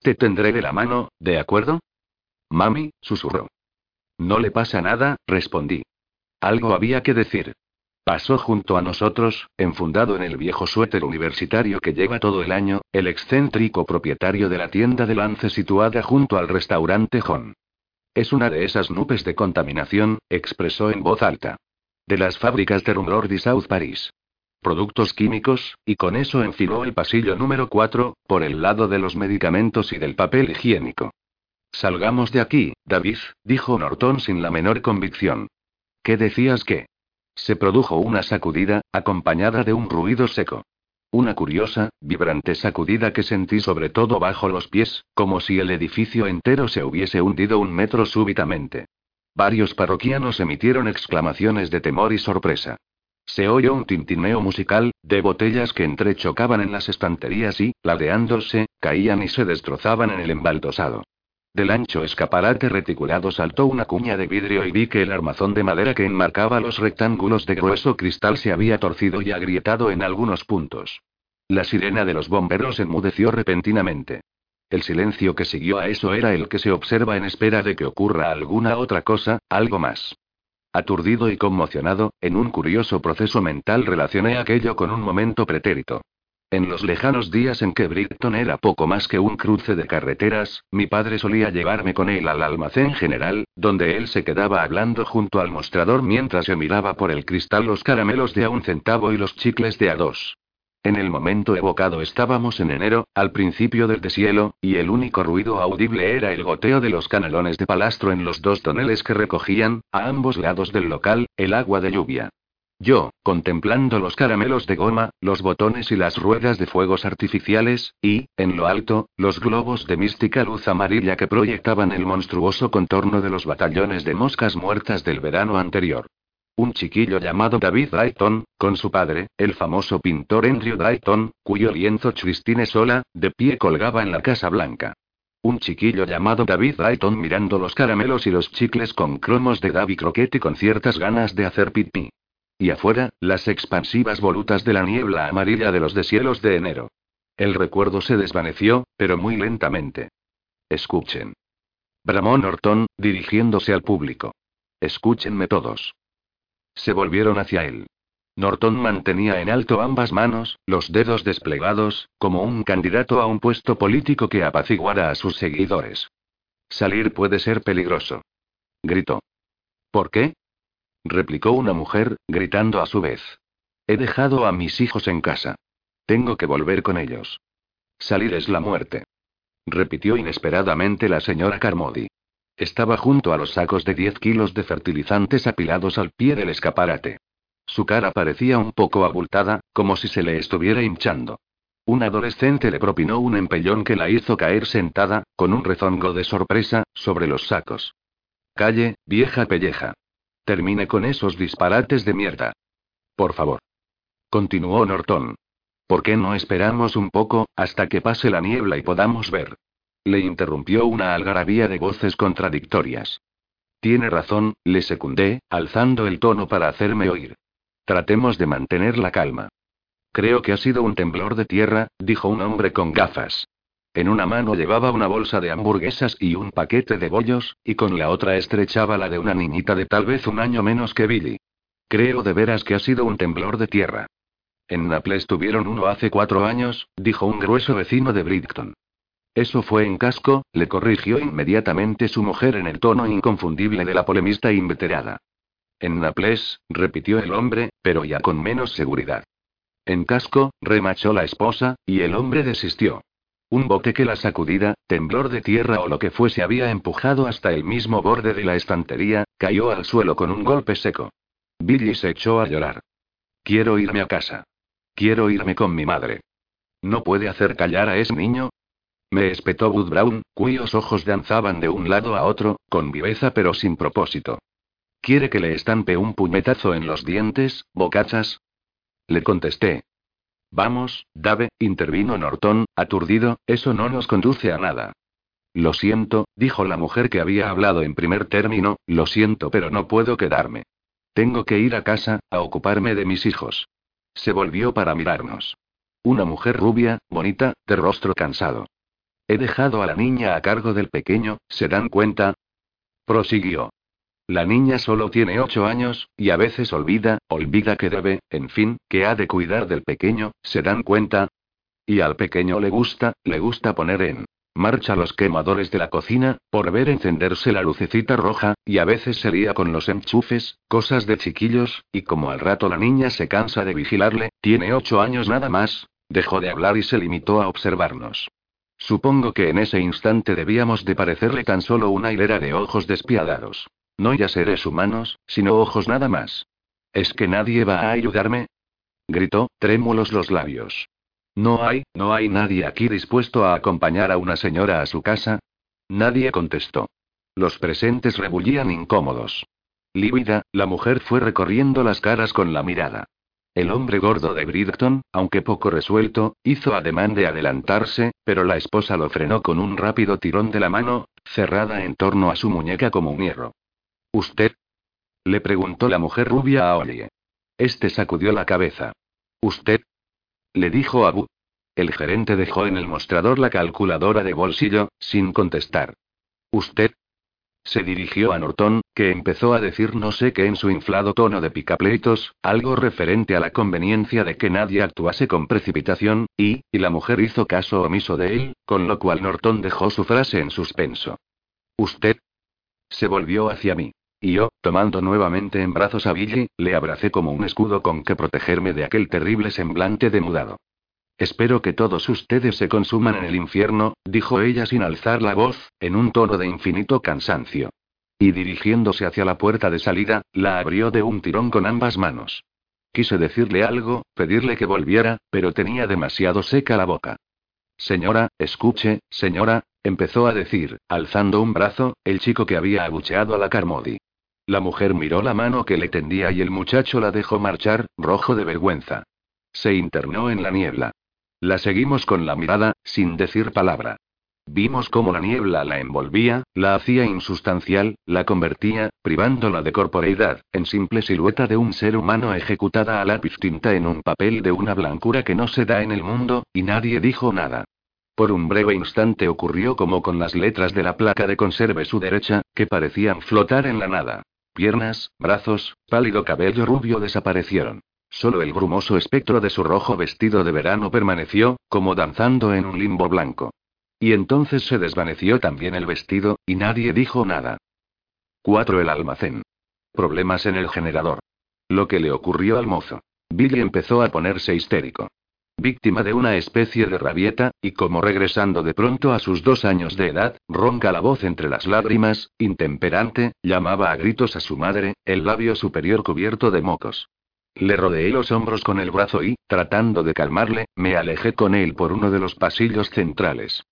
Te tendré de la mano, ¿de acuerdo? Mami, susurró. No le pasa nada, respondí. Algo había que decir. Pasó junto a nosotros, enfundado en el viejo suéter universitario que lleva todo el año, el excéntrico propietario de la tienda de lance situada junto al restaurante John. Es una de esas nubes de contaminación, expresó en voz alta. De las fábricas de Rumlord y South Paris. Productos químicos, y con eso enfiló el pasillo número 4, por el lado de los medicamentos y del papel higiénico. Salgamos de aquí, David, dijo Norton sin la menor convicción. ¿Qué decías que? Se produjo una sacudida, acompañada de un ruido seco. Una curiosa, vibrante sacudida que sentí sobre todo bajo los pies, como si el edificio entero se hubiese hundido un metro súbitamente. Varios parroquianos emitieron exclamaciones de temor y sorpresa. Se oyó un tintineo musical, de botellas que entrechocaban en las estanterías y, ladeándose, caían y se destrozaban en el embaldosado. Del ancho escaparate reticulado saltó una cuña de vidrio y vi que el armazón de madera que enmarcaba los rectángulos de grueso cristal se había torcido y agrietado en algunos puntos. La sirena de los bomberos enmudeció repentinamente. El silencio que siguió a eso era el que se observa en espera de que ocurra alguna otra cosa, algo más. Aturdido y conmocionado, en un curioso proceso mental relacioné aquello con un momento pretérito. En los lejanos días en que Brighton era poco más que un cruce de carreteras, mi padre solía llevarme con él al almacén general, donde él se quedaba hablando junto al mostrador mientras yo miraba por el cristal los caramelos de a un centavo y los chicles de a dos. En el momento evocado estábamos en enero, al principio del deshielo, y el único ruido audible era el goteo de los canalones de palastro en los dos toneles que recogían, a ambos lados del local, el agua de lluvia. Yo, contemplando los caramelos de goma, los botones y las ruedas de fuegos artificiales, y, en lo alto, los globos de mística luz amarilla que proyectaban el monstruoso contorno de los batallones de moscas muertas del verano anterior. Un chiquillo llamado David Drayton, con su padre, el famoso pintor Andrew Drayton, cuyo lienzo Christine Sola, de pie colgaba en la Casa Blanca. Un chiquillo llamado David Drayton mirando los caramelos y los chicles con cromos de Davy Croquette con ciertas ganas de hacer pipí. Y afuera, las expansivas volutas de la niebla amarilla de los deshielos de enero. El recuerdo se desvaneció, pero muy lentamente. Escuchen. Bramó Norton, dirigiéndose al público. Escúchenme todos. Se volvieron hacia él. Norton mantenía en alto ambas manos, los dedos desplegados, como un candidato a un puesto político que apaciguara a sus seguidores. Salir puede ser peligroso. Gritó. ¿Por qué? Replicó una mujer, gritando a su vez. He dejado a mis hijos en casa. Tengo que volver con ellos. Salir es la muerte. Repitió inesperadamente la señora Carmody. Estaba junto a los sacos de 10 kilos de fertilizantes apilados al pie del escaparate. Su cara parecía un poco abultada, como si se le estuviera hinchando. Un adolescente le propinó un empellón que la hizo caer sentada, con un rezongo de sorpresa, sobre los sacos. Calle, vieja pelleja. Termine con esos disparates de mierda. Por favor. Continuó Norton. ¿Por qué no esperamos un poco, hasta que pase la niebla y podamos ver? Le interrumpió una algarabía de voces contradictorias. Tiene razón, le secundé, alzando el tono para hacerme oír. Tratemos de mantener la calma. Creo que ha sido un temblor de tierra, dijo un hombre con gafas. En una mano llevaba una bolsa de hamburguesas y un paquete de bollos, y con la otra estrechaba la de una niñita de tal vez un año menos que Billy. Creo de veras que ha sido un temblor de tierra. En Naples tuvieron uno hace cuatro años, dijo un grueso vecino de Brighton. Eso fue en casco, le corrigió inmediatamente su mujer en el tono inconfundible de la polemista inveterada. En Naples, repitió el hombre, pero ya con menos seguridad. En casco, remachó la esposa, y el hombre desistió. Un bote que la sacudida, temblor de tierra o lo que fuese había empujado hasta el mismo borde de la estantería, cayó al suelo con un golpe seco. Billy se echó a llorar. Quiero irme a casa. Quiero irme con mi madre. ¿No puede hacer callar a ese niño? Me espetó Wood Brown, cuyos ojos danzaban de un lado a otro, con viveza pero sin propósito. ¿Quiere que le estampe un puñetazo en los dientes, bocachas? Le contesté. Vamos, Dave, intervino Norton, aturdido, eso no nos conduce a nada. Lo siento, dijo la mujer que había hablado en primer término, lo siento pero no puedo quedarme. Tengo que ir a casa, a ocuparme de mis hijos. Se volvió para mirarnos. Una mujer rubia, bonita, de rostro cansado. He dejado a la niña a cargo del pequeño, ¿se dan cuenta? Prosiguió. La niña solo tiene ocho años, y a veces olvida, olvida que debe, en fin, que ha de cuidar del pequeño, ¿se dan cuenta? Y al pequeño le gusta, le gusta poner en marcha los quemadores de la cocina, por ver encenderse la lucecita roja, y a veces se lía con los enchufes, cosas de chiquillos, y como al rato la niña se cansa de vigilarle, tiene ocho años nada más, dejó de hablar y se limitó a observarnos. Supongo que en ese instante debíamos de parecerle tan solo una hilera de ojos despiadados. No ya seres humanos, sino ojos nada más. ¿Es que nadie va a ayudarme? gritó, trémulos los labios. No hay, no hay nadie aquí dispuesto a acompañar a una señora a su casa. Nadie contestó. Los presentes rebullían incómodos. Lívida, la mujer fue recorriendo las caras con la mirada. El hombre gordo de Bridgeton, aunque poco resuelto, hizo ademán de adelantarse, pero la esposa lo frenó con un rápido tirón de la mano, cerrada en torno a su muñeca como un hierro. ¿Usted? le preguntó la mujer rubia a Ollie. Este sacudió la cabeza. ¿Usted? le dijo Abu. El gerente dejó en el mostrador la calculadora de bolsillo, sin contestar. ¿Usted? Se dirigió a Norton, que empezó a decir no sé qué en su inflado tono de picapleitos, algo referente a la conveniencia de que nadie actuase con precipitación, y, y la mujer hizo caso omiso de él, con lo cual Norton dejó su frase en suspenso. ¿Usted? Se volvió hacia mí. Y yo, tomando nuevamente en brazos a Billy, le abracé como un escudo con que protegerme de aquel terrible semblante demudado. Espero que todos ustedes se consuman en el infierno, dijo ella sin alzar la voz, en un tono de infinito cansancio. Y dirigiéndose hacia la puerta de salida, la abrió de un tirón con ambas manos. Quise decirle algo, pedirle que volviera, pero tenía demasiado seca la boca. Señora, escuche, señora, empezó a decir, alzando un brazo, el chico que había abucheado a la Carmody. La mujer miró la mano que le tendía y el muchacho la dejó marchar, rojo de vergüenza. Se internó en la niebla. La seguimos con la mirada, sin decir palabra. Vimos cómo la niebla la envolvía, la hacía insustancial, la convertía, privándola de corporeidad, en simple silueta de un ser humano ejecutada a lápiz tinta en un papel de una blancura que no se da en el mundo, y nadie dijo nada. Por un breve instante ocurrió como con las letras de la placa de conserve su derecha, que parecían flotar en la nada. Piernas, brazos, pálido cabello rubio desaparecieron. Solo el brumoso espectro de su rojo vestido de verano permaneció, como danzando en un limbo blanco. Y entonces se desvaneció también el vestido, y nadie dijo nada. 4. El almacén. Problemas en el generador. Lo que le ocurrió al mozo. Billy empezó a ponerse histérico. Víctima de una especie de rabieta, y como regresando de pronto a sus dos años de edad, ronca la voz entre las lágrimas, intemperante, llamaba a gritos a su madre, el labio superior cubierto de mocos. Le rodeé los hombros con el brazo y, tratando de calmarle, me alejé con él por uno de los pasillos centrales.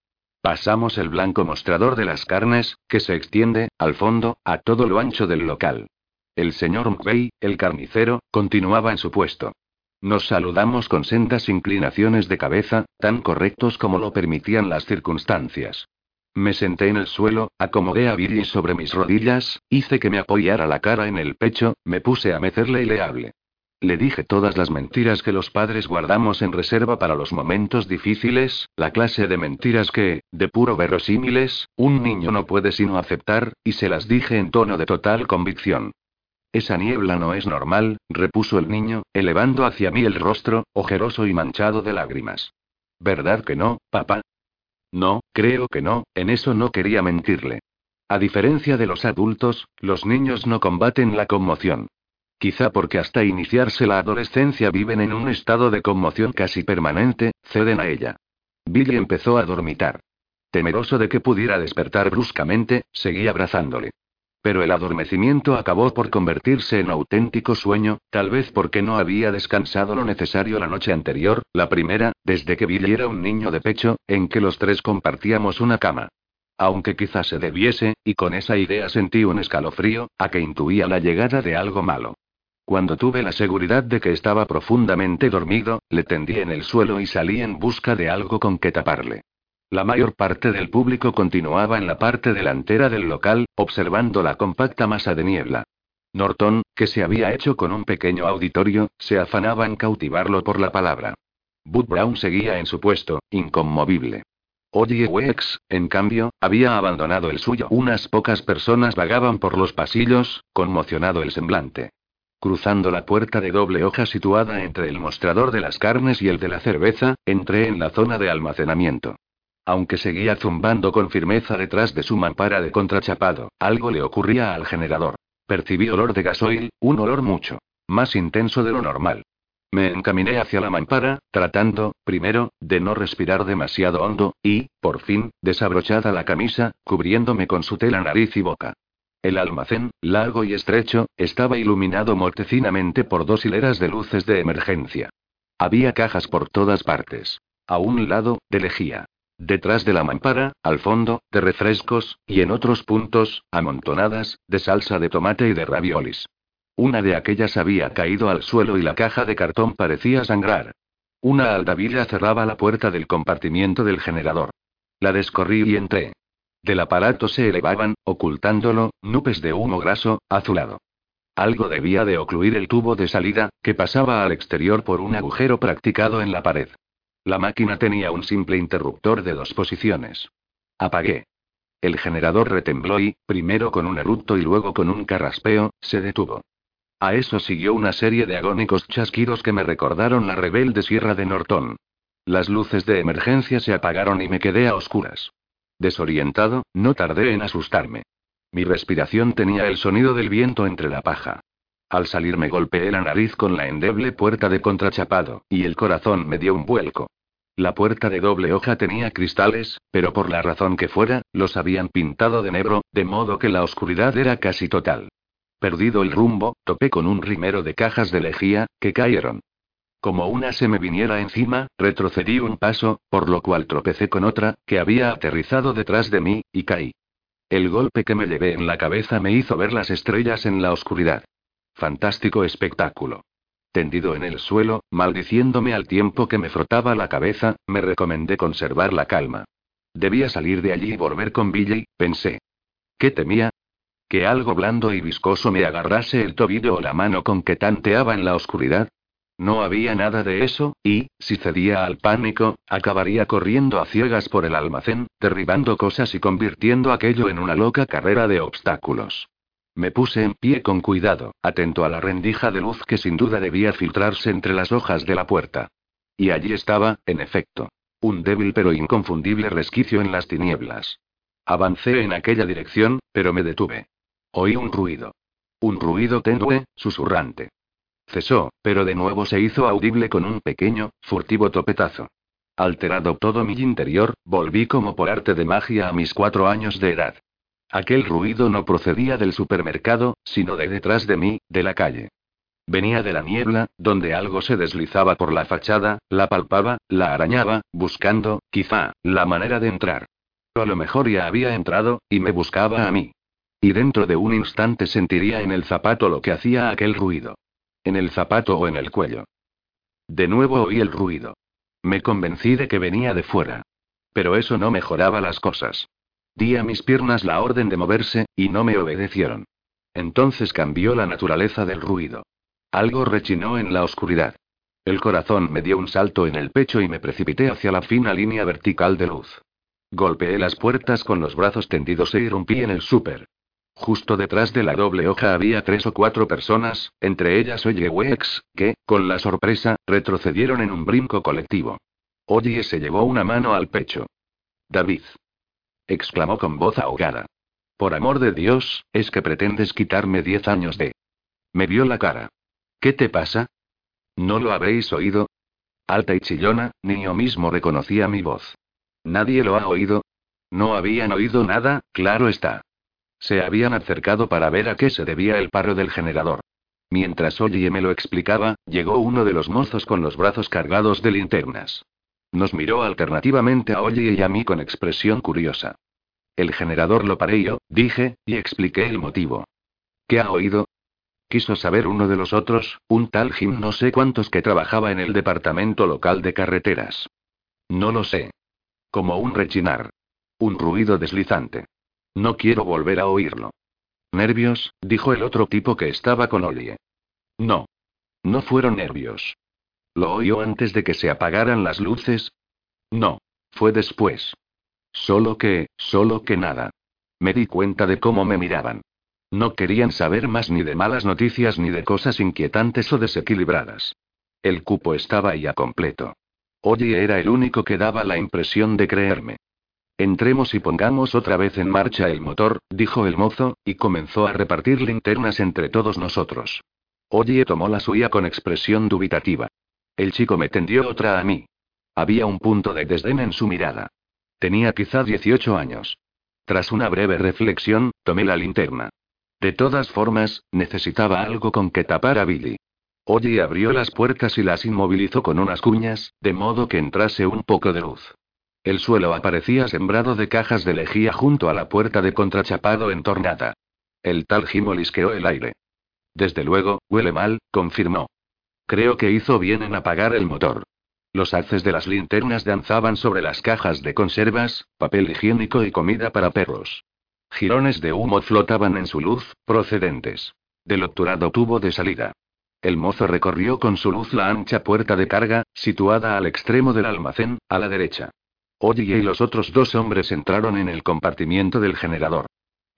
Pasamos el blanco mostrador de las carnes, que se extiende, al fondo, a todo lo ancho del local. El señor McVeigh, el carnicero, continuaba en su puesto. Nos saludamos con sendas inclinaciones de cabeza, tan correctos como lo permitían las circunstancias. Me senté en el suelo, acomodé a Billy sobre mis rodillas, hice que me apoyara la cara en el pecho, me puse a mecerle y le hablé. Le dije todas las mentiras que los padres guardamos en reserva para los momentos difíciles, la clase de mentiras que, de puro verosímiles, un niño no puede sino aceptar, y se las dije en tono de total convicción. Esa niebla no es normal, repuso el niño, elevando hacia mí el rostro, ojeroso y manchado de lágrimas. ¿Verdad que no, papá? No, creo que no, en eso no quería mentirle. A diferencia de los adultos, los niños no combaten la conmoción. Quizá porque hasta iniciarse la adolescencia viven en un estado de conmoción casi permanente, ceden a ella. Billy empezó a dormitar. Temeroso de que pudiera despertar bruscamente, seguí abrazándole. Pero el adormecimiento acabó por convertirse en auténtico sueño, tal vez porque no había descansado lo necesario la noche anterior, la primera, desde que Billy era un niño de pecho, en que los tres compartíamos una cama. Aunque quizás se debiese, y con esa idea sentí un escalofrío, a que intuía la llegada de algo malo. Cuando tuve la seguridad de que estaba profundamente dormido, le tendí en el suelo y salí en busca de algo con que taparle. La mayor parte del público continuaba en la parte delantera del local, observando la compacta masa de niebla. Norton, que se había hecho con un pequeño auditorio, se afanaba en cautivarlo por la palabra. Bud Brown seguía en su puesto, inconmovible. Oye Wex, en cambio, había abandonado el suyo. Unas pocas personas vagaban por los pasillos, conmocionado el semblante. Cruzando la puerta de doble hoja situada entre el mostrador de las carnes y el de la cerveza, entré en la zona de almacenamiento. Aunque seguía zumbando con firmeza detrás de su mampara de contrachapado, algo le ocurría al generador. Percibí olor de gasoil, un olor mucho más intenso de lo normal. Me encaminé hacia la mampara, tratando, primero, de no respirar demasiado hondo, y, por fin, desabrochada la camisa, cubriéndome con su tela nariz y boca. El almacén, largo y estrecho, estaba iluminado mortecinamente por dos hileras de luces de emergencia. Había cajas por todas partes. A un lado, de lejía. Detrás de la mampara, al fondo, de refrescos, y en otros puntos, amontonadas, de salsa de tomate y de raviolis. Una de aquellas había caído al suelo y la caja de cartón parecía sangrar. Una aldabilla cerraba la puerta del compartimiento del generador. La descorrí y entré. Del aparato se elevaban, ocultándolo, nubes de humo graso, azulado. Algo debía de ocluir el tubo de salida, que pasaba al exterior por un agujero practicado en la pared. La máquina tenía un simple interruptor de dos posiciones. Apagué. El generador retembló y, primero con un eructo y luego con un carraspeo, se detuvo. A eso siguió una serie de agónicos chasquidos que me recordaron la rebelde sierra de Norton. Las luces de emergencia se apagaron y me quedé a oscuras. Desorientado, no tardé en asustarme. Mi respiración tenía el sonido del viento entre la paja. Al salir me golpeé la nariz con la endeble puerta de contrachapado, y el corazón me dio un vuelco. La puerta de doble hoja tenía cristales, pero por la razón que fuera, los habían pintado de negro, de modo que la oscuridad era casi total. Perdido el rumbo, topé con un rimero de cajas de lejía, que cayeron. Como una se me viniera encima, retrocedí un paso, por lo cual tropecé con otra, que había aterrizado detrás de mí, y caí. El golpe que me llevé en la cabeza me hizo ver las estrellas en la oscuridad. Fantástico espectáculo. Tendido en el suelo, maldiciéndome al tiempo que me frotaba la cabeza, me recomendé conservar la calma. Debía salir de allí y volver con Billy, pensé. ¿Qué temía? Que algo blando y viscoso me agarrase el tobillo o la mano con que tanteaba en la oscuridad. No había nada de eso, y, si cedía al pánico, acabaría corriendo a ciegas por el almacén, derribando cosas y convirtiendo aquello en una loca carrera de obstáculos. Me puse en pie con cuidado, atento a la rendija de luz que sin duda debía filtrarse entre las hojas de la puerta. Y allí estaba, en efecto. Un débil pero inconfundible resquicio en las tinieblas. Avancé en aquella dirección, pero me detuve. Oí un ruido. Un ruido tenue, susurrante. Cesó, pero de nuevo se hizo audible con un pequeño, furtivo topetazo. Alterado todo mi interior, volví como por arte de magia a mis cuatro años de edad. Aquel ruido no procedía del supermercado, sino de detrás de mí, de la calle. Venía de la niebla, donde algo se deslizaba por la fachada, la palpaba, la arañaba, buscando, quizá, la manera de entrar. A lo mejor ya había entrado, y me buscaba a mí. Y dentro de un instante sentiría en el zapato lo que hacía aquel ruido. En el zapato o en el cuello. De nuevo oí el ruido. Me convencí de que venía de fuera. Pero eso no mejoraba las cosas. Di a mis piernas la orden de moverse, y no me obedecieron. Entonces cambió la naturaleza del ruido. Algo rechinó en la oscuridad. El corazón me dio un salto en el pecho y me precipité hacia la fina línea vertical de luz. Golpeé las puertas con los brazos tendidos e irrumpí en el súper. Justo detrás de la doble hoja había tres o cuatro personas, entre ellas Oye Wex, que, con la sorpresa, retrocedieron en un brinco colectivo. Oye se llevó una mano al pecho. David. Exclamó con voz ahogada. Por amor de Dios, es que pretendes quitarme diez años de... Me vio la cara. ¿Qué te pasa? ¿No lo habréis oído? Alta y chillona, ni yo mismo reconocía mi voz. ¿Nadie lo ha oído? No habían oído nada, claro está. Se habían acercado para ver a qué se debía el paro del generador. Mientras Oye me lo explicaba, llegó uno de los mozos con los brazos cargados de linternas. Nos miró alternativamente a Oye y a mí con expresión curiosa. El generador lo paré yo, dije, y expliqué el motivo. ¿Qué ha oído? Quiso saber uno de los otros, un tal Jim no sé cuántos que trabajaba en el departamento local de carreteras. No lo sé. Como un rechinar. Un ruido deslizante. No quiero volver a oírlo. Nervios, dijo el otro tipo que estaba con Olie. No. No fueron nervios. ¿Lo oyó antes de que se apagaran las luces? No. Fue después. Solo que, solo que nada. Me di cuenta de cómo me miraban. No querían saber más ni de malas noticias ni de cosas inquietantes o desequilibradas. El cupo estaba ya completo. Oye era el único que daba la impresión de creerme. Entremos y pongamos otra vez en marcha el motor, dijo el mozo, y comenzó a repartir linternas entre todos nosotros. Oye tomó la suya con expresión dubitativa. El chico me tendió otra a mí. Había un punto de desdén en su mirada. Tenía quizá 18 años. Tras una breve reflexión, tomé la linterna. De todas formas, necesitaba algo con que tapar a Billy. Oye abrió las puertas y las inmovilizó con unas cuñas, de modo que entrase un poco de luz. El suelo aparecía sembrado de cajas de lejía junto a la puerta de contrachapado entornada. El tal Jim olisqueó el aire. Desde luego, huele mal, confirmó. Creo que hizo bien en apagar el motor. Los haces de las linternas danzaban sobre las cajas de conservas, papel higiénico y comida para perros. Girones de humo flotaban en su luz, procedentes del obturado tubo de salida. El mozo recorrió con su luz la ancha puerta de carga, situada al extremo del almacén, a la derecha. Oye y los otros dos hombres entraron en el compartimiento del generador.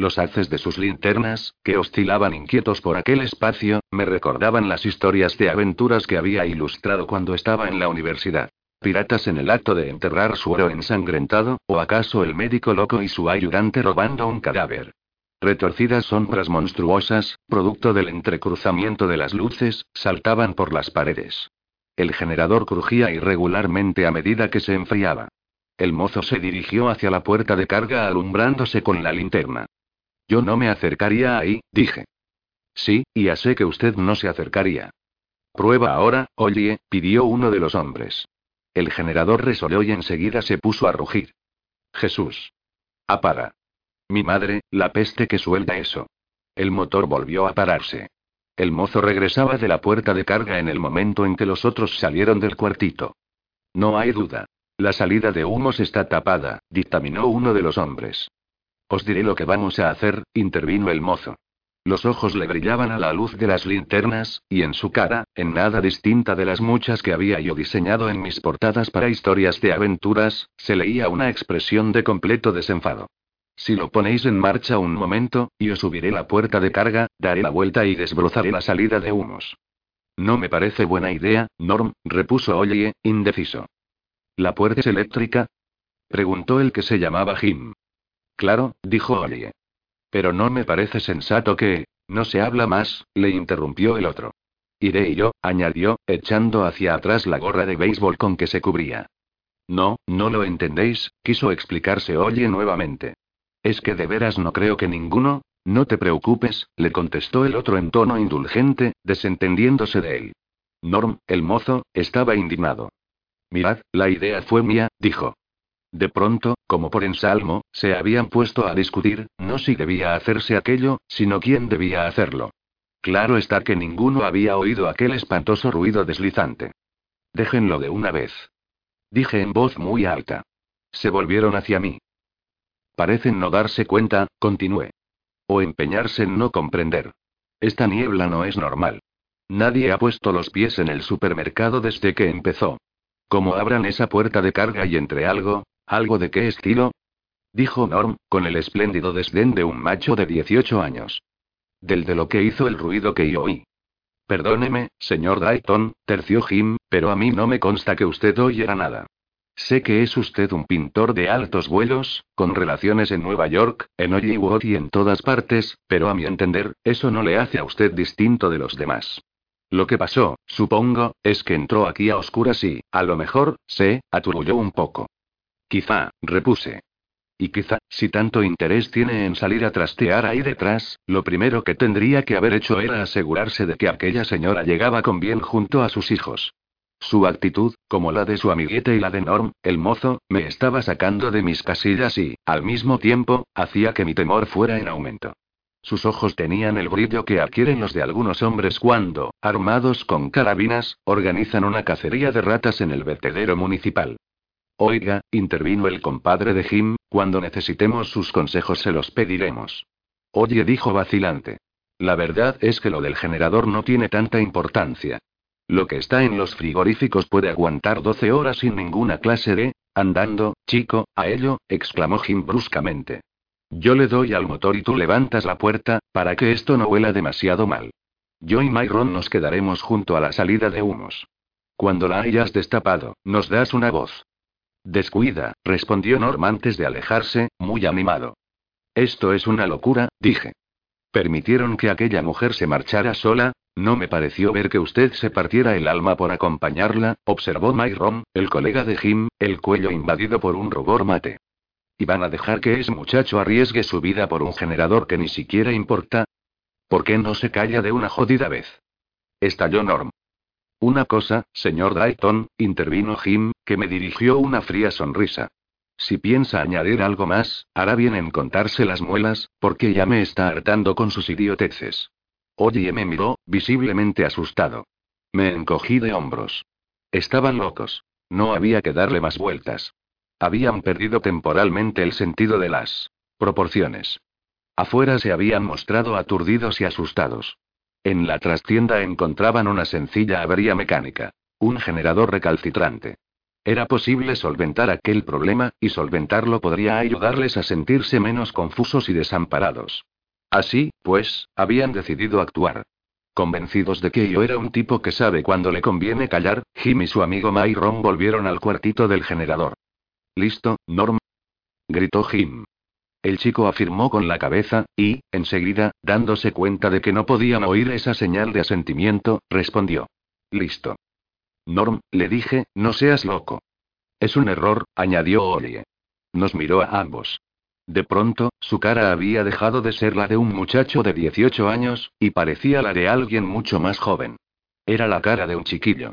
Los haces de sus linternas, que oscilaban inquietos por aquel espacio, me recordaban las historias de aventuras que había ilustrado cuando estaba en la universidad. Piratas en el acto de enterrar su oro ensangrentado, o acaso el médico loco y su ayudante robando un cadáver. Retorcidas sombras monstruosas, producto del entrecruzamiento de las luces, saltaban por las paredes. El generador crujía irregularmente a medida que se enfriaba. El mozo se dirigió hacia la puerta de carga alumbrándose con la linterna. Yo no me acercaría ahí, dije. Sí, y ya sé que usted no se acercaría. Prueba ahora, oye, pidió uno de los hombres. El generador resolvió y enseguida se puso a rugir. Jesús. Apaga. Mi madre, la peste que suelta eso. El motor volvió a pararse. El mozo regresaba de la puerta de carga en el momento en que los otros salieron del cuartito. No hay duda. La salida de humos está tapada, dictaminó uno de los hombres. Os diré lo que vamos a hacer, intervino el mozo. Los ojos le brillaban a la luz de las linternas, y en su cara, en nada distinta de las muchas que había yo diseñado en mis portadas para historias de aventuras, se leía una expresión de completo desenfado. Si lo ponéis en marcha un momento, y os subiré la puerta de carga, daré la vuelta y desbrozaré la salida de humos. No me parece buena idea, Norm, repuso Oye, indeciso. ¿La puerta es eléctrica? preguntó el que se llamaba Jim. Claro, dijo Oye. Pero no me parece sensato que... No se habla más, le interrumpió el otro. Iré y yo, añadió, echando hacia atrás la gorra de béisbol con que se cubría. No, no lo entendéis, quiso explicarse Oye nuevamente. Es que de veras no creo que ninguno. No te preocupes, le contestó el otro en tono indulgente, desentendiéndose de él. Norm, el mozo, estaba indignado. Mirad, la idea fue mía, dijo. De pronto, como por ensalmo, se habían puesto a discutir, no si debía hacerse aquello, sino quién debía hacerlo. Claro está que ninguno había oído aquel espantoso ruido deslizante. Déjenlo de una vez. Dije en voz muy alta. Se volvieron hacia mí. Parecen no darse cuenta, continué. O empeñarse en no comprender. Esta niebla no es normal. Nadie ha puesto los pies en el supermercado desde que empezó. ¿Cómo abran esa puerta de carga y entre algo? ¿Algo de qué estilo? Dijo Norm, con el espléndido desdén de un macho de 18 años. Del de lo que hizo el ruido que yo oí. Perdóneme, señor Dayton, terció Jim, pero a mí no me consta que usted oyera nada. Sé que es usted un pintor de altos vuelos, con relaciones en Nueva York, en Hollywood y en todas partes, pero a mi entender, eso no le hace a usted distinto de los demás. Lo que pasó, supongo, es que entró aquí a oscuras y, a lo mejor, se, aturulló un poco. Quizá, repuse. Y quizá, si tanto interés tiene en salir a trastear ahí detrás, lo primero que tendría que haber hecho era asegurarse de que aquella señora llegaba con bien junto a sus hijos. Su actitud, como la de su amiguete y la de Norm, el mozo, me estaba sacando de mis casillas y, al mismo tiempo, hacía que mi temor fuera en aumento. Sus ojos tenían el brillo que adquieren los de algunos hombres cuando, armados con carabinas, organizan una cacería de ratas en el vertedero municipal. Oiga, intervino el compadre de Jim, cuando necesitemos sus consejos se los pediremos. Oye, dijo vacilante. La verdad es que lo del generador no tiene tanta importancia. Lo que está en los frigoríficos puede aguantar 12 horas sin ninguna clase de... Andando, chico, a ello, exclamó Jim bruscamente. Yo le doy al motor y tú levantas la puerta, para que esto no huela demasiado mal. Yo y Myron nos quedaremos junto a la salida de humos. Cuando la hayas destapado, nos das una voz. Descuida, respondió Norm antes de alejarse, muy animado. Esto es una locura, dije. Permitieron que aquella mujer se marchara sola, no me pareció ver que usted se partiera el alma por acompañarla, observó Myron, el colega de Jim, el cuello invadido por un rubor mate. ¿Y van a dejar que ese muchacho arriesgue su vida por un generador que ni siquiera importa? ¿Por qué no se calla de una jodida vez? Estalló Norm. Una cosa, señor Dayton, intervino Jim, que me dirigió una fría sonrisa. Si piensa añadir algo más, hará bien en contarse las muelas, porque ya me está hartando con sus idioteces. Oye, me miró, visiblemente asustado. Me encogí de hombros. Estaban locos. No había que darle más vueltas. Habían perdido temporalmente el sentido de las proporciones. Afuera se habían mostrado aturdidos y asustados. En la trastienda encontraban una sencilla avería mecánica. Un generador recalcitrante. Era posible solventar aquel problema, y solventarlo podría ayudarles a sentirse menos confusos y desamparados. Así, pues, habían decidido actuar. Convencidos de que yo era un tipo que sabe cuándo le conviene callar, Jim y su amigo Myron volvieron al cuartito del generador. ¿Listo, Norm? gritó Jim. El chico afirmó con la cabeza, y, enseguida, dándose cuenta de que no podían oír esa señal de asentimiento, respondió. Listo. Norm, le dije, no seas loco. Es un error, añadió Olie. Nos miró a ambos. De pronto, su cara había dejado de ser la de un muchacho de 18 años, y parecía la de alguien mucho más joven. Era la cara de un chiquillo.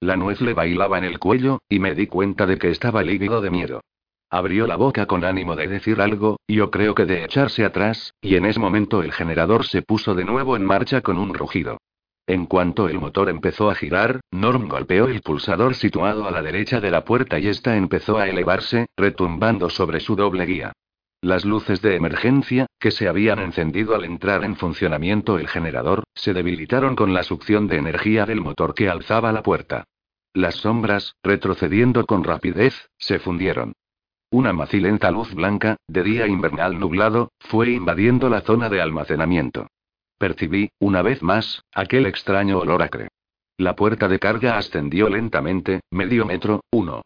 La nuez le bailaba en el cuello, y me di cuenta de que estaba lívido de miedo. Abrió la boca con ánimo de decir algo, yo creo que de echarse atrás, y en ese momento el generador se puso de nuevo en marcha con un rugido. En cuanto el motor empezó a girar, Norm golpeó el pulsador situado a la derecha de la puerta y ésta empezó a elevarse, retumbando sobre su doble guía. Las luces de emergencia, que se habían encendido al entrar en funcionamiento el generador, se debilitaron con la succión de energía del motor que alzaba la puerta. Las sombras, retrocediendo con rapidez, se fundieron. Una macilenta luz blanca, de día invernal nublado, fue invadiendo la zona de almacenamiento. Percibí, una vez más, aquel extraño olor acre. La puerta de carga ascendió lentamente, medio metro, uno.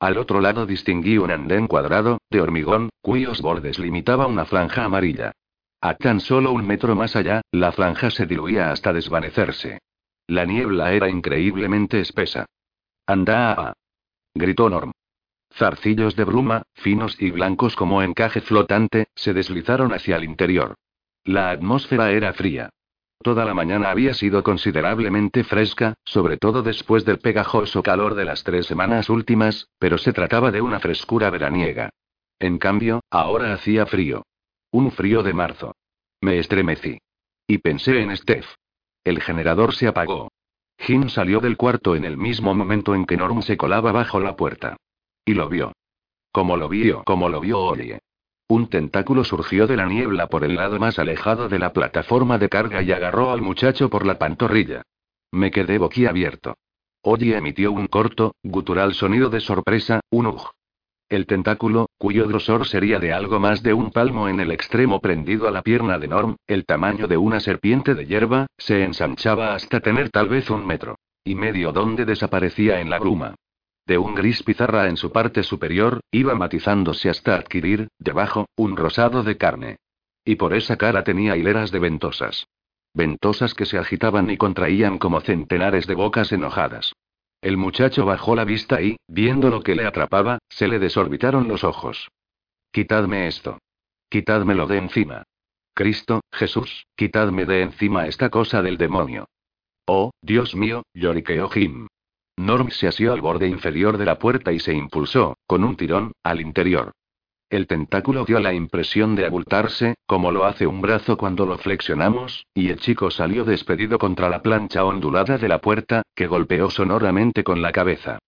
Al otro lado distinguí un andén cuadrado, de hormigón, cuyos bordes limitaba una franja amarilla. A tan solo un metro más allá, la franja se diluía hasta desvanecerse. La niebla era increíblemente espesa. Anda. gritó Norm. Zarcillos de bruma, finos y blancos como encaje flotante, se deslizaron hacia el interior. La atmósfera era fría. Toda la mañana había sido considerablemente fresca, sobre todo después del pegajoso calor de las tres semanas últimas, pero se trataba de una frescura veraniega. En cambio, ahora hacía frío. Un frío de marzo. Me estremecí. Y pensé en Steph. El generador se apagó. Jim salió del cuarto en el mismo momento en que Norm se colaba bajo la puerta. Y lo vio. Como lo vio, como lo vio Olie. Un tentáculo surgió de la niebla por el lado más alejado de la plataforma de carga y agarró al muchacho por la pantorrilla. Me quedé boquiabierto. Oye emitió un corto, gutural sonido de sorpresa, un ugh. El tentáculo, cuyo grosor sería de algo más de un palmo en el extremo prendido a la pierna de Norm, el tamaño de una serpiente de hierba, se ensanchaba hasta tener tal vez un metro y medio donde desaparecía en la bruma. De un gris pizarra en su parte superior, iba matizándose hasta adquirir, debajo, un rosado de carne. Y por esa cara tenía hileras de ventosas. Ventosas que se agitaban y contraían como centenares de bocas enojadas. El muchacho bajó la vista y, viendo lo que le atrapaba, se le desorbitaron los ojos. Quitadme esto. Quitádmelo de encima. Cristo, Jesús, quitadme de encima esta cosa del demonio. Oh, Dios mío, lloriqueó Jim. Norm se asió al borde inferior de la puerta y se impulsó, con un tirón, al interior. El tentáculo dio la impresión de abultarse, como lo hace un brazo cuando lo flexionamos, y el chico salió despedido contra la plancha ondulada de la puerta, que golpeó sonoramente con la cabeza.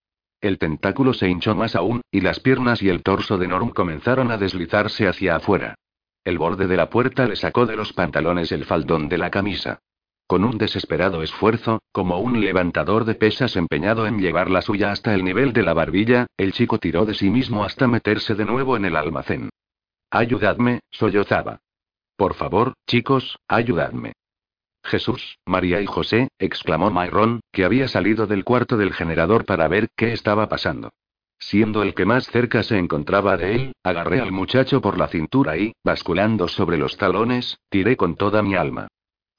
El tentáculo se hinchó más aún, y las piernas y el torso de Norm comenzaron a deslizarse hacia afuera. El borde de la puerta le sacó de los pantalones el faldón de la camisa. Con un desesperado esfuerzo, como un levantador de pesas empeñado en llevar la suya hasta el nivel de la barbilla, el chico tiró de sí mismo hasta meterse de nuevo en el almacén. Ayudadme, sollozaba. Por favor, chicos, ayudadme. Jesús, María y José, exclamó Myron, que había salido del cuarto del generador para ver qué estaba pasando. Siendo el que más cerca se encontraba de él, agarré al muchacho por la cintura y, basculando sobre los talones, tiré con toda mi alma.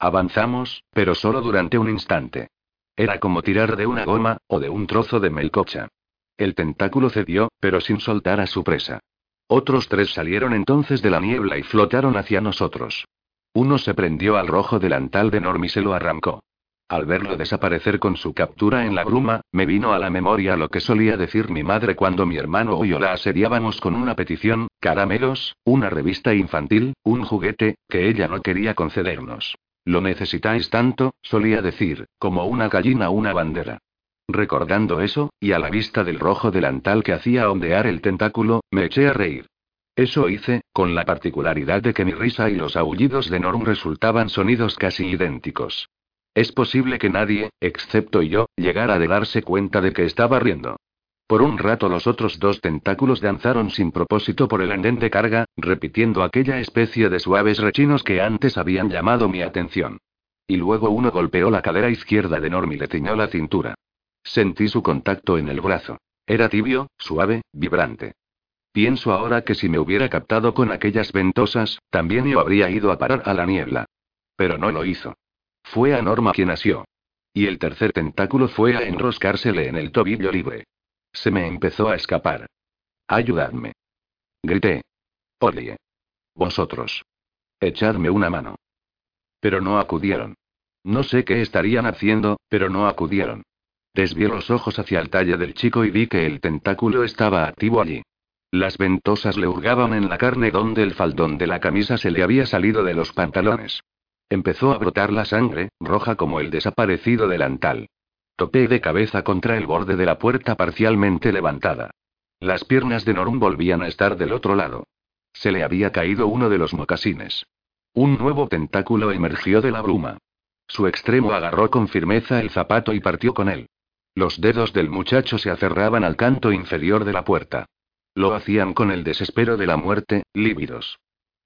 Avanzamos, pero solo durante un instante. Era como tirar de una goma, o de un trozo de melcocha. El tentáculo cedió, pero sin soltar a su presa. Otros tres salieron entonces de la niebla y flotaron hacia nosotros. Uno se prendió al rojo delantal de Norm y se lo arrancó. Al verlo desaparecer con su captura en la bruma, me vino a la memoria lo que solía decir mi madre cuando mi hermano y yo la asediábamos con una petición, caramelos, una revista infantil, un juguete, que ella no quería concedernos. Lo necesitáis tanto, solía decir, como una gallina una bandera. Recordando eso, y a la vista del rojo delantal que hacía ondear el tentáculo, me eché a reír. Eso hice, con la particularidad de que mi risa y los aullidos de Norm resultaban sonidos casi idénticos. Es posible que nadie, excepto yo, llegara a darse cuenta de que estaba riendo. Por un rato los otros dos tentáculos danzaron sin propósito por el andén de carga, repitiendo aquella especie de suaves rechinos que antes habían llamado mi atención. Y luego uno golpeó la cadera izquierda de Norm y le tiñó la cintura. Sentí su contacto en el brazo. Era tibio, suave, vibrante. Pienso ahora que si me hubiera captado con aquellas ventosas, también yo habría ido a parar a la niebla. Pero no lo hizo. Fue a Norma quien asió. Y el tercer tentáculo fue a enroscársele en el tobillo libre. Se me empezó a escapar. Ayudadme. Grité. Odie. Vosotros. Echadme una mano. Pero no acudieron. No sé qué estarían haciendo, pero no acudieron. Desvié los ojos hacia el talle del chico y vi que el tentáculo estaba activo allí. Las ventosas le hurgaban en la carne donde el faldón de la camisa se le había salido de los pantalones. Empezó a brotar la sangre, roja como el desaparecido delantal. Topé de cabeza contra el borde de la puerta parcialmente levantada. Las piernas de Norm volvían a estar del otro lado. Se le había caído uno de los mocasines. Un nuevo tentáculo emergió de la bruma. Su extremo agarró con firmeza el zapato y partió con él. Los dedos del muchacho se aferraban al canto inferior de la puerta. Lo hacían con el desespero de la muerte, lívidos.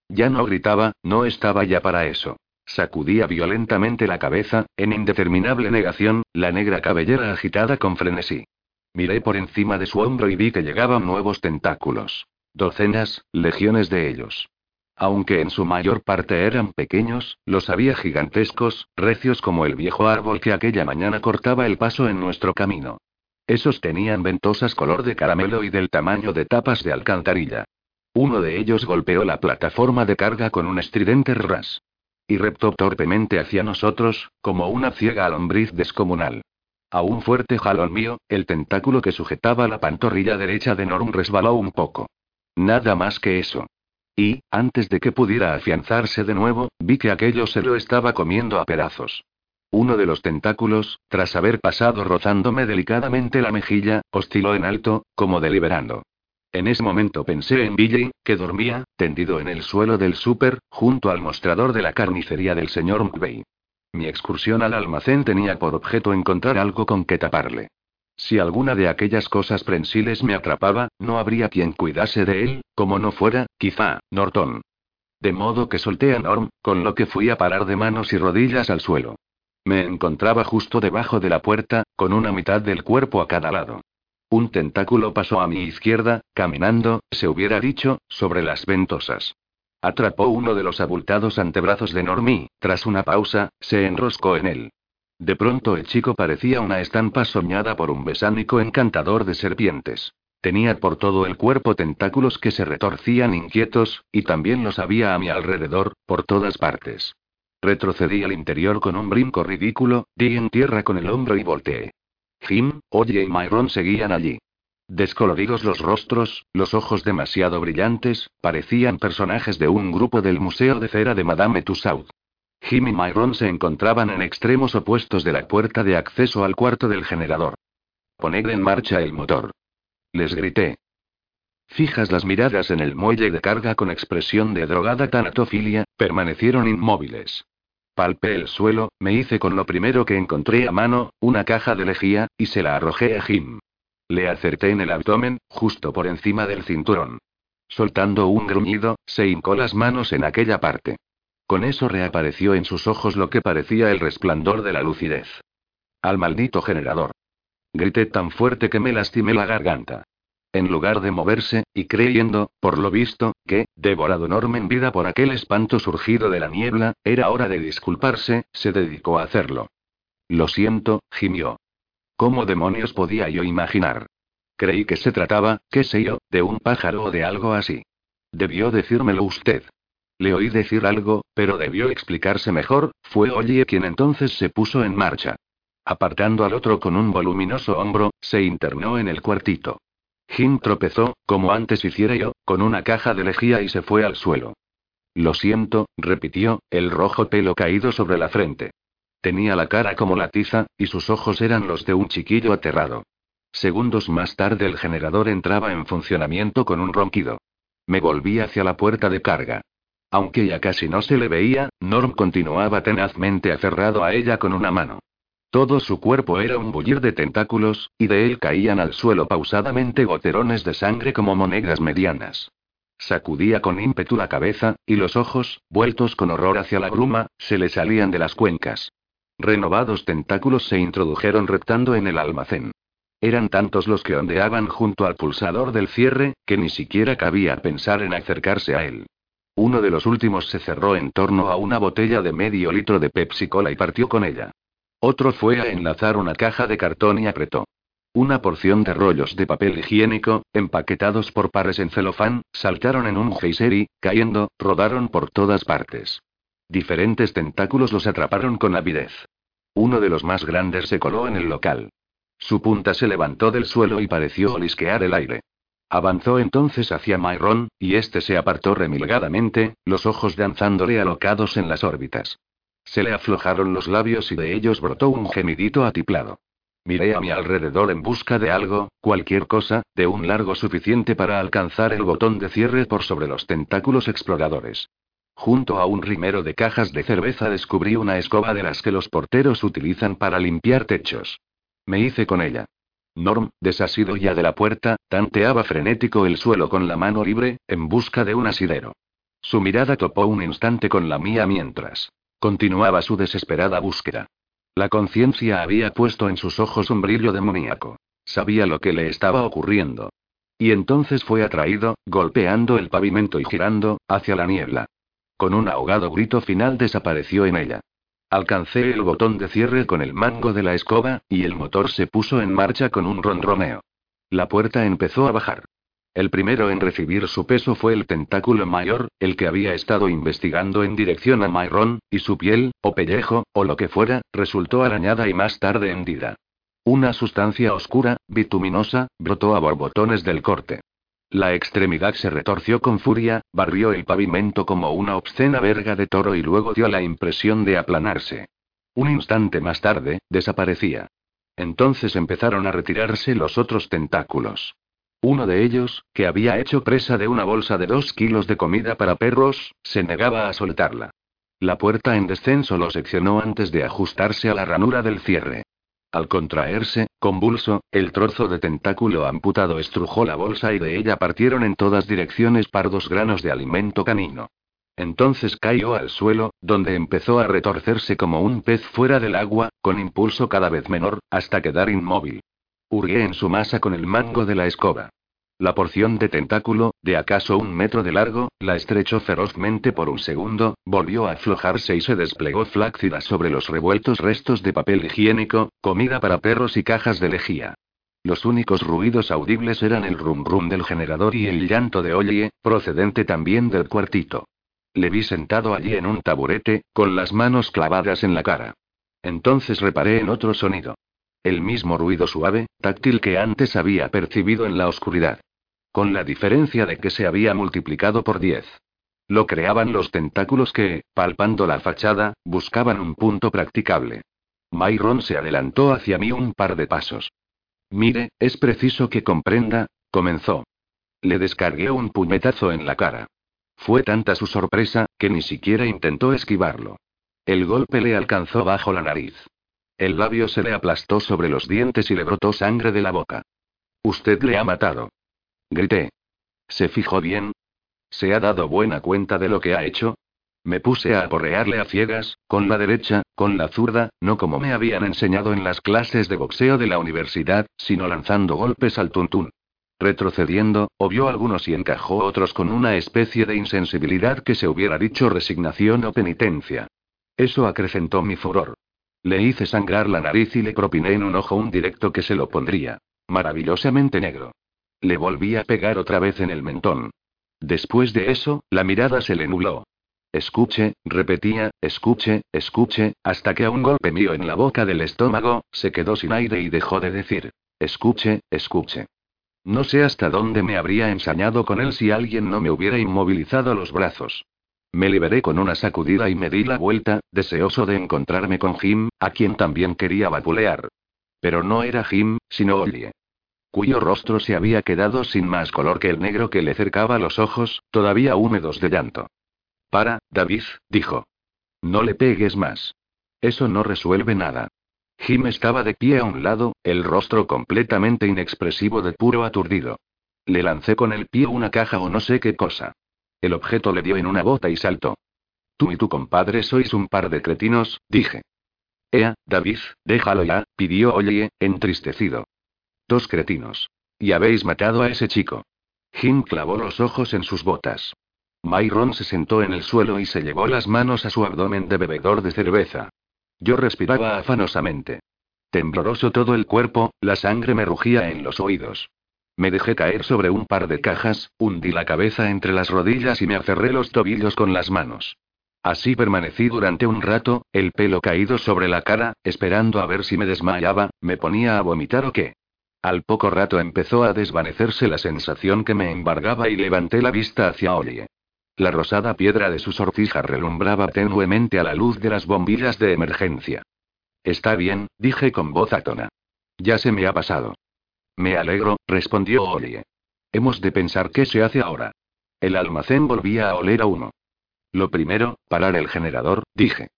Ya no gritaba, no estaba ya para eso. Sacudía violentamente la cabeza, en indeterminable negación, la negra cabellera agitada con frenesí. Miré por encima de su hombro y vi que llegaban nuevos tentáculos. Docenas, legiones de ellos. Aunque en su mayor parte eran pequeños, los había gigantescos, recios como el viejo árbol que aquella mañana cortaba el paso en nuestro camino. Esos tenían ventosas color de caramelo y del tamaño de tapas de alcantarilla. Uno de ellos golpeó la plataforma de carga con un estridente ras. Y reptó torpemente hacia nosotros, como una ciega lombriz descomunal. A un fuerte jalón mío, el tentáculo que sujetaba la pantorrilla derecha de Norm resbaló un poco. Nada más que eso. Y, antes de que pudiera afianzarse de nuevo, vi que aquello se lo estaba comiendo a pedazos. Uno de los tentáculos, tras haber pasado rozándome delicadamente la mejilla, osciló en alto, como deliberando. En ese momento pensé en Billy, que dormía, tendido en el suelo del súper, junto al mostrador de la carnicería del señor McVeigh. Mi excursión al almacén tenía por objeto encontrar algo con que taparle. Si alguna de aquellas cosas prensiles me atrapaba, no habría quien cuidase de él, como no fuera, quizá, Norton. De modo que solté a Norm, con lo que fui a parar de manos y rodillas al suelo. Me encontraba justo debajo de la puerta, con una mitad del cuerpo a cada lado. Un tentáculo pasó a mi izquierda, caminando, se hubiera dicho, sobre las ventosas. Atrapó uno de los abultados antebrazos de Normie, tras una pausa, se enroscó en él. De pronto el chico parecía una estampa soñada por un besánico encantador de serpientes. Tenía por todo el cuerpo tentáculos que se retorcían inquietos, y también los había a mi alrededor, por todas partes. Retrocedí al interior con un brinco ridículo, di en tierra con el hombro y volteé. Jim, Oye y Myron seguían allí. Descoloridos los rostros, los ojos demasiado brillantes, parecían personajes de un grupo del Museo de Cera de Madame Tussauds. Jim y Myron se encontraban en extremos opuestos de la puerta de acceso al cuarto del generador. Poned en marcha el motor. Les grité. Fijas las miradas en el muelle de carga con expresión de drogada tanatofilia, permanecieron inmóviles. Palpé el suelo, me hice con lo primero que encontré a mano, una caja de lejía, y se la arrojé a Jim. Le acerté en el abdomen, justo por encima del cinturón. Soltando un gruñido, se hincó las manos en aquella parte. Con eso reapareció en sus ojos lo que parecía el resplandor de la lucidez. Al maldito generador. Grité tan fuerte que me lastimé la garganta. En lugar de moverse, y creyendo, por lo visto, que, devorado enorme en vida por aquel espanto surgido de la niebla, era hora de disculparse, se dedicó a hacerlo. Lo siento, gimió. ¿Cómo demonios podía yo imaginar? Creí que se trataba, qué sé yo, de un pájaro o de algo así. Debió decírmelo usted. Le oí decir algo, pero debió explicarse mejor, fue Oye quien entonces se puso en marcha. Apartando al otro con un voluminoso hombro, se internó en el cuartito. Jim tropezó, como antes hiciera yo, con una caja de lejía y se fue al suelo. Lo siento, repitió, el rojo pelo caído sobre la frente. Tenía la cara como la tiza, y sus ojos eran los de un chiquillo aterrado. Segundos más tarde el generador entraba en funcionamiento con un ronquido. Me volví hacia la puerta de carga. Aunque ya casi no se le veía, Norm continuaba tenazmente aferrado a ella con una mano. Todo su cuerpo era un bullir de tentáculos, y de él caían al suelo pausadamente goterones de sangre como monedas medianas. Sacudía con ímpetu la cabeza, y los ojos, vueltos con horror hacia la bruma, se le salían de las cuencas. Renovados tentáculos se introdujeron reptando en el almacén. Eran tantos los que ondeaban junto al pulsador del cierre, que ni siquiera cabía pensar en acercarse a él. Uno de los últimos se cerró en torno a una botella de medio litro de Pepsi Cola y partió con ella. Otro fue a enlazar una caja de cartón y apretó. Una porción de rollos de papel higiénico, empaquetados por pares en celofán, saltaron en un geyser y, cayendo, rodaron por todas partes. Diferentes tentáculos los atraparon con avidez. Uno de los más grandes se coló en el local. Su punta se levantó del suelo y pareció olisquear el aire. Avanzó entonces hacia Myron, y este se apartó remilgadamente, los ojos danzándole alocados en las órbitas. Se le aflojaron los labios y de ellos brotó un gemidito atiplado. Miré a mi alrededor en busca de algo, cualquier cosa, de un largo suficiente para alcanzar el botón de cierre por sobre los tentáculos exploradores. Junto a un rimero de cajas de cerveza descubrí una escoba de las que los porteros utilizan para limpiar techos. Me hice con ella. Norm, desasido ya de la puerta, tanteaba frenético el suelo con la mano libre, en busca de un asidero. Su mirada topó un instante con la mía mientras continuaba su desesperada búsqueda. La conciencia había puesto en sus ojos un brillo demoníaco. Sabía lo que le estaba ocurriendo. Y entonces fue atraído, golpeando el pavimento y girando, hacia la niebla. Con un ahogado grito final desapareció en ella. Alcancé el botón de cierre con el mango de la escoba, y el motor se puso en marcha con un ronroneo. La puerta empezó a bajar. El primero en recibir su peso fue el tentáculo mayor, el que había estado investigando en dirección a Myron, y su piel, o pellejo, o lo que fuera, resultó arañada y más tarde hendida. Una sustancia oscura, bituminosa, brotó a borbotones del corte. La extremidad se retorció con furia, barrió el pavimento como una obscena verga de toro y luego dio la impresión de aplanarse. Un instante más tarde, desaparecía. Entonces empezaron a retirarse los otros tentáculos. Uno de ellos, que había hecho presa de una bolsa de dos kilos de comida para perros, se negaba a soltarla. La puerta en descenso lo seccionó antes de ajustarse a la ranura del cierre. Al contraerse, convulso, el trozo de tentáculo amputado estrujó la bolsa y de ella partieron en todas direcciones pardos granos de alimento canino. Entonces cayó al suelo, donde empezó a retorcerse como un pez fuera del agua, con impulso cada vez menor, hasta quedar inmóvil. Hurgué en su masa con el mango de la escoba. La porción de tentáculo, de acaso un metro de largo, la estrechó ferozmente por un segundo, volvió a aflojarse y se desplegó flácida sobre los revueltos restos de papel higiénico, comida para perros y cajas de lejía. Los únicos ruidos audibles eran el rum rum del generador y el llanto de Ollie, procedente también del cuartito. Le vi sentado allí en un taburete, con las manos clavadas en la cara. Entonces reparé en otro sonido. El mismo ruido suave, táctil que antes había percibido en la oscuridad. Con la diferencia de que se había multiplicado por diez. Lo creaban los tentáculos que, palpando la fachada, buscaban un punto practicable. Myron se adelantó hacia mí un par de pasos. Mire, es preciso que comprenda, comenzó. Le descargué un puñetazo en la cara. Fue tanta su sorpresa, que ni siquiera intentó esquivarlo. El golpe le alcanzó bajo la nariz. El labio se le aplastó sobre los dientes y le brotó sangre de la boca. Usted le ha matado. Grité. ¿Se fijó bien? ¿Se ha dado buena cuenta de lo que ha hecho? Me puse a aporrearle a ciegas, con la derecha, con la zurda, no como me habían enseñado en las clases de boxeo de la universidad, sino lanzando golpes al tuntún. Retrocediendo, obvió algunos y encajó otros con una especie de insensibilidad que se hubiera dicho resignación o penitencia. Eso acrecentó mi furor. Le hice sangrar la nariz y le propiné en un ojo un directo que se lo pondría. Maravillosamente negro. Le volví a pegar otra vez en el mentón. Después de eso, la mirada se le nubló. Escuche, repetía, escuche, escuche, hasta que a un golpe mío en la boca del estómago, se quedó sin aire y dejó de decir. Escuche, escuche. No sé hasta dónde me habría ensañado con él si alguien no me hubiera inmovilizado los brazos. Me liberé con una sacudida y me di la vuelta, deseoso de encontrarme con Jim, a quien también quería vapulear. Pero no era Jim, sino Ollie. Cuyo rostro se había quedado sin más color que el negro que le cercaba los ojos, todavía húmedos de llanto. Para, David, dijo. No le pegues más. Eso no resuelve nada. Jim estaba de pie a un lado, el rostro completamente inexpresivo de puro aturdido. Le lancé con el pie una caja o no sé qué cosa. El objeto le dio en una bota y saltó. Tú y tu compadre sois un par de cretinos, dije. Ea, David, déjalo ya, pidió Oye, entristecido. Dos cretinos. Y habéis matado a ese chico. Jim clavó los ojos en sus botas. Myron se sentó en el suelo y se llevó las manos a su abdomen de bebedor de cerveza. Yo respiraba afanosamente. Tembloroso todo el cuerpo, la sangre me rugía en los oídos. Me dejé caer sobre un par de cajas, hundí la cabeza entre las rodillas y me aferré los tobillos con las manos. Así permanecí durante un rato, el pelo caído sobre la cara, esperando a ver si me desmayaba, me ponía a vomitar o qué. Al poco rato empezó a desvanecerse la sensación que me embargaba y levanté la vista hacia Olie. La rosada piedra de su sortija relumbraba tenuemente a la luz de las bombillas de emergencia. Está bien, dije con voz atona. Ya se me ha pasado. Me alegro, respondió Olie. Hemos de pensar qué se hace ahora. El almacén volvía a oler a uno. Lo primero, parar el generador, dije.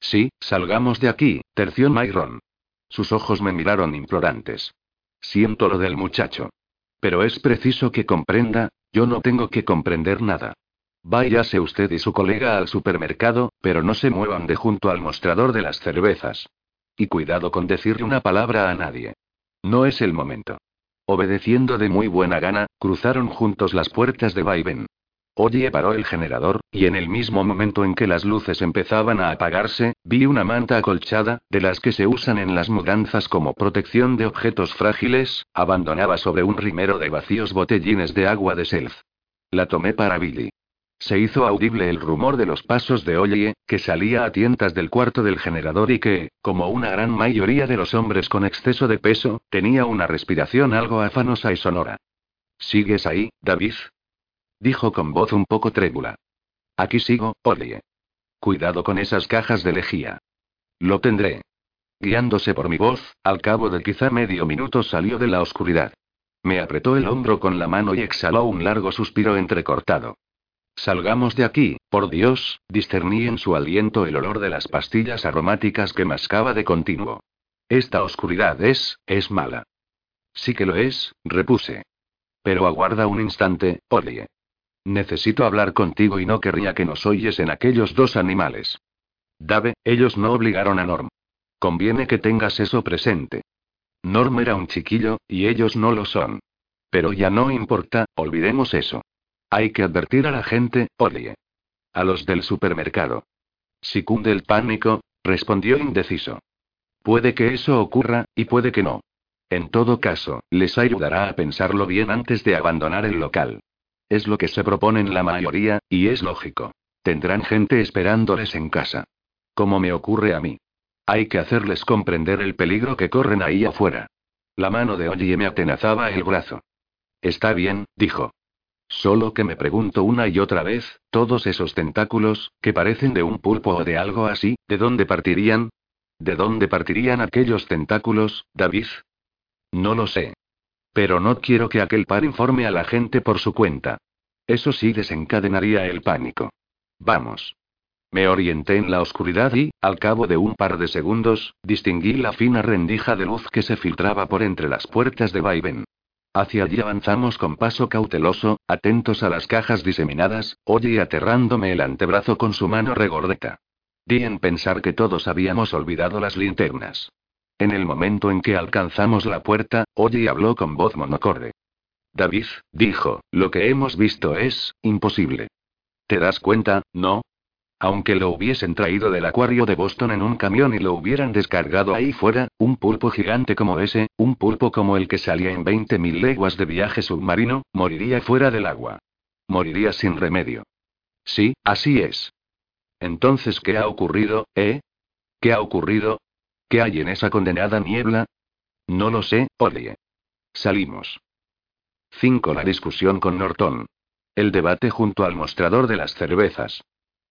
Sí, salgamos de aquí, terció Myron. Sus ojos me miraron implorantes. Siento lo del muchacho. Pero es preciso que comprenda, yo no tengo que comprender nada. Váyase usted y su colega al supermercado, pero no se muevan de junto al mostrador de las cervezas. Y cuidado con decirle una palabra a nadie. No es el momento. Obedeciendo de muy buena gana, cruzaron juntos las puertas de Vaivén. Oye paró el generador, y en el mismo momento en que las luces empezaban a apagarse, vi una manta acolchada, de las que se usan en las mudanzas como protección de objetos frágiles, abandonada sobre un rimero de vacíos botellines de agua de self. La tomé para Billy. Se hizo audible el rumor de los pasos de Oye, que salía a tientas del cuarto del generador y que, como una gran mayoría de los hombres con exceso de peso, tenía una respiración algo afanosa y sonora. ¿Sigues ahí, David? Dijo con voz un poco trébula. Aquí sigo, Oye. Cuidado con esas cajas de lejía. Lo tendré. Guiándose por mi voz, al cabo de quizá medio minuto salió de la oscuridad. Me apretó el hombro con la mano y exhaló un largo suspiro entrecortado. Salgamos de aquí, por Dios, discerní en su aliento el olor de las pastillas aromáticas que mascaba de continuo. Esta oscuridad es, es mala. Sí que lo es, repuse. Pero aguarda un instante, Olie. Necesito hablar contigo y no querría que nos oyes en aquellos dos animales. Dave, ellos no obligaron a Norm. Conviene que tengas eso presente. Norm era un chiquillo, y ellos no lo son. Pero ya no importa, olvidemos eso. Hay que advertir a la gente, odie. A los del supermercado. Si cunde el pánico, respondió indeciso. Puede que eso ocurra, y puede que no. En todo caso, les ayudará a pensarlo bien antes de abandonar el local. Es lo que se proponen la mayoría, y es lógico. Tendrán gente esperándoles en casa. Como me ocurre a mí. Hay que hacerles comprender el peligro que corren ahí afuera. La mano de Oye me atenazaba el brazo. Está bien, dijo. Solo que me pregunto una y otra vez, todos esos tentáculos, que parecen de un pulpo o de algo así, ¿de dónde partirían? ¿De dónde partirían aquellos tentáculos, David? No lo sé. Pero no quiero que aquel par informe a la gente por su cuenta. Eso sí desencadenaría el pánico. Vamos. Me orienté en la oscuridad y, al cabo de un par de segundos, distinguí la fina rendija de luz que se filtraba por entre las puertas de Vaivén. Hacia allí avanzamos con paso cauteloso, atentos a las cajas diseminadas, oye aterrándome el antebrazo con su mano regordeta. Di en pensar que todos habíamos olvidado las linternas. En el momento en que alcanzamos la puerta, Oye habló con voz monocorde. David, dijo, lo que hemos visto es, imposible. ¿Te das cuenta, no? Aunque lo hubiesen traído del acuario de Boston en un camión y lo hubieran descargado ahí fuera, un pulpo gigante como ese, un pulpo como el que salía en 20.000 leguas de viaje submarino, moriría fuera del agua. Moriría sin remedio. Sí, así es. Entonces, ¿qué ha ocurrido, eh? ¿Qué ha ocurrido? ¿Qué hay en esa condenada niebla? No lo sé, Odie. Salimos. 5. La discusión con Norton. El debate junto al mostrador de las cervezas.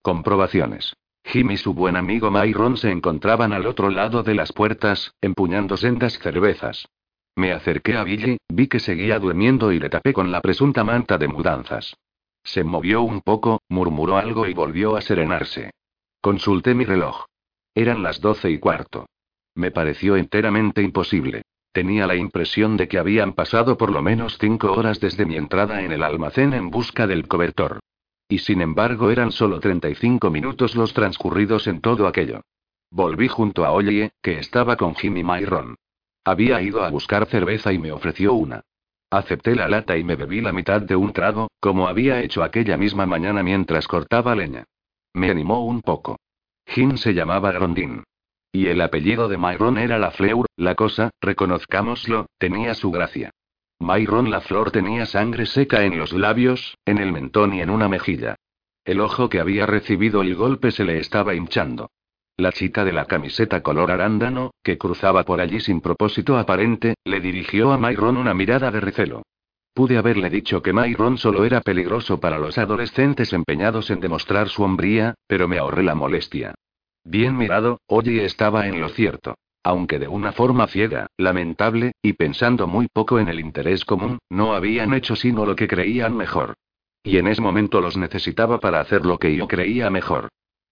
Comprobaciones. Jim y su buen amigo Myron se encontraban al otro lado de las puertas, empuñando sendas cervezas. Me acerqué a Billy, vi que seguía durmiendo y le tapé con la presunta manta de mudanzas. Se movió un poco, murmuró algo y volvió a serenarse. Consulté mi reloj. Eran las doce y cuarto. Me pareció enteramente imposible. Tenía la impresión de que habían pasado por lo menos cinco horas desde mi entrada en el almacén en busca del cobertor. Y sin embargo eran solo 35 minutos los transcurridos en todo aquello. Volví junto a Oye, que estaba con Jimmy Myron. Había ido a buscar cerveza y me ofreció una. Acepté la lata y me bebí la mitad de un trago, como había hecho aquella misma mañana mientras cortaba leña. Me animó un poco. Jim se llamaba Grondin. Y el apellido de Myron era La Fleur, la cosa, reconozcámoslo, tenía su gracia. Myron la flor tenía sangre seca en los labios, en el mentón y en una mejilla. El ojo que había recibido el golpe se le estaba hinchando. La chica de la camiseta color arándano, que cruzaba por allí sin propósito aparente, le dirigió a Myron una mirada de recelo. Pude haberle dicho que Myron solo era peligroso para los adolescentes empeñados en demostrar su hombría, pero me ahorré la molestia. Bien mirado, Oye estaba en lo cierto aunque de una forma ciega, lamentable, y pensando muy poco en el interés común, no habían hecho sino lo que creían mejor. Y en ese momento los necesitaba para hacer lo que yo creía mejor.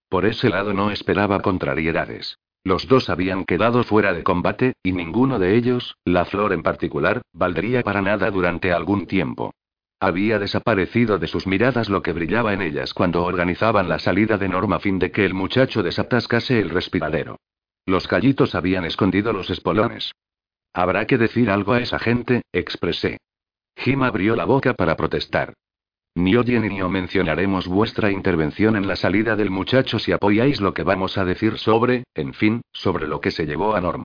Por ese lado no esperaba contrariedades. Los dos habían quedado fuera de combate, y ninguno de ellos, la flor en particular, valdría para nada durante algún tiempo. Había desaparecido de sus miradas lo que brillaba en ellas cuando organizaban la salida de Norma a fin de que el muchacho desatascase el respiradero. Los gallitos habían escondido los espolones. Habrá que decir algo a esa gente, expresé. Jim abrió la boca para protestar. Ni oye ni o mencionaremos vuestra intervención en la salida del muchacho si apoyáis lo que vamos a decir sobre, en fin, sobre lo que se llevó a Norm.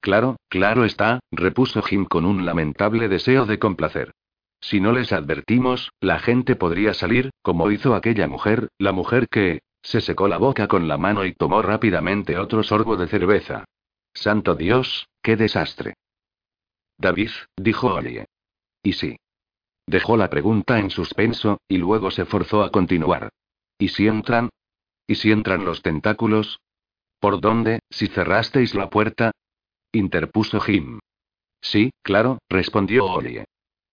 Claro, claro está, repuso Jim con un lamentable deseo de complacer. Si no les advertimos, la gente podría salir, como hizo aquella mujer, la mujer que... Se secó la boca con la mano y tomó rápidamente otro sorbo de cerveza. Santo Dios, qué desastre. David, dijo Olie. ¿Y sí? Dejó la pregunta en suspenso, y luego se forzó a continuar. ¿Y si entran? ¿Y si entran los tentáculos? ¿Por dónde, si cerrasteis la puerta? interpuso Jim. Sí, claro, respondió Olie.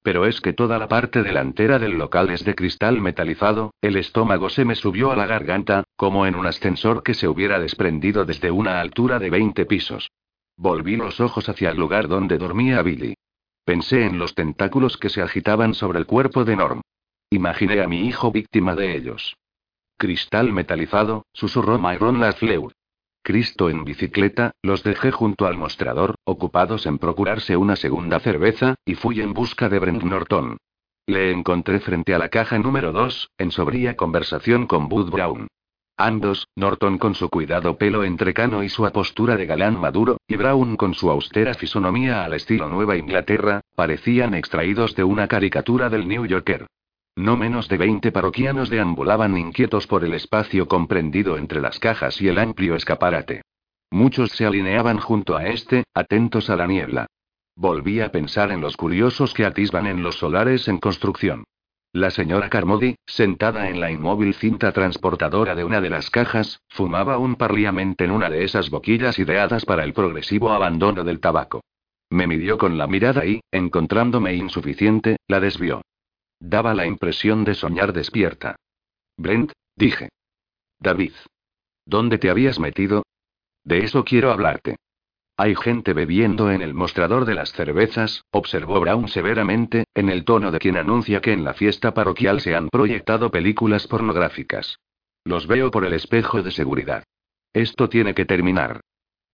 Pero es que toda la parte delantera del local es de cristal metalizado, el estómago se me subió a la garganta, como en un ascensor que se hubiera desprendido desde una altura de 20 pisos. Volví los ojos hacia el lugar donde dormía Billy. Pensé en los tentáculos que se agitaban sobre el cuerpo de Norm. Imaginé a mi hijo víctima de ellos. Cristal metalizado, susurró Myron Lafleur. Cristo en bicicleta, los dejé junto al mostrador, ocupados en procurarse una segunda cerveza, y fui en busca de Brent Norton. Le encontré frente a la caja número 2, en sobria conversación con Bud Brown. Ambos, Norton con su cuidado pelo entrecano y su apostura de galán maduro, y Brown con su austera fisonomía al estilo Nueva Inglaterra, parecían extraídos de una caricatura del New Yorker. No menos de 20 parroquianos deambulaban inquietos por el espacio comprendido entre las cajas y el amplio escaparate. Muchos se alineaban junto a este, atentos a la niebla. Volví a pensar en los curiosos que atisban en los solares en construcción. La señora Carmody, sentada en la inmóvil cinta transportadora de una de las cajas, fumaba un parliamente en una de esas boquillas ideadas para el progresivo abandono del tabaco. Me midió con la mirada y, encontrándome insuficiente, la desvió. Daba la impresión de soñar despierta. Brent, dije. David. ¿Dónde te habías metido? De eso quiero hablarte. Hay gente bebiendo en el mostrador de las cervezas, observó Brown severamente, en el tono de quien anuncia que en la fiesta parroquial se han proyectado películas pornográficas. Los veo por el espejo de seguridad. Esto tiene que terminar.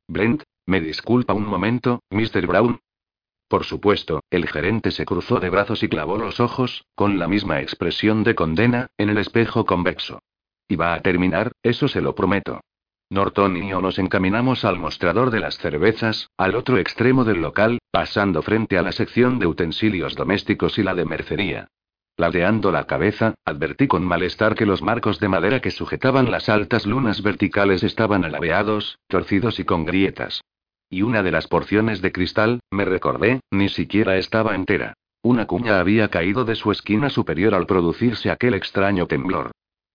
Brent, ¿me disculpa un momento, Mr. Brown? Por supuesto, el gerente se cruzó de brazos y clavó los ojos, con la misma expresión de condena, en el espejo convexo. Y va a terminar, eso se lo prometo. Norton y yo nos encaminamos al mostrador de las cervezas, al otro extremo del local, pasando frente a la sección de utensilios domésticos y la de mercería. Ladeando la cabeza, advertí con malestar que los marcos de madera que sujetaban las altas lunas verticales estaban alabeados, torcidos y con grietas. Y una de las porciones de cristal, me recordé, ni siquiera estaba entera. Una cuña había caído de su esquina superior al producirse aquel extraño temblor.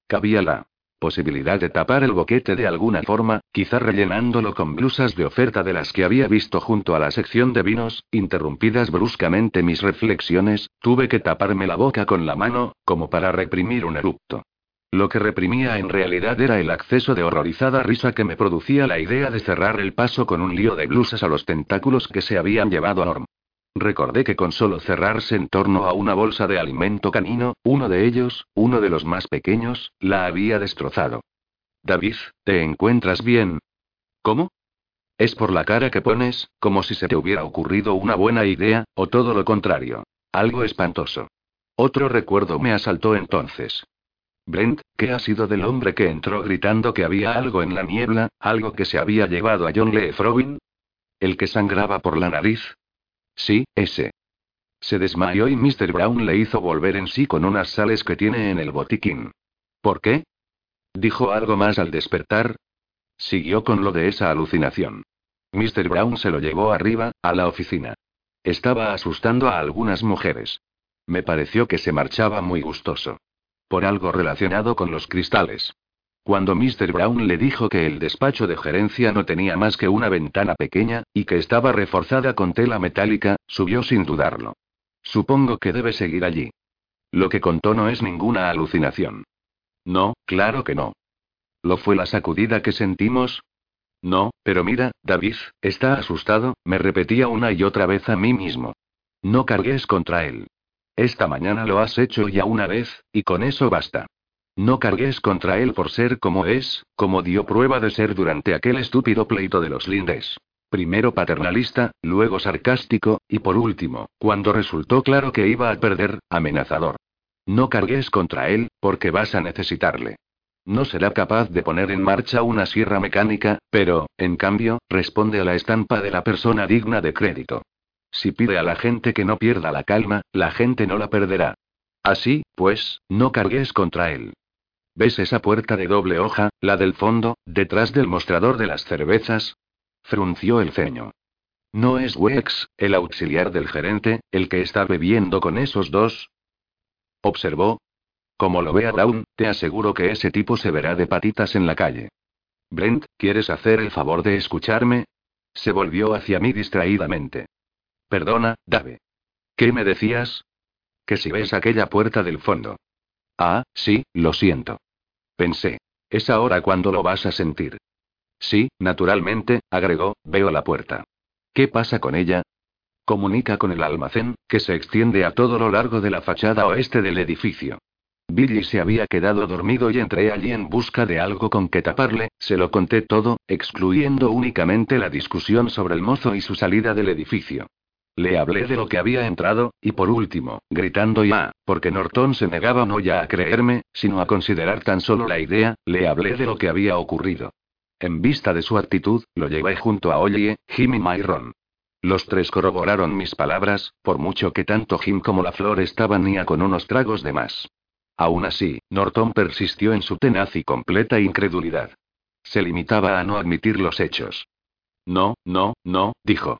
Cabía la Posibilidad de tapar el boquete de alguna forma, quizá rellenándolo con blusas de oferta de las que había visto junto a la sección de vinos, interrumpidas bruscamente mis reflexiones, tuve que taparme la boca con la mano, como para reprimir un erupto. Lo que reprimía en realidad era el acceso de horrorizada risa que me producía la idea de cerrar el paso con un lío de blusas a los tentáculos que se habían llevado a Norm. Recordé que con solo cerrarse en torno a una bolsa de alimento canino, uno de ellos, uno de los más pequeños, la había destrozado. David, ¿te encuentras bien? ¿Cómo? Es por la cara que pones, como si se te hubiera ocurrido una buena idea, o todo lo contrario. Algo espantoso. Otro recuerdo me asaltó entonces. Brent, ¿qué ha sido del hombre que entró gritando que había algo en la niebla, algo que se había llevado a John Lee Frobin? ¿El que sangraba por la nariz? Sí, ese. Se desmayó y Mr. Brown le hizo volver en sí con unas sales que tiene en el botiquín. ¿Por qué? ¿Dijo algo más al despertar? Siguió con lo de esa alucinación. Mr. Brown se lo llevó arriba, a la oficina. Estaba asustando a algunas mujeres. Me pareció que se marchaba muy gustoso. Por algo relacionado con los cristales. Cuando Mr. Brown le dijo que el despacho de gerencia no tenía más que una ventana pequeña, y que estaba reforzada con tela metálica, subió sin dudarlo. Supongo que debe seguir allí. Lo que contó no es ninguna alucinación. No, claro que no. ¿Lo fue la sacudida que sentimos? No, pero mira, David, está asustado, me repetía una y otra vez a mí mismo. No cargues contra él. Esta mañana lo has hecho ya una vez, y con eso basta. No cargues contra él por ser como es, como dio prueba de ser durante aquel estúpido pleito de los lindes. Primero paternalista, luego sarcástico, y por último, cuando resultó claro que iba a perder, amenazador. No cargues contra él, porque vas a necesitarle. No será capaz de poner en marcha una sierra mecánica, pero, en cambio, responde a la estampa de la persona digna de crédito. Si pide a la gente que no pierda la calma, la gente no la perderá. Así, pues, no cargues contra él. ¿Ves esa puerta de doble hoja, la del fondo, detrás del mostrador de las cervezas? Frunció el ceño. ¿No es Wex, el auxiliar del gerente, el que está bebiendo con esos dos? Observó. Como lo vea Brown, te aseguro que ese tipo se verá de patitas en la calle. Brent, ¿quieres hacer el favor de escucharme? Se volvió hacia mí distraídamente. Perdona, Dave. ¿Qué me decías? Que si ves aquella puerta del fondo. Ah, sí, lo siento. Pensé. Es ahora cuando lo vas a sentir. Sí, naturalmente, agregó, veo la puerta. ¿Qué pasa con ella? Comunica con el almacén, que se extiende a todo lo largo de la fachada oeste del edificio. Billy se había quedado dormido y entré allí en busca de algo con que taparle, se lo conté todo, excluyendo únicamente la discusión sobre el mozo y su salida del edificio. Le hablé de lo que había entrado, y por último, gritando ya, porque Norton se negaba no ya a creerme, sino a considerar tan solo la idea, le hablé de lo que había ocurrido. En vista de su actitud, lo llevé junto a Ollie, Jim y Myron. Los tres corroboraron mis palabras, por mucho que tanto Jim como la flor estaban ya con unos tragos de más. Aún así, Norton persistió en su tenaz y completa incredulidad. Se limitaba a no admitir los hechos. No, no, no, dijo.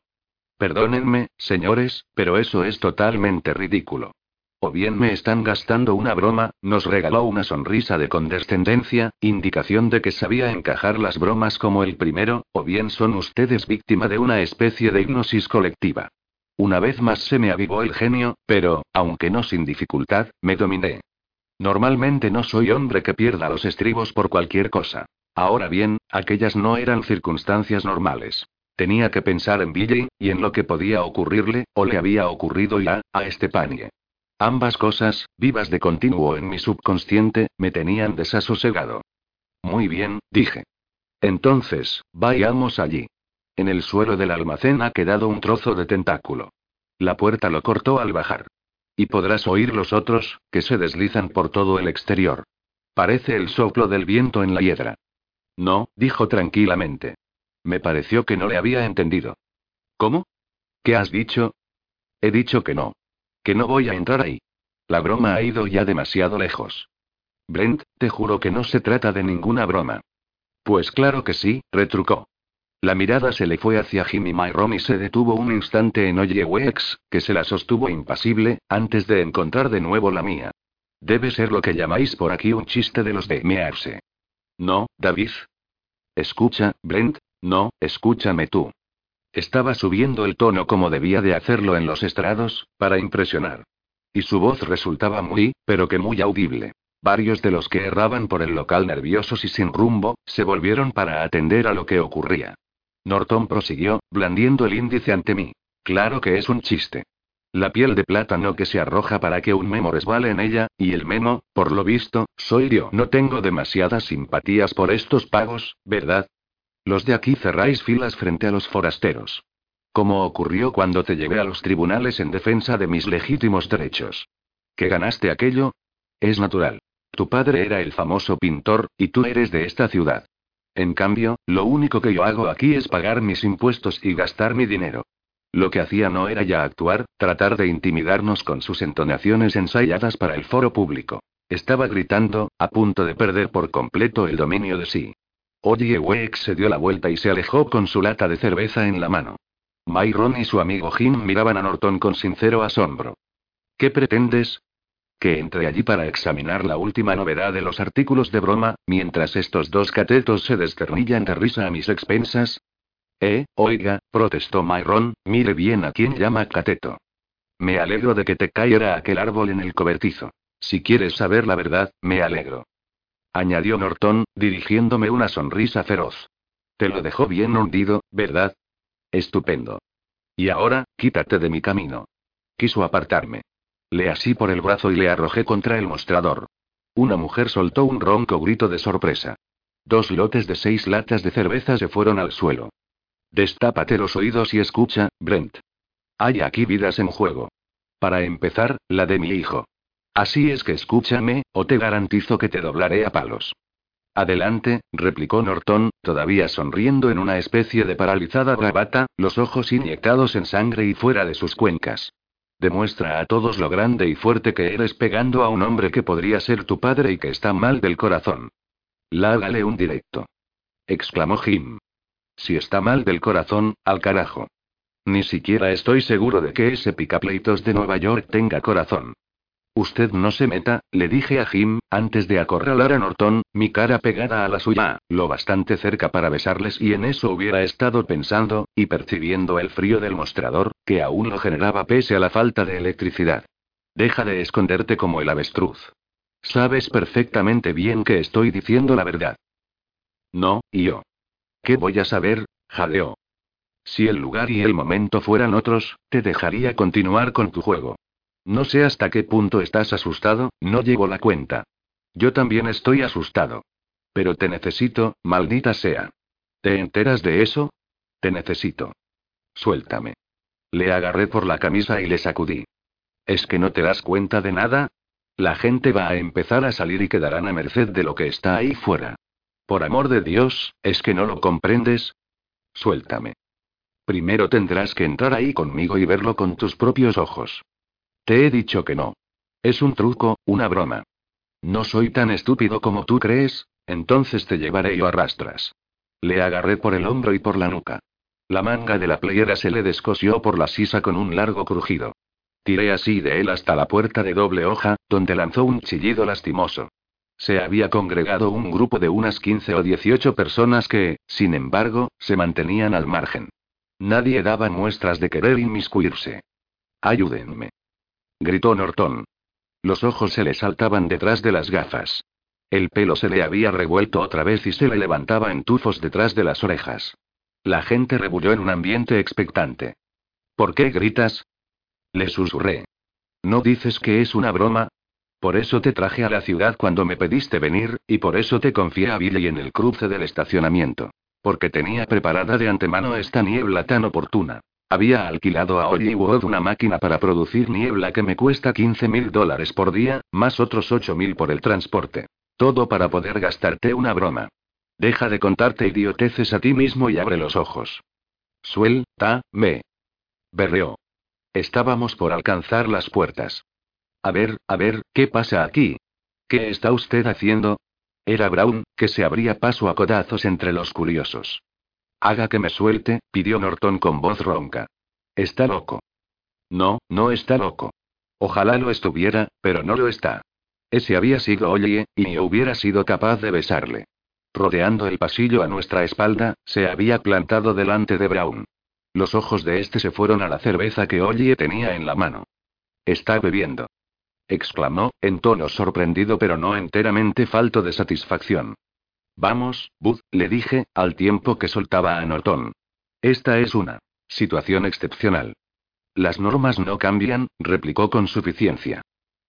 Perdónenme, señores, pero eso es totalmente ridículo. O bien me están gastando una broma, nos regaló una sonrisa de condescendencia, indicación de que sabía encajar las bromas como el primero, o bien son ustedes víctima de una especie de hipnosis colectiva. Una vez más se me avivó el genio, pero, aunque no sin dificultad, me dominé. Normalmente no soy hombre que pierda los estribos por cualquier cosa. Ahora bien, aquellas no eran circunstancias normales. Tenía que pensar en Billy, y en lo que podía ocurrirle, o le había ocurrido ya, a este panie. Ambas cosas, vivas de continuo en mi subconsciente, me tenían desasosegado. Muy bien, dije. Entonces, vayamos allí. En el suelo del almacén ha quedado un trozo de tentáculo. La puerta lo cortó al bajar. Y podrás oír los otros, que se deslizan por todo el exterior. Parece el soplo del viento en la hiedra. No, dijo tranquilamente. Me pareció que no le había entendido. ¿Cómo? ¿Qué has dicho? He dicho que no. Que no voy a entrar ahí. La broma ha ido ya demasiado lejos. Brent, te juro que no se trata de ninguna broma. Pues claro que sí, retrucó. La mirada se le fue hacia Jimmy Myron y se detuvo un instante en Oye Wex, que se la sostuvo impasible, antes de encontrar de nuevo la mía. Debe ser lo que llamáis por aquí un chiste de los de mearse. No, David. Escucha, Brent, no, escúchame tú. Estaba subiendo el tono como debía de hacerlo en los estrados, para impresionar. Y su voz resultaba muy, pero que muy audible. Varios de los que erraban por el local nerviosos y sin rumbo, se volvieron para atender a lo que ocurría. Norton prosiguió, blandiendo el índice ante mí. Claro que es un chiste. La piel de plátano que se arroja para que un memo resbale en ella, y el memo, por lo visto, soy yo. No tengo demasiadas simpatías por estos pagos, ¿verdad? Los de aquí cerráis filas frente a los forasteros. Como ocurrió cuando te llevé a los tribunales en defensa de mis legítimos derechos. ¿Que ganaste aquello? Es natural. Tu padre era el famoso pintor, y tú eres de esta ciudad. En cambio, lo único que yo hago aquí es pagar mis impuestos y gastar mi dinero. Lo que hacía no era ya actuar, tratar de intimidarnos con sus entonaciones ensayadas para el foro público. Estaba gritando, a punto de perder por completo el dominio de sí. Oye Wex se dio la vuelta y se alejó con su lata de cerveza en la mano. Myron y su amigo Jim miraban a Norton con sincero asombro. ¿Qué pretendes? Que entre allí para examinar la última novedad de los artículos de broma, mientras estos dos catetos se desternillan de risa a mis expensas. Eh, oiga, protestó Myron, mire bien a quién llama cateto. Me alegro de que te cayera aquel árbol en el cobertizo. Si quieres saber la verdad, me alegro añadió Norton, dirigiéndome una sonrisa feroz. Te lo dejó bien hundido, ¿verdad? Estupendo. Y ahora, quítate de mi camino. Quiso apartarme. Le así por el brazo y le arrojé contra el mostrador. Una mujer soltó un ronco grito de sorpresa. Dos lotes de seis latas de cerveza se fueron al suelo. Destápate los oídos y escucha, Brent. Hay aquí vidas en juego. Para empezar, la de mi hijo. Así es que escúchame, o te garantizo que te doblaré a palos. Adelante, replicó Norton, todavía sonriendo en una especie de paralizada bravata, los ojos inyectados en sangre y fuera de sus cuencas. Demuestra a todos lo grande y fuerte que eres pegando a un hombre que podría ser tu padre y que está mal del corazón. Lágale un directo. exclamó Jim. Si está mal del corazón, al carajo. Ni siquiera estoy seguro de que ese picapleitos de Nueva York tenga corazón. Usted no se meta, le dije a Jim, antes de acorralar a Norton, mi cara pegada a la suya, lo bastante cerca para besarles y en eso hubiera estado pensando, y percibiendo el frío del mostrador, que aún lo generaba pese a la falta de electricidad. Deja de esconderte como el avestruz. Sabes perfectamente bien que estoy diciendo la verdad. No, y yo. ¿Qué voy a saber? jadeó. Si el lugar y el momento fueran otros, te dejaría continuar con tu juego. No sé hasta qué punto estás asustado, no llevo la cuenta. Yo también estoy asustado. Pero te necesito, maldita sea. ¿Te enteras de eso? Te necesito. Suéltame. Le agarré por la camisa y le sacudí. ¿Es que no te das cuenta de nada? La gente va a empezar a salir y quedarán a merced de lo que está ahí fuera. Por amor de Dios, ¿es que no lo comprendes? Suéltame. Primero tendrás que entrar ahí conmigo y verlo con tus propios ojos. Te he dicho que no. Es un truco, una broma. No soy tan estúpido como tú crees, entonces te llevaré y arrastras. Le agarré por el hombro y por la nuca. La manga de la playera se le descosió por la sisa con un largo crujido. Tiré así de él hasta la puerta de doble hoja, donde lanzó un chillido lastimoso. Se había congregado un grupo de unas 15 o 18 personas que, sin embargo, se mantenían al margen. Nadie daba muestras de querer inmiscuirse. Ayúdenme gritó Norton. Los ojos se le saltaban detrás de las gafas. El pelo se le había revuelto otra vez y se le levantaba en tufos detrás de las orejas. La gente rebulló en un ambiente expectante. ¿Por qué gritas? Le susurré. ¿No dices que es una broma? Por eso te traje a la ciudad cuando me pediste venir, y por eso te confié a Billy en el cruce del estacionamiento. Porque tenía preparada de antemano esta niebla tan oportuna. Había alquilado a Hollywood una máquina para producir niebla que me cuesta 15 mil dólares por día, más otros 8 mil por el transporte. Todo para poder gastarte una broma. Deja de contarte idioteces a ti mismo y abre los ojos. Suelta, me. Berreó. Estábamos por alcanzar las puertas. A ver, a ver, ¿qué pasa aquí? ¿Qué está usted haciendo? Era Brown, que se abría paso a codazos entre los curiosos. Haga que me suelte, pidió Norton con voz ronca. Está loco. No, no está loco. Ojalá lo estuviera, pero no lo está. Ese había sido Oye, y hubiera sido capaz de besarle. Rodeando el pasillo a nuestra espalda, se había plantado delante de Brown. Los ojos de este se fueron a la cerveza que Oye tenía en la mano. Está bebiendo. exclamó, en tono sorprendido pero no enteramente falto de satisfacción. Vamos, Bud, le dije, al tiempo que soltaba a Norton. Esta es una situación excepcional. Las normas no cambian, replicó con suficiencia.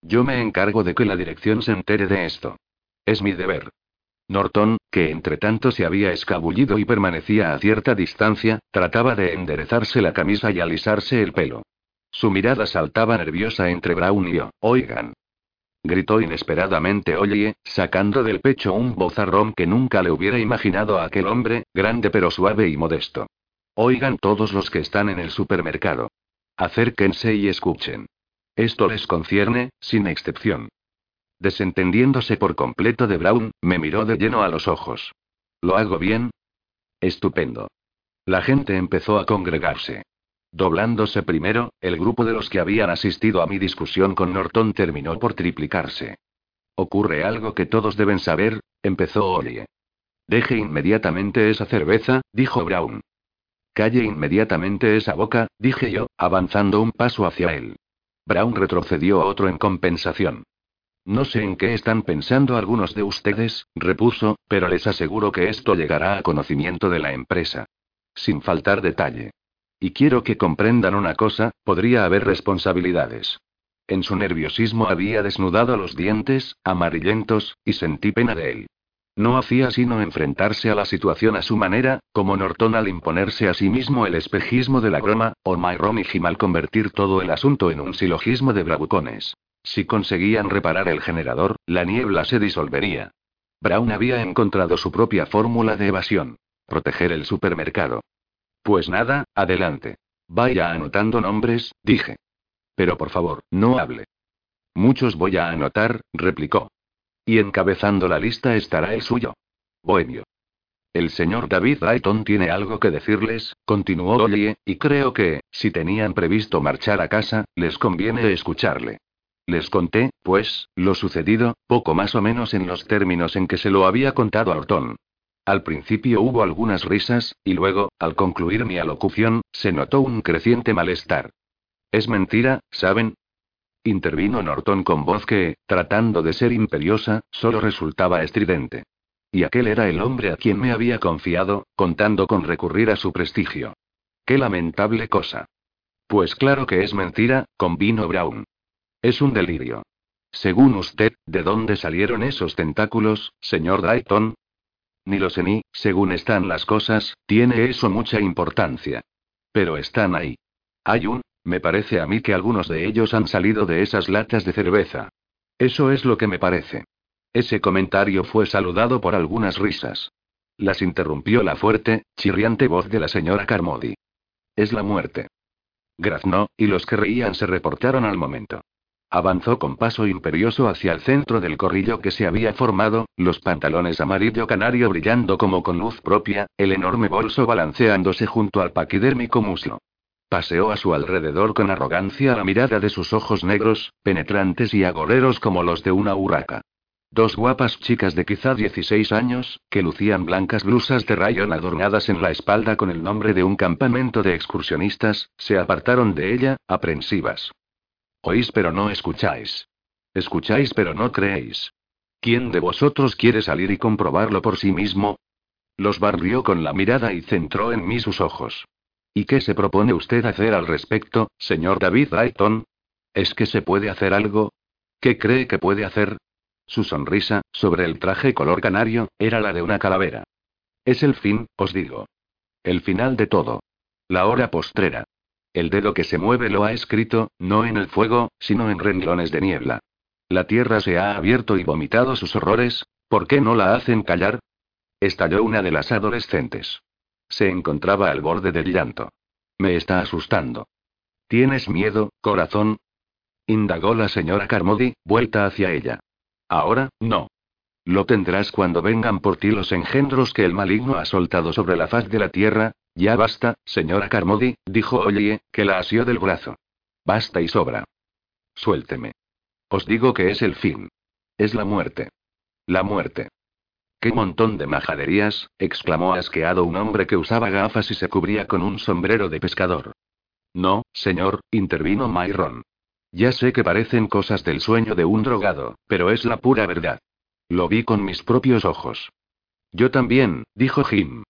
Yo me encargo de que la dirección se entere de esto. Es mi deber. Norton, que entre tanto se había escabullido y permanecía a cierta distancia, trataba de enderezarse la camisa y alisarse el pelo. Su mirada saltaba nerviosa entre Brown y yo. Oigan, Gritó inesperadamente Oye, sacando del pecho un bozarrón que nunca le hubiera imaginado a aquel hombre, grande pero suave y modesto. Oigan todos los que están en el supermercado. Acérquense y escuchen. Esto les concierne, sin excepción. Desentendiéndose por completo de Brown, me miró de lleno a los ojos. ¿Lo hago bien? Estupendo. La gente empezó a congregarse. Doblándose primero, el grupo de los que habían asistido a mi discusión con Norton terminó por triplicarse. Ocurre algo que todos deben saber, empezó Olie. Deje inmediatamente esa cerveza, dijo Brown. Calle inmediatamente esa boca, dije yo, avanzando un paso hacia él. Brown retrocedió a otro en compensación. No sé en qué están pensando algunos de ustedes, repuso, pero les aseguro que esto llegará a conocimiento de la empresa. Sin faltar detalle. Y quiero que comprendan una cosa, podría haber responsabilidades. En su nerviosismo había desnudado los dientes, amarillentos, y sentí pena de él. No hacía sino enfrentarse a la situación a su manera, como Norton al imponerse a sí mismo el espejismo de la broma, o Myron y Jim al convertir todo el asunto en un silogismo de bravucones. Si conseguían reparar el generador, la niebla se disolvería. Brown había encontrado su propia fórmula de evasión. Proteger el supermercado. Pues nada, adelante. Vaya anotando nombres, dije. Pero por favor, no hable. Muchos voy a anotar, replicó. Y encabezando la lista estará el suyo. Bohemio. El señor David Dayton tiene algo que decirles, continuó Ollie, y creo que, si tenían previsto marchar a casa, les conviene escucharle. Les conté, pues, lo sucedido, poco más o menos en los términos en que se lo había contado a Orton. Al principio hubo algunas risas, y luego, al concluir mi alocución, se notó un creciente malestar. Es mentira, ¿saben? Intervino Norton con voz que, tratando de ser imperiosa, solo resultaba estridente. Y aquel era el hombre a quien me había confiado, contando con recurrir a su prestigio. Qué lamentable cosa. Pues claro que es mentira, convino Brown. Es un delirio. Según usted, ¿de dónde salieron esos tentáculos, señor Dayton? Ni lo sé ni, según están las cosas, tiene eso mucha importancia. Pero están ahí. Hay un, me parece a mí que algunos de ellos han salido de esas latas de cerveza. Eso es lo que me parece. Ese comentario fue saludado por algunas risas. Las interrumpió la fuerte, chirriante voz de la señora Carmody. Es la muerte. Graznó, y los que reían se reportaron al momento. Avanzó con paso imperioso hacia el centro del corrillo que se había formado, los pantalones amarillo canario brillando como con luz propia, el enorme bolso balanceándose junto al paquidérmico muslo. Paseó a su alrededor con arrogancia la mirada de sus ojos negros, penetrantes y agoreros como los de una urraca. Dos guapas chicas de quizá 16 años, que lucían blancas blusas de rayón adornadas en la espalda con el nombre de un campamento de excursionistas, se apartaron de ella, aprensivas. Oís pero no escucháis. Escucháis pero no creéis. ¿Quién de vosotros quiere salir y comprobarlo por sí mismo? Los barrió con la mirada y centró en mí sus ojos. ¿Y qué se propone usted hacer al respecto, señor David Dayton? ¿Es que se puede hacer algo? ¿Qué cree que puede hacer? Su sonrisa, sobre el traje color canario, era la de una calavera. Es el fin, os digo. El final de todo. La hora postrera. El dedo que se mueve lo ha escrito, no en el fuego, sino en renglones de niebla. La tierra se ha abierto y vomitado sus horrores, ¿por qué no la hacen callar? Estalló una de las adolescentes. Se encontraba al borde del llanto. Me está asustando. ¿Tienes miedo, corazón? indagó la señora Carmody, vuelta hacia ella. Ahora, no. Lo tendrás cuando vengan por ti los engendros que el maligno ha soltado sobre la faz de la tierra, ya basta, señora Carmody, dijo Ollie, que la asió del brazo. Basta y sobra. Suélteme. Os digo que es el fin. Es la muerte. La muerte. ¡Qué montón de majaderías! exclamó asqueado un hombre que usaba gafas y se cubría con un sombrero de pescador. No, señor, intervino Myron. Ya sé que parecen cosas del sueño de un drogado, pero es la pura verdad. Lo vi con mis propios ojos. Yo también, dijo Jim.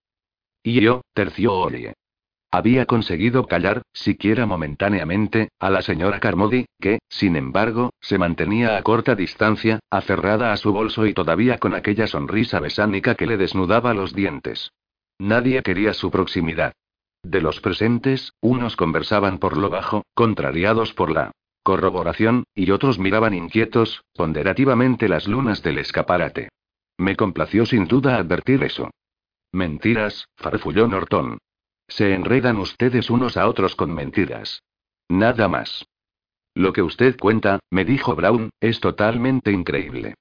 Y yo, terció Olie. Había conseguido callar, siquiera momentáneamente, a la señora Carmody, que, sin embargo, se mantenía a corta distancia, aferrada a su bolso y todavía con aquella sonrisa besánica que le desnudaba los dientes. Nadie quería su proximidad. De los presentes, unos conversaban por lo bajo, contrariados por la corroboración, y otros miraban inquietos, ponderativamente las lunas del escaparate. Me complació sin duda advertir eso. Mentiras, farfulló Norton. Se enredan ustedes unos a otros con mentiras. Nada más. Lo que usted cuenta, me dijo Brown, es totalmente increíble.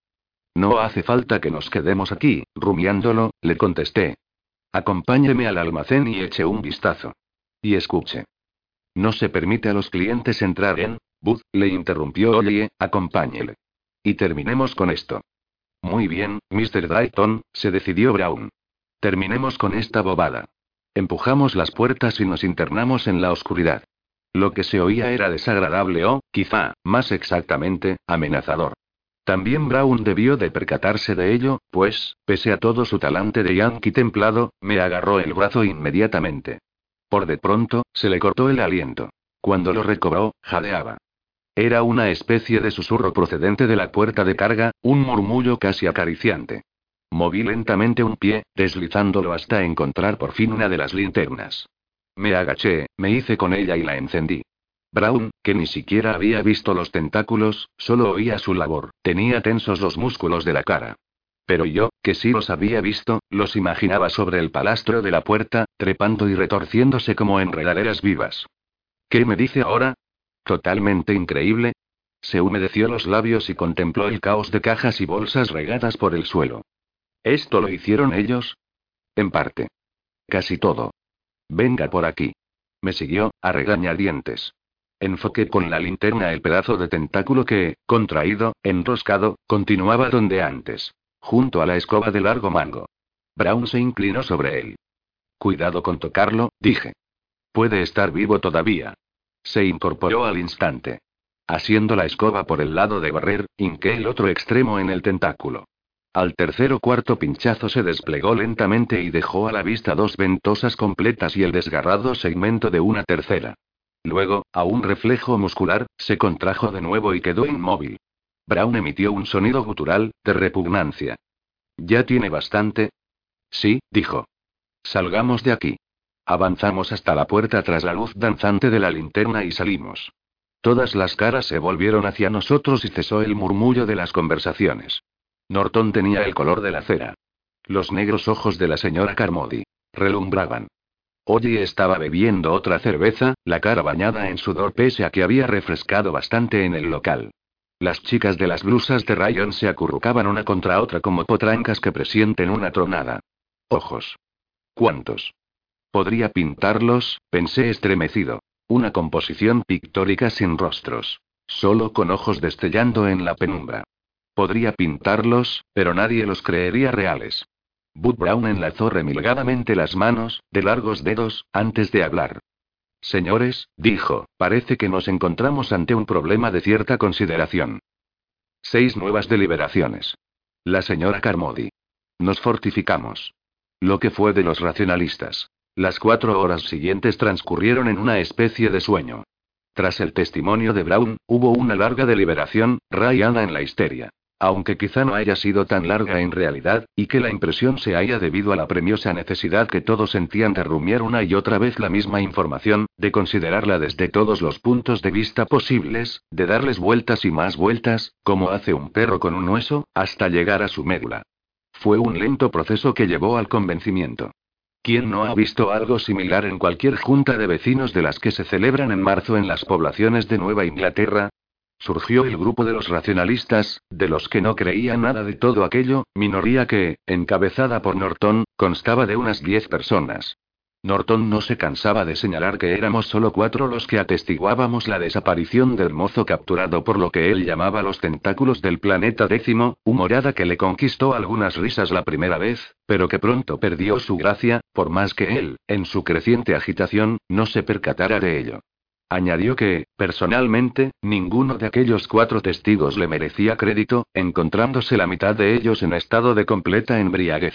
No hace falta que nos quedemos aquí, rumiándolo, le contesté. Acompáñeme al almacén y eche un vistazo. Y escuche. No se permite a los clientes entrar en. Booth, le interrumpió Ollie, acompáñele. Y terminemos con esto. Muy bien, Mr. Dayton, se decidió Brown. Terminemos con esta bobada. Empujamos las puertas y nos internamos en la oscuridad. Lo que se oía era desagradable o, quizá, más exactamente, amenazador. También Brown debió de percatarse de ello, pues, pese a todo su talante de yankee templado, me agarró el brazo inmediatamente. Por de pronto, se le cortó el aliento. Cuando lo recobró, jadeaba. Era una especie de susurro procedente de la puerta de carga, un murmullo casi acariciante. Moví lentamente un pie, deslizándolo hasta encontrar por fin una de las linternas. Me agaché, me hice con ella y la encendí. Brown, que ni siquiera había visto los tentáculos, solo oía su labor, tenía tensos los músculos de la cara. Pero yo, que sí los había visto, los imaginaba sobre el palastro de la puerta, trepando y retorciéndose como enredaderas vivas. ¿Qué me dice ahora? Totalmente increíble. Se humedeció los labios y contempló el caos de cajas y bolsas regadas por el suelo. ¿Esto lo hicieron ellos? En parte. Casi todo. Venga por aquí. Me siguió, a regañadientes. Enfoqué con la linterna el pedazo de tentáculo que, contraído, enroscado, continuaba donde antes. Junto a la escoba de largo mango. Brown se inclinó sobre él. Cuidado con tocarlo, dije. Puede estar vivo todavía. Se incorporó al instante. Haciendo la escoba por el lado de barrer, hinqué el otro extremo en el tentáculo. Al tercer o cuarto pinchazo se desplegó lentamente y dejó a la vista dos ventosas completas y el desgarrado segmento de una tercera. Luego, a un reflejo muscular, se contrajo de nuevo y quedó inmóvil. Brown emitió un sonido gutural, de repugnancia. ¿Ya tiene bastante? Sí, dijo. Salgamos de aquí. Avanzamos hasta la puerta tras la luz danzante de la linterna y salimos. Todas las caras se volvieron hacia nosotros y cesó el murmullo de las conversaciones. Norton tenía el color de la cera. Los negros ojos de la señora Carmody relumbraban. Oye estaba bebiendo otra cerveza, la cara bañada en sudor pese a que había refrescado bastante en el local. Las chicas de las blusas de Ryan se acurrucaban una contra otra como potrancas que presienten una tronada. Ojos. ¿Cuántos? Podría pintarlos, pensé estremecido. Una composición pictórica sin rostros. Solo con ojos destellando en la penumbra. Podría pintarlos, pero nadie los creería reales. Bud Brown enlazó remilgadamente las manos, de largos dedos, antes de hablar. Señores, dijo, parece que nos encontramos ante un problema de cierta consideración. Seis nuevas deliberaciones. La señora Carmody. Nos fortificamos. Lo que fue de los racionalistas. Las cuatro horas siguientes transcurrieron en una especie de sueño. Tras el testimonio de Brown, hubo una larga deliberación, rayada en la histeria. Aunque quizá no haya sido tan larga en realidad, y que la impresión se haya debido a la premiosa necesidad que todos sentían de rumiar una y otra vez la misma información, de considerarla desde todos los puntos de vista posibles, de darles vueltas y más vueltas, como hace un perro con un hueso, hasta llegar a su médula. Fue un lento proceso que llevó al convencimiento. ¿Quién no ha visto algo similar en cualquier junta de vecinos de las que se celebran en marzo en las poblaciones de Nueva Inglaterra? Surgió el grupo de los racionalistas, de los que no creían nada de todo aquello, minoría que, encabezada por Norton, constaba de unas diez personas. Norton no se cansaba de señalar que éramos solo cuatro los que atestiguábamos la desaparición del mozo capturado por lo que él llamaba los tentáculos del planeta décimo, humorada que le conquistó algunas risas la primera vez, pero que pronto perdió su gracia, por más que él, en su creciente agitación, no se percatara de ello. Añadió que, personalmente, ninguno de aquellos cuatro testigos le merecía crédito, encontrándose la mitad de ellos en estado de completa embriaguez.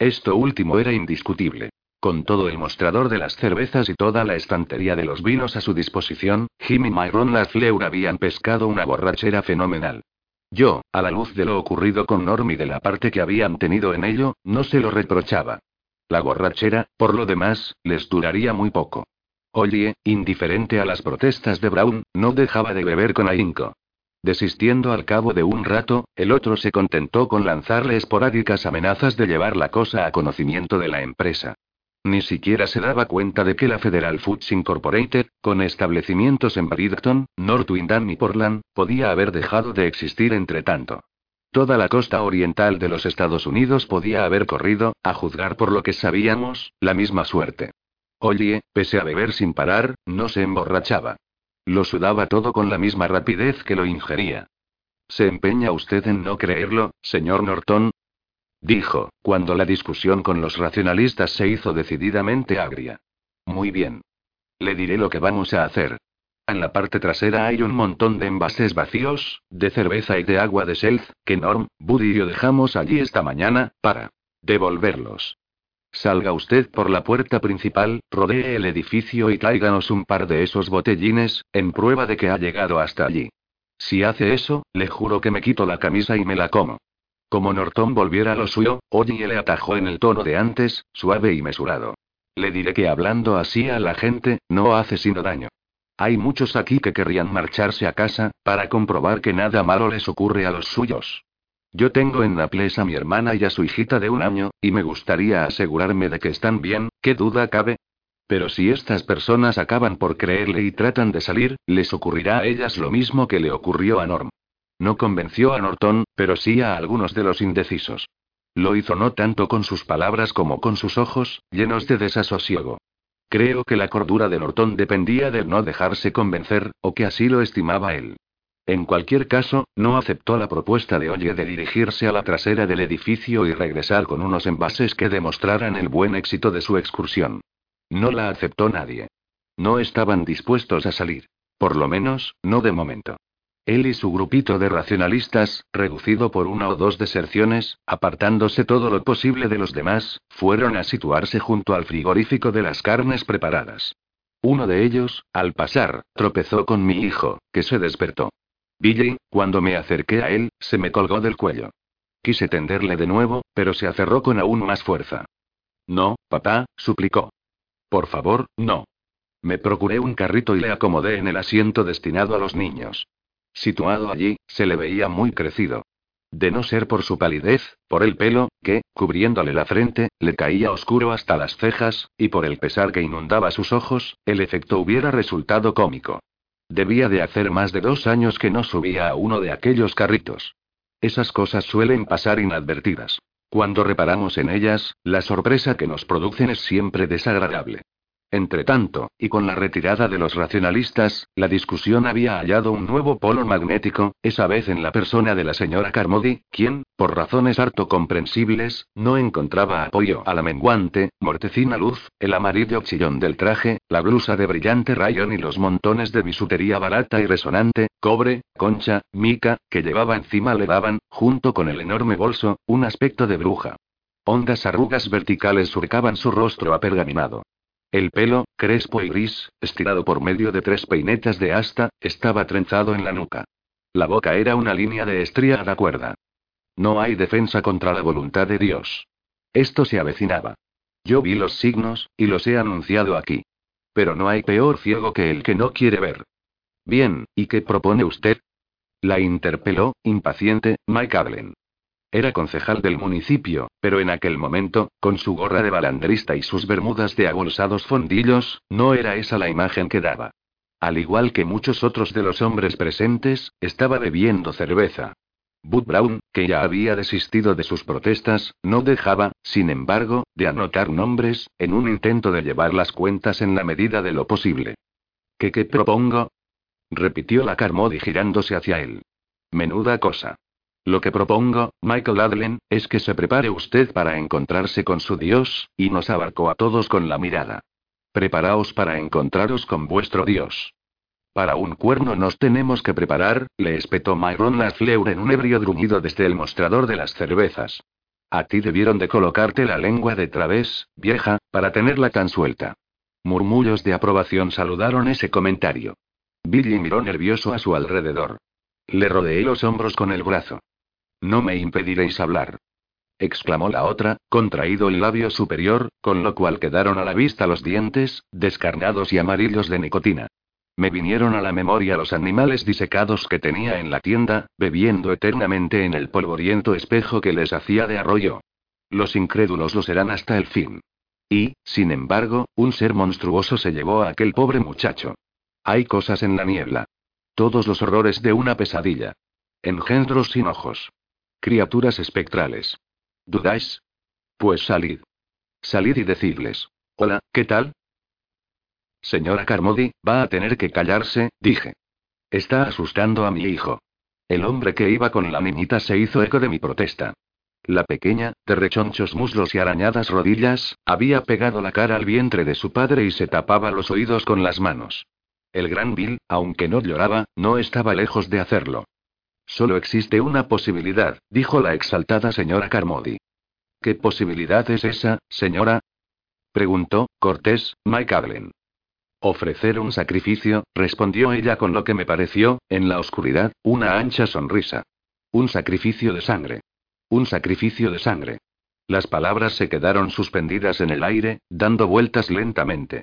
Esto último era indiscutible. Con todo el mostrador de las cervezas y toda la estantería de los vinos a su disposición, Jim y Myron Lafleur habían pescado una borrachera fenomenal. Yo, a la luz de lo ocurrido con Norm y de la parte que habían tenido en ello, no se lo reprochaba. La borrachera, por lo demás, les duraría muy poco. Oye, indiferente a las protestas de Brown, no dejaba de beber con ahínco. Desistiendo al cabo de un rato, el otro se contentó con lanzarle esporádicas amenazas de llevar la cosa a conocimiento de la empresa. Ni siquiera se daba cuenta de que la Federal Foods Incorporated, con establecimientos en Bridgeton, North Windham y Portland, podía haber dejado de existir entre tanto. Toda la costa oriental de los Estados Unidos podía haber corrido, a juzgar por lo que sabíamos, la misma suerte. Oye, pese a beber sin parar, no se emborrachaba. Lo sudaba todo con la misma rapidez que lo ingería. ¿Se empeña usted en no creerlo, señor Norton? Dijo, cuando la discusión con los racionalistas se hizo decididamente agria. Muy bien. Le diré lo que vamos a hacer. En la parte trasera hay un montón de envases vacíos, de cerveza y de agua de Self, que Norm, Buddy y yo dejamos allí esta mañana, para devolverlos. Salga usted por la puerta principal, rodee el edificio y tráiganos un par de esos botellines, en prueba de que ha llegado hasta allí. Si hace eso, le juro que me quito la camisa y me la como. Como Norton volviera a lo suyo, Oye le atajó en el tono de antes, suave y mesurado. Le diré que hablando así a la gente, no hace sino daño. Hay muchos aquí que querrían marcharse a casa, para comprobar que nada malo les ocurre a los suyos. Yo tengo en Naples a mi hermana y a su hijita de un año, y me gustaría asegurarme de que están bien, ¿qué duda cabe? Pero si estas personas acaban por creerle y tratan de salir, les ocurrirá a ellas lo mismo que le ocurrió a Norm. No convenció a Norton, pero sí a algunos de los indecisos. Lo hizo no tanto con sus palabras como con sus ojos, llenos de desasosiego. Creo que la cordura de Norton dependía de no dejarse convencer, o que así lo estimaba él. En cualquier caso, no aceptó la propuesta de Oye de dirigirse a la trasera del edificio y regresar con unos envases que demostraran el buen éxito de su excursión. No la aceptó nadie. No estaban dispuestos a salir. Por lo menos, no de momento. Él y su grupito de racionalistas, reducido por una o dos deserciones, apartándose todo lo posible de los demás, fueron a situarse junto al frigorífico de las carnes preparadas. Uno de ellos, al pasar, tropezó con mi hijo, que se despertó. Billy, cuando me acerqué a él, se me colgó del cuello. Quise tenderle de nuevo, pero se aferró con aún más fuerza. No, papá, suplicó. Por favor, no. Me procuré un carrito y le acomodé en el asiento destinado a los niños. Situado allí, se le veía muy crecido. De no ser por su palidez, por el pelo, que, cubriéndole la frente, le caía oscuro hasta las cejas, y por el pesar que inundaba sus ojos, el efecto hubiera resultado cómico. Debía de hacer más de dos años que no subía a uno de aquellos carritos. Esas cosas suelen pasar inadvertidas. Cuando reparamos en ellas, la sorpresa que nos producen es siempre desagradable. Entretanto, y con la retirada de los racionalistas, la discusión había hallado un nuevo polo magnético, esa vez en la persona de la señora Carmody, quien, por razones harto comprensibles, no encontraba apoyo a la menguante, mortecina luz, el amarillo chillón del traje, la blusa de brillante rayón y los montones de bisutería barata y resonante, cobre, concha, mica, que llevaba encima le daban, junto con el enorme bolso, un aspecto de bruja. Hondas arrugas verticales surcaban su rostro apergaminado. El pelo, crespo y gris, estirado por medio de tres peinetas de asta, estaba trenzado en la nuca. La boca era una línea de estriada cuerda. No hay defensa contra la voluntad de Dios. Esto se avecinaba. Yo vi los signos, y los he anunciado aquí. Pero no hay peor ciego que el que no quiere ver. Bien, ¿y qué propone usted? La interpeló, impaciente, Mike Adlen. Era concejal del municipio, pero en aquel momento, con su gorra de balandrista y sus bermudas de abolsados fondillos, no era esa la imagen que daba. Al igual que muchos otros de los hombres presentes, estaba bebiendo cerveza. Bud Brown, que ya había desistido de sus protestas, no dejaba, sin embargo, de anotar nombres, en un intento de llevar las cuentas en la medida de lo posible. ¿Qué qué propongo? repitió la Carmody girándose hacia él. Menuda cosa. Lo que propongo, Michael Adlen, es que se prepare usted para encontrarse con su Dios, y nos abarcó a todos con la mirada. Preparaos para encontraros con vuestro Dios. Para un cuerno nos tenemos que preparar, le espetó Myron Lafleur en un ebrio gruñido desde el mostrador de las cervezas. A ti debieron de colocarte la lengua de través, vieja, para tenerla tan suelta. Murmullos de aprobación saludaron ese comentario. Billy miró nervioso a su alrededor. Le rodeé los hombros con el brazo. No me impediréis hablar. exclamó la otra, contraído el labio superior, con lo cual quedaron a la vista los dientes, descarnados y amarillos de nicotina. Me vinieron a la memoria los animales disecados que tenía en la tienda, bebiendo eternamente en el polvoriento espejo que les hacía de arroyo. Los incrédulos lo serán hasta el fin. Y, sin embargo, un ser monstruoso se llevó a aquel pobre muchacho. Hay cosas en la niebla. Todos los horrores de una pesadilla. Engendros sin ojos. Criaturas espectrales. ¿Dudáis? Pues salid. Salid y decidles. Hola, ¿qué tal? Señora Carmody, va a tener que callarse, dije. Está asustando a mi hijo. El hombre que iba con la niñita se hizo eco de mi protesta. La pequeña, de rechonchos muslos y arañadas rodillas, había pegado la cara al vientre de su padre y se tapaba los oídos con las manos. El gran Bill, aunque no lloraba, no estaba lejos de hacerlo. Solo existe una posibilidad, dijo la exaltada señora Carmody. ¿Qué posibilidad es esa, señora? preguntó, cortés, Mike Adlen. Ofrecer un sacrificio, respondió ella con lo que me pareció, en la oscuridad, una ancha sonrisa. Un sacrificio de sangre. Un sacrificio de sangre. Las palabras se quedaron suspendidas en el aire, dando vueltas lentamente.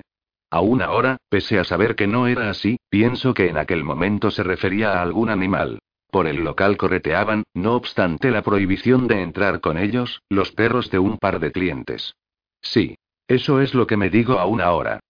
Aún ahora, pese a saber que no era así, pienso que en aquel momento se refería a algún animal. Por el local correteaban, no obstante la prohibición de entrar con ellos, los perros de un par de clientes. Sí. Eso es lo que me digo aún ahora.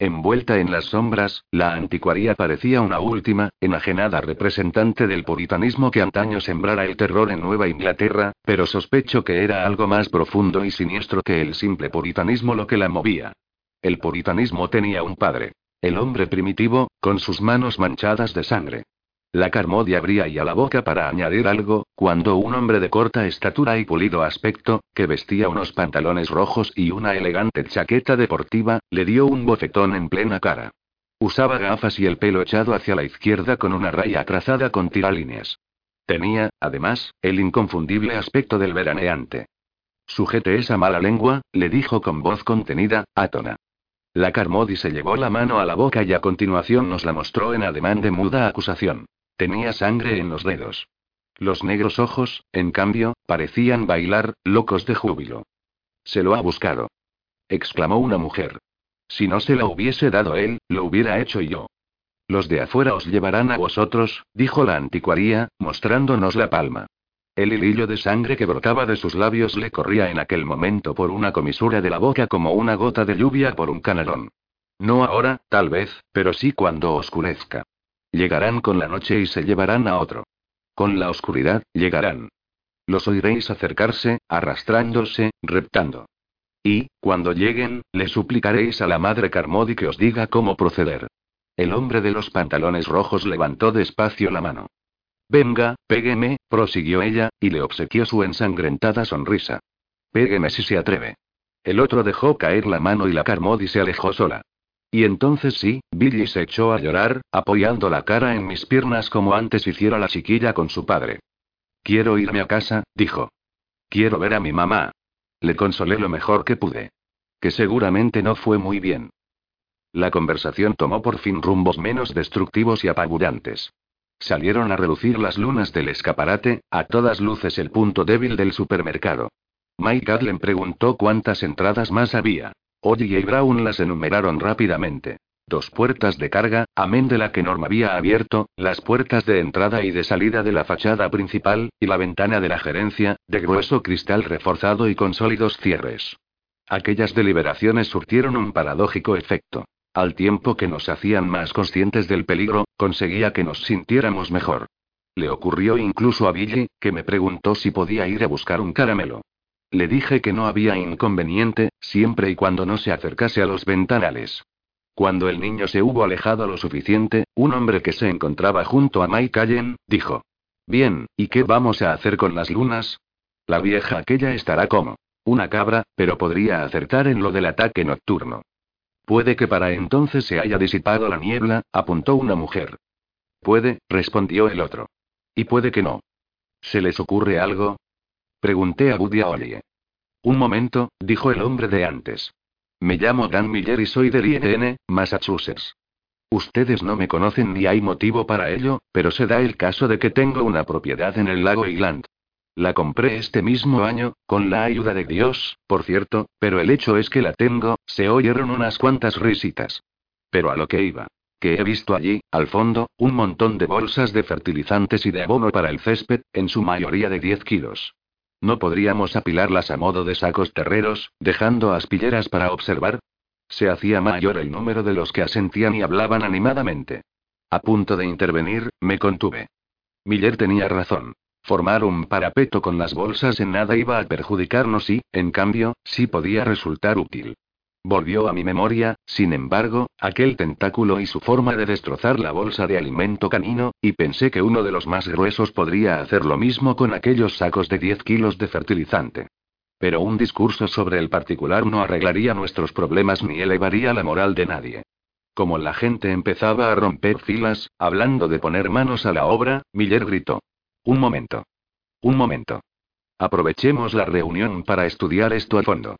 Envuelta en las sombras, la anticuaría parecía una última, enajenada representante del puritanismo que antaño sembrara el terror en Nueva Inglaterra, pero sospecho que era algo más profundo y siniestro que el simple puritanismo lo que la movía. El puritanismo tenía un padre. El hombre primitivo, con sus manos manchadas de sangre. La Carmody abría ya la boca para añadir algo, cuando un hombre de corta estatura y pulido aspecto, que vestía unos pantalones rojos y una elegante chaqueta deportiva, le dio un bofetón en plena cara. Usaba gafas y el pelo echado hacia la izquierda con una raya trazada con tiralíneas. Tenía, además, el inconfundible aspecto del veraneante. Sujete esa mala lengua, le dijo con voz contenida, átona. La Carmody se llevó la mano a la boca y a continuación nos la mostró en ademán de muda acusación. Tenía sangre en los dedos. Los negros ojos, en cambio, parecían bailar, locos de júbilo. Se lo ha buscado. exclamó una mujer. Si no se la hubiese dado él, lo hubiera hecho yo. Los de afuera os llevarán a vosotros, dijo la anticuaría, mostrándonos la palma. El hilillo de sangre que brotaba de sus labios le corría en aquel momento por una comisura de la boca como una gota de lluvia por un canalón. No ahora, tal vez, pero sí cuando oscurezca. Llegarán con la noche y se llevarán a otro. Con la oscuridad, llegarán. Los oiréis acercarse, arrastrándose, reptando. Y, cuando lleguen, le suplicaréis a la madre Carmody que os diga cómo proceder. El hombre de los pantalones rojos levantó despacio la mano. Venga, pégueme, prosiguió ella, y le obsequió su ensangrentada sonrisa. Pégueme si se atreve. El otro dejó caer la mano y la Carmody se alejó sola. Y entonces sí, Billy se echó a llorar, apoyando la cara en mis piernas como antes hiciera la chiquilla con su padre. Quiero irme a casa, dijo. Quiero ver a mi mamá. Le consolé lo mejor que pude. Que seguramente no fue muy bien. La conversación tomó por fin rumbos menos destructivos y apabullantes. Salieron a reducir las lunas del escaparate, a todas luces el punto débil del supermercado. Mike Adlen preguntó cuántas entradas más había. Oye y Brown las enumeraron rápidamente. Dos puertas de carga, amén de la que Norma había abierto, las puertas de entrada y de salida de la fachada principal, y la ventana de la gerencia, de grueso cristal reforzado y con sólidos cierres. Aquellas deliberaciones surtieron un paradójico efecto. Al tiempo que nos hacían más conscientes del peligro, conseguía que nos sintiéramos mejor. Le ocurrió incluso a Billy, que me preguntó si podía ir a buscar un caramelo. Le dije que no había inconveniente, siempre y cuando no se acercase a los ventanales. Cuando el niño se hubo alejado lo suficiente, un hombre que se encontraba junto a Mike Allen, dijo. Bien, ¿y qué vamos a hacer con las lunas? La vieja aquella estará como una cabra, pero podría acertar en lo del ataque nocturno. Puede que para entonces se haya disipado la niebla, apuntó una mujer. Puede, respondió el otro. Y puede que no. ¿Se les ocurre algo? Pregunté a Buddy Olie. Un momento, dijo el hombre de antes. Me llamo Dan Miller y soy del INN, Massachusetts. Ustedes no me conocen ni hay motivo para ello, pero se da el caso de que tengo una propiedad en el lago Island. La compré este mismo año, con la ayuda de Dios, por cierto, pero el hecho es que la tengo, se oyeron unas cuantas risitas. Pero a lo que iba. Que he visto allí, al fondo, un montón de bolsas de fertilizantes y de abono para el césped, en su mayoría de 10 kilos. ¿No podríamos apilarlas a modo de sacos terreros, dejando aspilleras para observar? Se hacía mayor el número de los que asentían y hablaban animadamente. A punto de intervenir, me contuve. Miller tenía razón. Formar un parapeto con las bolsas en nada iba a perjudicarnos y, en cambio, sí podía resultar útil. Volvió a mi memoria, sin embargo, aquel tentáculo y su forma de destrozar la bolsa de alimento canino, y pensé que uno de los más gruesos podría hacer lo mismo con aquellos sacos de 10 kilos de fertilizante. Pero un discurso sobre el particular no arreglaría nuestros problemas ni elevaría la moral de nadie. Como la gente empezaba a romper filas, hablando de poner manos a la obra, Miller gritó. Un momento. Un momento. Aprovechemos la reunión para estudiar esto a fondo.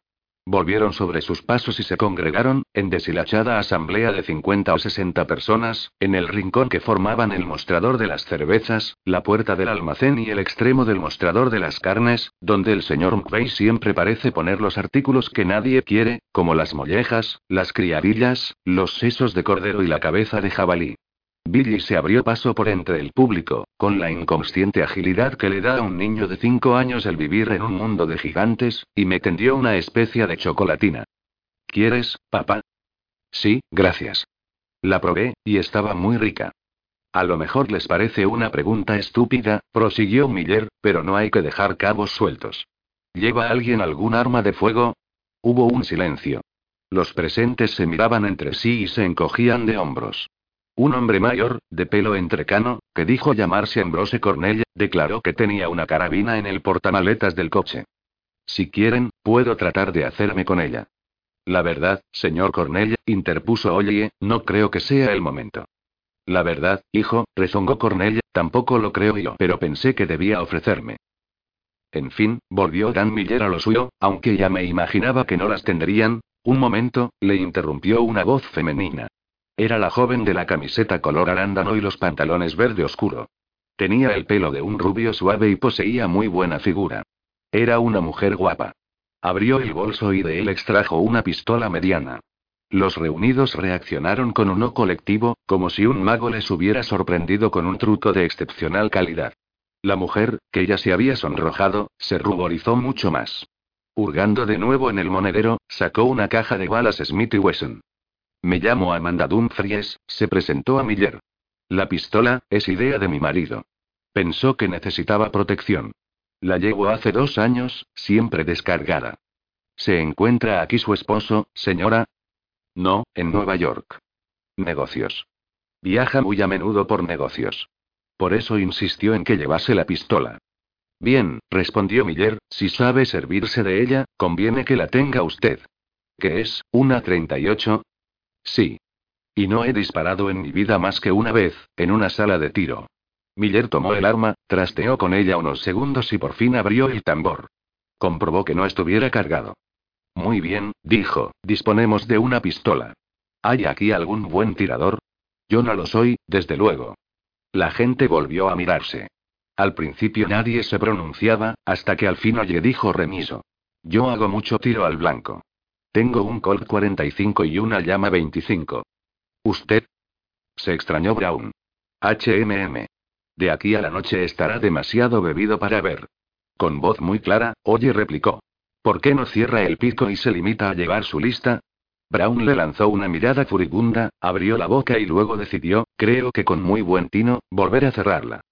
Volvieron sobre sus pasos y se congregaron, en deshilachada asamblea de 50 o 60 personas, en el rincón que formaban el mostrador de las cervezas, la puerta del almacén y el extremo del mostrador de las carnes, donde el señor McVeigh siempre parece poner los artículos que nadie quiere, como las mollejas, las criadillas, los sesos de cordero y la cabeza de jabalí. Billy se abrió paso por entre el público, con la inconsciente agilidad que le da a un niño de cinco años el vivir en un mundo de gigantes, y me tendió una especie de chocolatina. ¿Quieres, papá? Sí, gracias. La probé, y estaba muy rica. A lo mejor les parece una pregunta estúpida, prosiguió Miller, pero no hay que dejar cabos sueltos. ¿Lleva alguien algún arma de fuego? Hubo un silencio. Los presentes se miraban entre sí y se encogían de hombros. Un hombre mayor, de pelo entrecano, que dijo llamarse Ambrose Cornell, declaró que tenía una carabina en el portamaletas del coche. Si quieren, puedo tratar de hacerme con ella. La verdad, señor Cornell, interpuso Oye, no creo que sea el momento. La verdad, hijo, rezongó Cornell, tampoco lo creo yo, pero pensé que debía ofrecerme. En fin, volvió Dan Miller a lo suyo, aunque ya me imaginaba que no las tendrían. Un momento, le interrumpió una voz femenina. Era la joven de la camiseta color arándano y los pantalones verde oscuro. Tenía el pelo de un rubio suave y poseía muy buena figura. Era una mujer guapa. Abrió el bolso y de él extrajo una pistola mediana. Los reunidos reaccionaron con un no colectivo, como si un mago les hubiera sorprendido con un truco de excepcional calidad. La mujer, que ya se había sonrojado, se ruborizó mucho más. Hurgando de nuevo en el monedero, sacó una caja de balas Smith Wesson. Me llamo Amanda Dumfries, se presentó a Miller. La pistola, es idea de mi marido. Pensó que necesitaba protección. La llevo hace dos años, siempre descargada. ¿Se encuentra aquí su esposo, señora? No, en Nueva York. Negocios. Viaja muy a menudo por negocios. Por eso insistió en que llevase la pistola. Bien, respondió Miller, si sabe servirse de ella, conviene que la tenga usted. ¿Qué es, una 38? Sí. Y no he disparado en mi vida más que una vez, en una sala de tiro. Miller tomó el arma, trasteó con ella unos segundos y por fin abrió el tambor. Comprobó que no estuviera cargado. Muy bien, dijo, disponemos de una pistola. ¿Hay aquí algún buen tirador? Yo no lo soy, desde luego. La gente volvió a mirarse. Al principio nadie se pronunciaba, hasta que al fin Oye dijo remiso. Yo hago mucho tiro al blanco. Tengo un Colt 45 y una llama 25. ¿Usted? Se extrañó Brown. HMM. De aquí a la noche estará demasiado bebido para ver. Con voz muy clara, Oye replicó. ¿Por qué no cierra el pico y se limita a llevar su lista? Brown le lanzó una mirada furibunda, abrió la boca y luego decidió, creo que con muy buen tino, volver a cerrarla.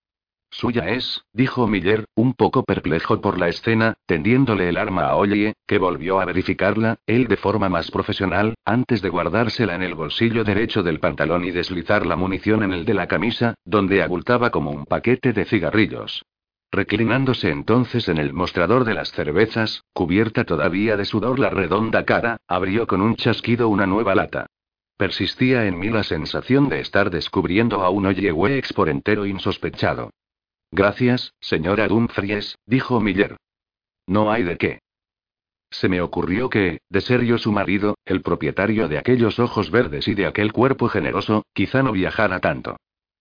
Suya es, dijo Miller, un poco perplejo por la escena, tendiéndole el arma a Oye, que volvió a verificarla, él de forma más profesional, antes de guardársela en el bolsillo derecho del pantalón y deslizar la munición en el de la camisa, donde abultaba como un paquete de cigarrillos. Reclinándose entonces en el mostrador de las cervezas, cubierta todavía de sudor la redonda cara, abrió con un chasquido una nueva lata. Persistía en mí la sensación de estar descubriendo a un Oyewex por entero insospechado. Gracias, señora Dumfries, dijo Miller. No hay de qué. Se me ocurrió que, de ser yo su marido, el propietario de aquellos ojos verdes y de aquel cuerpo generoso, quizá no viajara tanto.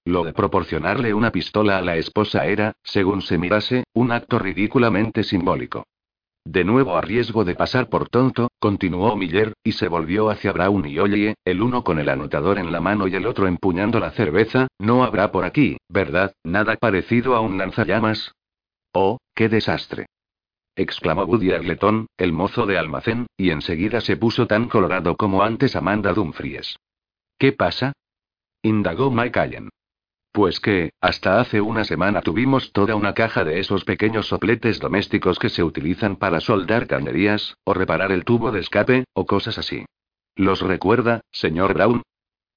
Lo de proporcionarle una pistola a la esposa era, según se mirase, un acto ridículamente simbólico. De nuevo a riesgo de pasar por tonto, continuó Miller, y se volvió hacia Brown y Oye, el uno con el anotador en la mano y el otro empuñando la cerveza, no habrá por aquí, ¿verdad? Nada parecido a un lanzallamas. Oh, qué desastre. exclamó Woody Arleton, el mozo de almacén, y enseguida se puso tan colorado como antes Amanda Dumfries. ¿Qué pasa? indagó Mike Allen. Pues que, hasta hace una semana tuvimos toda una caja de esos pequeños sopletes domésticos que se utilizan para soldar cañerías, o reparar el tubo de escape, o cosas así. ¿Los recuerda, señor Brown?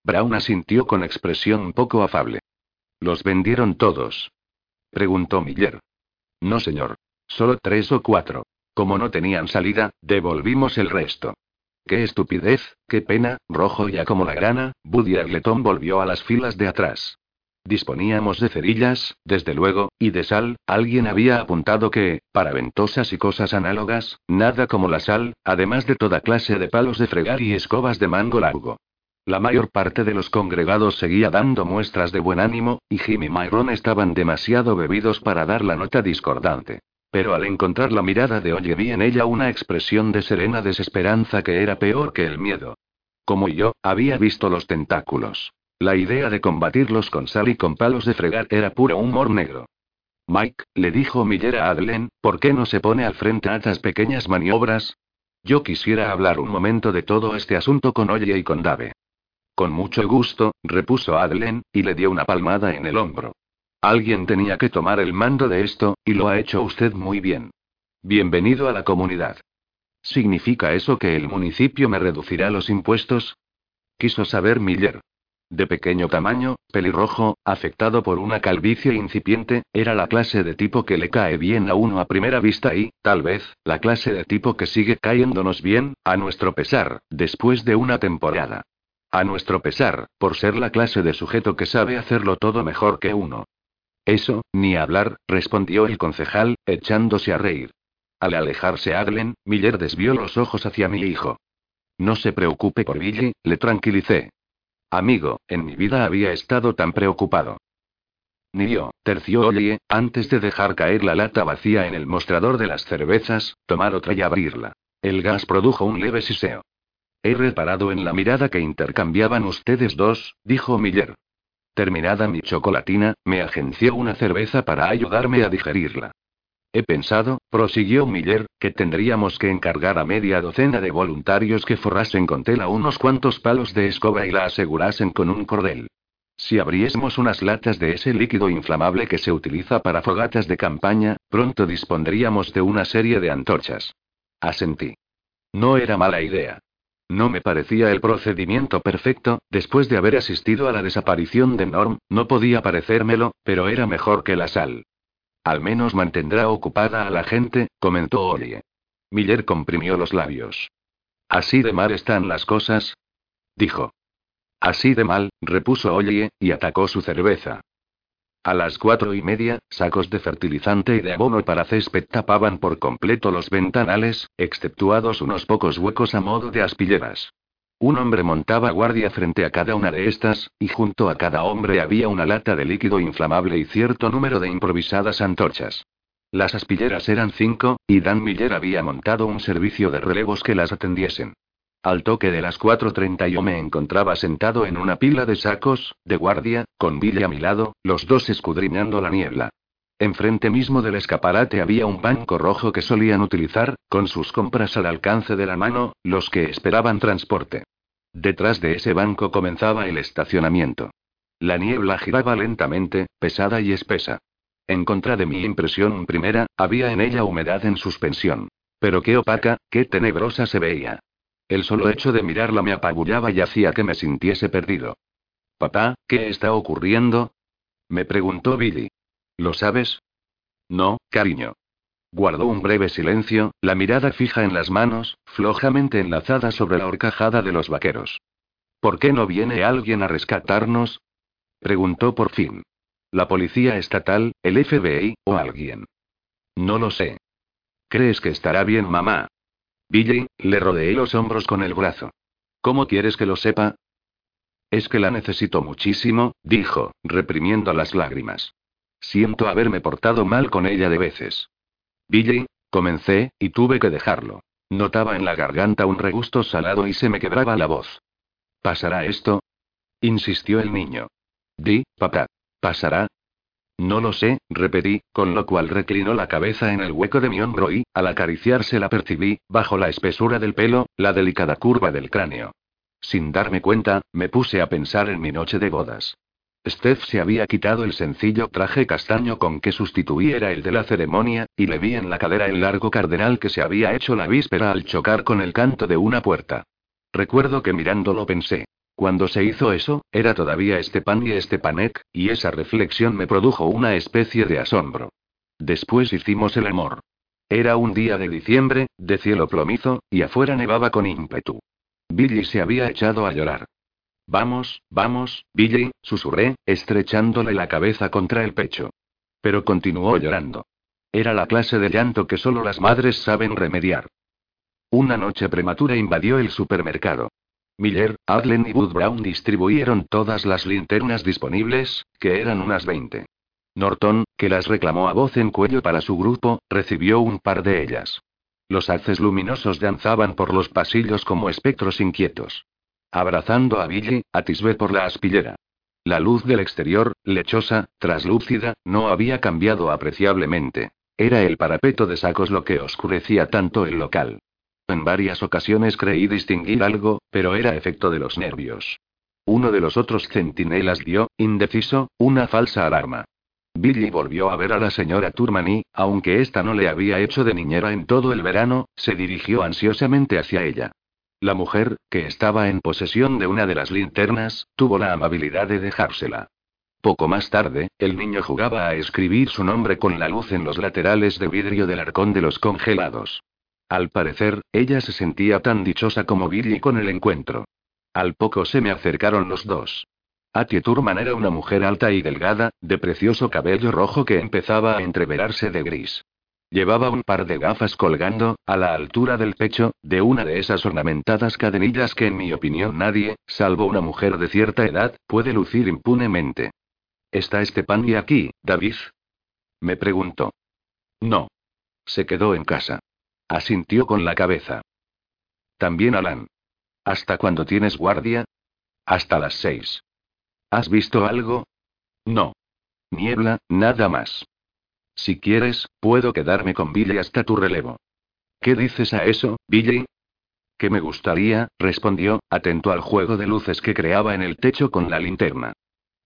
Brown asintió con expresión poco afable. ¿Los vendieron todos? Preguntó Miller. No, señor. Solo tres o cuatro. Como no tenían salida, devolvimos el resto. ¡Qué estupidez! ¡Qué pena! Rojo ya como la grana, Buddy Arleton volvió a las filas de atrás. Disponíamos de cerillas, desde luego, y de sal, alguien había apuntado que, para ventosas y cosas análogas, nada como la sal, además de toda clase de palos de fregar y escobas de mango largo. La mayor parte de los congregados seguía dando muestras de buen ánimo, y Jim y Myron estaban demasiado bebidos para dar la nota discordante. Pero al encontrar la mirada de Oye vi en ella una expresión de serena desesperanza que era peor que el miedo. Como yo, había visto los tentáculos. La idea de combatirlos con sal y con palos de fregar era puro humor negro. Mike, le dijo Miller a Adlen, ¿por qué no se pone al frente a estas pequeñas maniobras? Yo quisiera hablar un momento de todo este asunto con Oye y con Dave. Con mucho gusto, repuso Adlen, y le dio una palmada en el hombro. Alguien tenía que tomar el mando de esto, y lo ha hecho usted muy bien. Bienvenido a la comunidad. ¿Significa eso que el municipio me reducirá los impuestos? Quiso saber Miller. De pequeño tamaño, pelirrojo, afectado por una calvicie incipiente, era la clase de tipo que le cae bien a uno a primera vista y, tal vez, la clase de tipo que sigue cayéndonos bien, a nuestro pesar, después de una temporada. A nuestro pesar, por ser la clase de sujeto que sabe hacerlo todo mejor que uno. Eso, ni hablar, respondió el concejal, echándose a reír. Al alejarse Aglen, Miller desvió los ojos hacia mi hijo. No se preocupe por Billy, le tranquilicé. Amigo, en mi vida había estado tan preocupado. Ni yo, terció Oye, antes de dejar caer la lata vacía en el mostrador de las cervezas, tomar otra y abrirla. El gas produjo un leve siseo. He reparado en la mirada que intercambiaban ustedes dos, dijo Miller. Terminada mi chocolatina, me agenció una cerveza para ayudarme a digerirla. He pensado, prosiguió Miller, que tendríamos que encargar a media docena de voluntarios que forrasen con tela unos cuantos palos de escoba y la asegurasen con un cordel. Si abriésemos unas latas de ese líquido inflamable que se utiliza para fogatas de campaña, pronto dispondríamos de una serie de antorchas. Asentí. No era mala idea. No me parecía el procedimiento perfecto, después de haber asistido a la desaparición de Norm, no podía parecérmelo, pero era mejor que la sal. Al menos mantendrá ocupada a la gente, comentó Olie. Miller comprimió los labios. ¿Así de mal están las cosas? Dijo. Así de mal, repuso Olie, y atacó su cerveza. A las cuatro y media, sacos de fertilizante y de abono para césped tapaban por completo los ventanales, exceptuados unos pocos huecos a modo de aspilleras. Un hombre montaba guardia frente a cada una de estas, y junto a cada hombre había una lata de líquido inflamable y cierto número de improvisadas antorchas. Las aspilleras eran cinco, y Dan Miller había montado un servicio de relevos que las atendiesen. Al toque de las 4.30 yo me encontraba sentado en una pila de sacos, de guardia, con Billy a mi lado, los dos escudriñando la niebla. Enfrente mismo del escaparate había un banco rojo que solían utilizar, con sus compras al alcance de la mano, los que esperaban transporte. Detrás de ese banco comenzaba el estacionamiento. La niebla giraba lentamente, pesada y espesa. En contra de mi impresión primera, había en ella humedad en suspensión. Pero qué opaca, qué tenebrosa se veía. El solo hecho de mirarla me apabullaba y hacía que me sintiese perdido. Papá, ¿qué está ocurriendo? Me preguntó Billy. ¿Lo sabes? No, cariño. Guardó un breve silencio, la mirada fija en las manos, flojamente enlazada sobre la horcajada de los vaqueros. ¿Por qué no viene alguien a rescatarnos? Preguntó por fin. ¿La policía estatal, el FBI, o alguien? No lo sé. ¿Crees que estará bien, mamá? Billy, le rodeé los hombros con el brazo. ¿Cómo quieres que lo sepa? Es que la necesito muchísimo, dijo, reprimiendo las lágrimas. Siento haberme portado mal con ella de veces. Billy, comencé, y tuve que dejarlo. Notaba en la garganta un regusto salado y se me quebraba la voz. ¿Pasará esto? insistió el niño. Di, papá. ¿Pasará? No lo sé, repetí, con lo cual reclinó la cabeza en el hueco de mi hombro y, al acariciarse la percibí, bajo la espesura del pelo, la delicada curva del cráneo. Sin darme cuenta, me puse a pensar en mi noche de bodas. Steph se había quitado el sencillo traje castaño con que sustituía el de la ceremonia, y le vi en la cadera el largo cardenal que se había hecho la víspera al chocar con el canto de una puerta. Recuerdo que mirándolo pensé, cuando se hizo eso, era todavía Stepan y Stepanek, y esa reflexión me produjo una especie de asombro. Después hicimos el amor. Era un día de diciembre, de cielo plomizo, y afuera nevaba con ímpetu. Billy se había echado a llorar. Vamos, vamos, Billy, susurré, estrechándole la cabeza contra el pecho. Pero continuó llorando. Era la clase de llanto que solo las madres saben remediar. Una noche prematura invadió el supermercado. Miller, Adlen y Wood Brown distribuyeron todas las linternas disponibles, que eran unas 20. Norton, que las reclamó a voz en cuello para su grupo, recibió un par de ellas. Los haces luminosos danzaban por los pasillos como espectros inquietos. Abrazando a Billy, atisbé por la aspillera. La luz del exterior, lechosa, traslúcida, no había cambiado apreciablemente. Era el parapeto de sacos lo que oscurecía tanto el local. En varias ocasiones creí distinguir algo, pero era efecto de los nervios. Uno de los otros centinelas dio, indeciso, una falsa alarma. Billy volvió a ver a la señora Turman y, aunque ésta no le había hecho de niñera en todo el verano, se dirigió ansiosamente hacia ella. La mujer, que estaba en posesión de una de las linternas, tuvo la amabilidad de dejársela. Poco más tarde, el niño jugaba a escribir su nombre con la luz en los laterales de vidrio del arcón de los congelados. Al parecer, ella se sentía tan dichosa como Billy con el encuentro. Al poco se me acercaron los dos. Atie Turman era una mujer alta y delgada, de precioso cabello rojo que empezaba a entreverarse de gris. Llevaba un par de gafas colgando, a la altura del pecho, de una de esas ornamentadas cadenillas que en mi opinión nadie, salvo una mujer de cierta edad, puede lucir impunemente. ¿Está este y aquí, David? Me preguntó. No. Se quedó en casa. Asintió con la cabeza. También Alan. ¿Hasta cuándo tienes guardia? Hasta las seis. ¿Has visto algo? No. Niebla, nada más. Si quieres, puedo quedarme con Billy hasta tu relevo. ¿Qué dices a eso, Billy? Que me gustaría, respondió, atento al juego de luces que creaba en el techo con la linterna.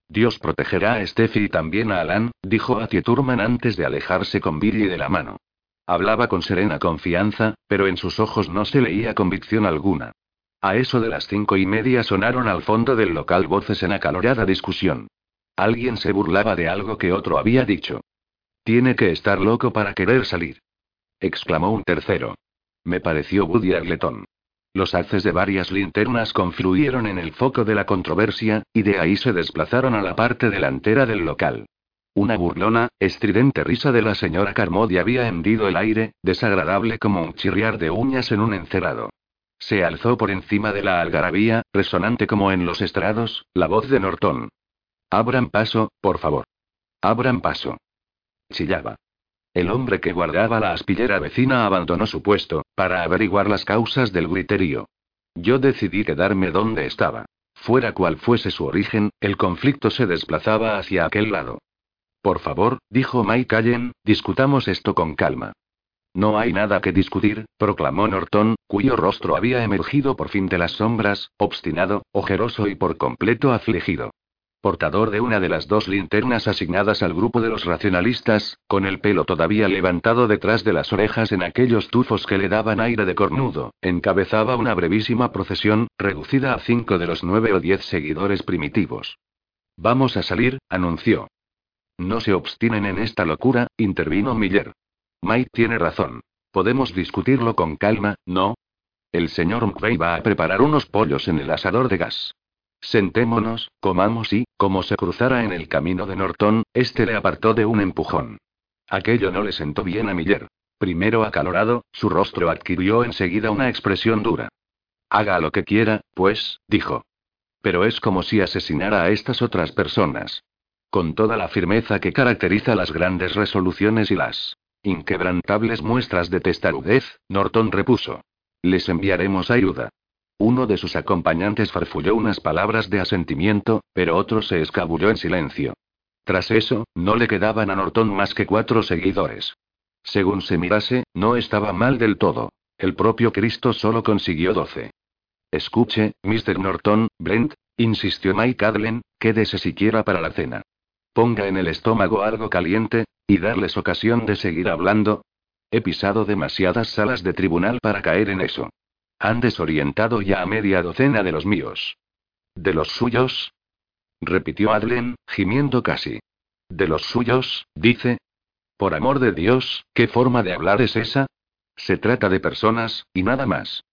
Dios protegerá a Steffi y también a Alan, dijo a Turman antes de alejarse con Billy de la mano. Hablaba con serena confianza, pero en sus ojos no se leía convicción alguna. A eso de las cinco y media sonaron al fondo del local voces en acalorada discusión. Alguien se burlaba de algo que otro había dicho. Tiene que estar loco para querer salir. exclamó un tercero. Me pareció Woody Arleton. Los haces de varias linternas confluyeron en el foco de la controversia, y de ahí se desplazaron a la parte delantera del local. Una burlona, estridente risa de la señora Carmody había hendido el aire, desagradable como un chirriar de uñas en un encerado. Se alzó por encima de la algarabía, resonante como en los estrados, la voz de Norton. Abran paso, por favor. Abran paso. Chillaba. El hombre que guardaba la aspillera vecina abandonó su puesto, para averiguar las causas del griterío. Yo decidí quedarme donde estaba. Fuera cual fuese su origen, el conflicto se desplazaba hacia aquel lado. Por favor, dijo Mike Allen, discutamos esto con calma. No hay nada que discutir, proclamó Norton, cuyo rostro había emergido por fin de las sombras, obstinado, ojeroso y por completo afligido. Portador de una de las dos linternas asignadas al grupo de los racionalistas, con el pelo todavía levantado detrás de las orejas en aquellos tufos que le daban aire de cornudo, encabezaba una brevísima procesión, reducida a cinco de los nueve o diez seguidores primitivos. Vamos a salir, anunció. No se obstinen en esta locura, intervino Miller. Mike tiene razón. Podemos discutirlo con calma, ¿no? El señor McVeigh va a preparar unos pollos en el asador de gas. Sentémonos, comamos y, como se cruzara en el camino de Norton, este le apartó de un empujón. Aquello no le sentó bien a Miller. Primero acalorado, su rostro adquirió enseguida una expresión dura. Haga lo que quiera, pues, dijo. Pero es como si asesinara a estas otras personas. Con toda la firmeza que caracteriza las grandes resoluciones y las inquebrantables muestras de testarudez, Norton repuso. Les enviaremos ayuda. Uno de sus acompañantes farfulló unas palabras de asentimiento, pero otro se escabulló en silencio. Tras eso, no le quedaban a Norton más que cuatro seguidores. Según se mirase, no estaba mal del todo. El propio Cristo solo consiguió doce. Escuche, Mr. Norton, Brent, insistió Mike Adlen, quédese siquiera para la cena. Ponga en el estómago algo caliente, y darles ocasión de seguir hablando. He pisado demasiadas salas de tribunal para caer en eso. Han desorientado ya a media docena de los míos. ¿De los suyos? repitió Adlen, gimiendo casi. ¿De los suyos? dice. Por amor de Dios, ¿qué forma de hablar es esa? Se trata de personas, y nada más.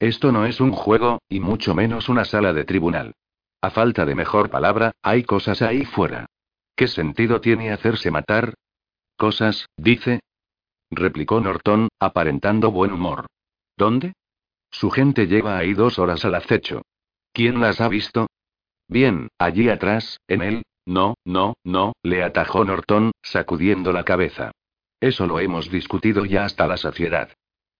Esto no es un juego, y mucho menos una sala de tribunal. A falta de mejor palabra, hay cosas ahí fuera. ¿Qué sentido tiene hacerse matar? Cosas, dice. Replicó Norton, aparentando buen humor. ¿Dónde? Su gente lleva ahí dos horas al acecho. ¿Quién las ha visto? Bien, allí atrás, en él. No, no, no, le atajó Norton, sacudiendo la cabeza. Eso lo hemos discutido ya hasta la saciedad.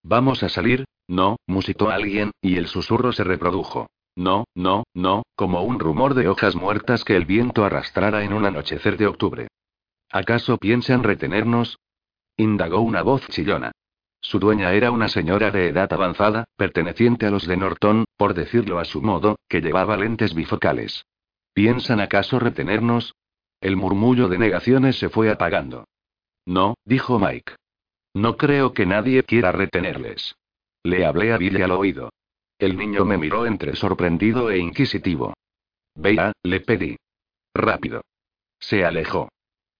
¿Vamos a salir? No, musitó alguien, y el susurro se reprodujo. No, no, no, como un rumor de hojas muertas que el viento arrastrara en un anochecer de octubre. ¿Acaso piensan retenernos? indagó una voz chillona. Su dueña era una señora de edad avanzada, perteneciente a los de Norton, por decirlo a su modo, que llevaba lentes bifocales. ¿Piensan acaso retenernos? El murmullo de negaciones se fue apagando. No, dijo Mike. No creo que nadie quiera retenerles. Le hablé a Billy al oído. El niño me miró entre sorprendido e inquisitivo. Vea, le pedí. Rápido. Se alejó.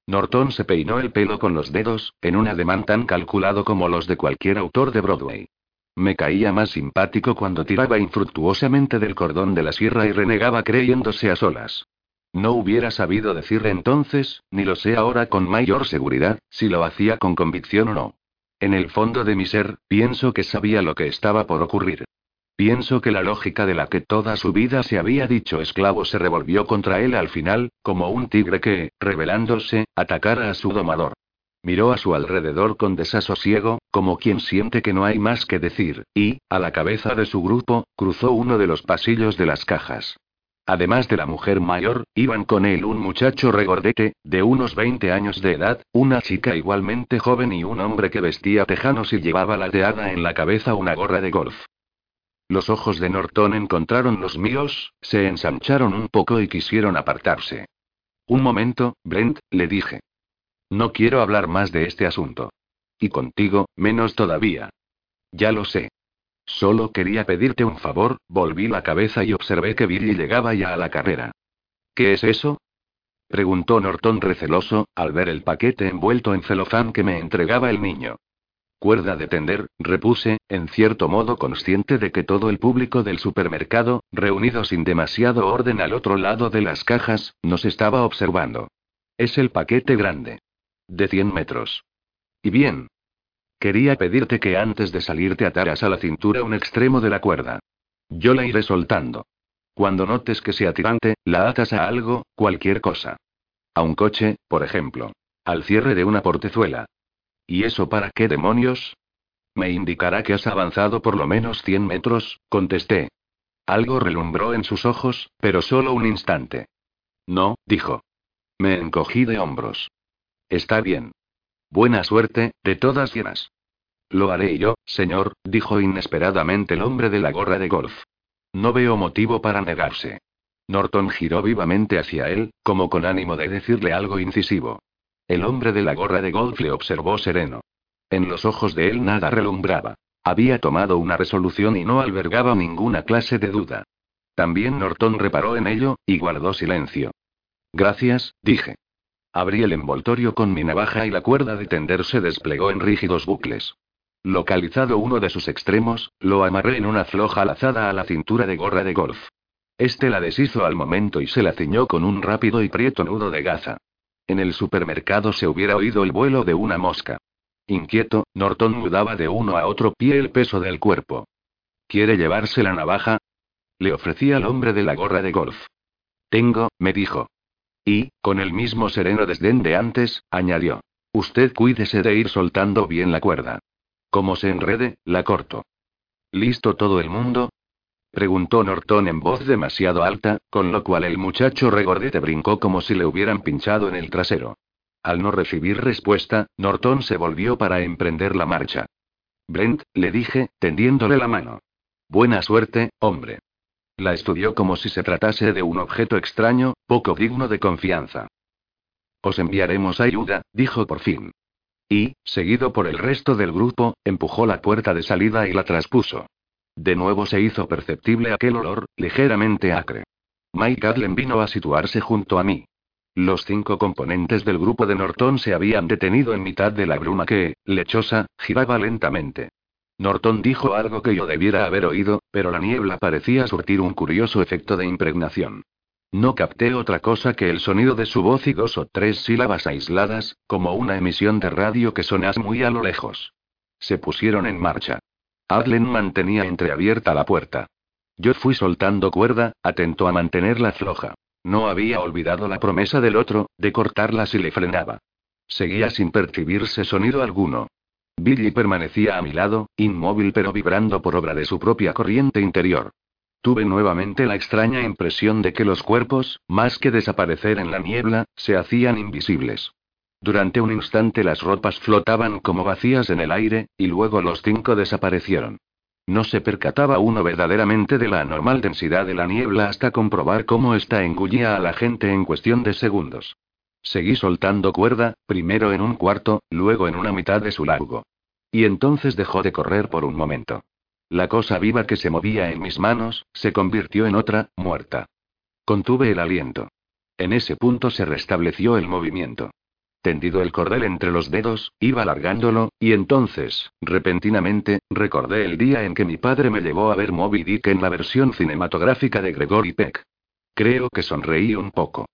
Norton se peinó el pelo con los dedos, en un ademán tan calculado como los de cualquier autor de Broadway. Me caía más simpático cuando tiraba infructuosamente del cordón de la sierra y renegaba creyéndose a solas. No hubiera sabido decirle entonces, ni lo sé ahora con mayor seguridad, si lo hacía con convicción o no. En el fondo de mi ser, pienso que sabía lo que estaba por ocurrir. Pienso que la lógica de la que toda su vida se había dicho esclavo se revolvió contra él al final, como un tigre que, rebelándose, atacara a su domador. Miró a su alrededor con desasosiego, como quien siente que no hay más que decir, y, a la cabeza de su grupo, cruzó uno de los pasillos de las cajas. Además de la mujer mayor, iban con él un muchacho regordete, de unos 20 años de edad, una chica igualmente joven y un hombre que vestía tejanos y llevaba ladeada en la cabeza una gorra de golf. Los ojos de Norton encontraron los míos, se ensancharon un poco y quisieron apartarse. Un momento, Brent, le dije. No quiero hablar más de este asunto. Y contigo, menos todavía. Ya lo sé. Solo quería pedirte un favor, volví la cabeza y observé que Billy llegaba ya a la carrera. ¿Qué es eso? preguntó Norton receloso, al ver el paquete envuelto en celofán que me entregaba el niño. Cuerda de tender, repuse, en cierto modo consciente de que todo el público del supermercado, reunido sin demasiado orden al otro lado de las cajas, nos estaba observando. Es el paquete grande. De 100 metros. Y bien. Quería pedirte que antes de salir te ataras a la cintura un extremo de la cuerda. Yo la iré soltando. Cuando notes que sea tirante, la atas a algo, cualquier cosa. A un coche, por ejemplo. Al cierre de una portezuela. ¿Y eso para qué demonios? Me indicará que has avanzado por lo menos 100 metros, contesté. Algo relumbró en sus ojos, pero solo un instante. No, dijo. Me encogí de hombros. Está bien. Buena suerte, de todas llenas. Lo haré yo, señor, dijo inesperadamente el hombre de la gorra de golf. No veo motivo para negarse. Norton giró vivamente hacia él, como con ánimo de decirle algo incisivo. El hombre de la gorra de golf le observó sereno. En los ojos de él nada relumbraba. Había tomado una resolución y no albergaba ninguna clase de duda. También Norton reparó en ello, y guardó silencio. Gracias, dije. Abrí el envoltorio con mi navaja y la cuerda de tender se desplegó en rígidos bucles. Localizado uno de sus extremos, lo amarré en una floja lazada a la cintura de gorra de golf. Este la deshizo al momento y se la ciñó con un rápido y prieto nudo de gaza. En el supermercado se hubiera oído el vuelo de una mosca. Inquieto, Norton mudaba de uno a otro pie el peso del cuerpo. ¿Quiere llevarse la navaja? Le ofrecí al hombre de la gorra de golf. Tengo, me dijo. Y, con el mismo sereno desdén de antes, añadió. Usted cuídese de ir soltando bien la cuerda. Como se enrede, la corto. ¿Listo todo el mundo? Preguntó Norton en voz demasiado alta, con lo cual el muchacho regordete brincó como si le hubieran pinchado en el trasero. Al no recibir respuesta, Norton se volvió para emprender la marcha. Brent, le dije, tendiéndole la mano. Buena suerte, hombre. La estudió como si se tratase de un objeto extraño, poco digno de confianza. Os enviaremos ayuda, dijo por fin. Y, seguido por el resto del grupo, empujó la puerta de salida y la traspuso. De nuevo se hizo perceptible aquel olor, ligeramente acre. Mike Adlen vino a situarse junto a mí. Los cinco componentes del grupo de Norton se habían detenido en mitad de la bruma que, lechosa, giraba lentamente. Norton dijo algo que yo debiera haber oído, pero la niebla parecía surtir un curioso efecto de impregnación. No capté otra cosa que el sonido de su voz y dos o tres sílabas aisladas, como una emisión de radio que sonase muy a lo lejos. Se pusieron en marcha. Adlen mantenía entreabierta la puerta. Yo fui soltando cuerda, atento a mantenerla floja. No había olvidado la promesa del otro, de cortarla si le frenaba. Seguía sin percibirse sonido alguno. Billy permanecía a mi lado, inmóvil pero vibrando por obra de su propia corriente interior. Tuve nuevamente la extraña impresión de que los cuerpos, más que desaparecer en la niebla, se hacían invisibles. Durante un instante las ropas flotaban como vacías en el aire, y luego los cinco desaparecieron. No se percataba uno verdaderamente de la anormal densidad de la niebla hasta comprobar cómo esta engullía a la gente en cuestión de segundos. Seguí soltando cuerda, primero en un cuarto, luego en una mitad de su largo. Y entonces dejó de correr por un momento. La cosa viva que se movía en mis manos, se convirtió en otra, muerta. Contuve el aliento. En ese punto se restableció el movimiento. Tendido el cordel entre los dedos, iba alargándolo, y entonces, repentinamente, recordé el día en que mi padre me llevó a ver Moby Dick en la versión cinematográfica de Gregory Peck. Creo que sonreí un poco.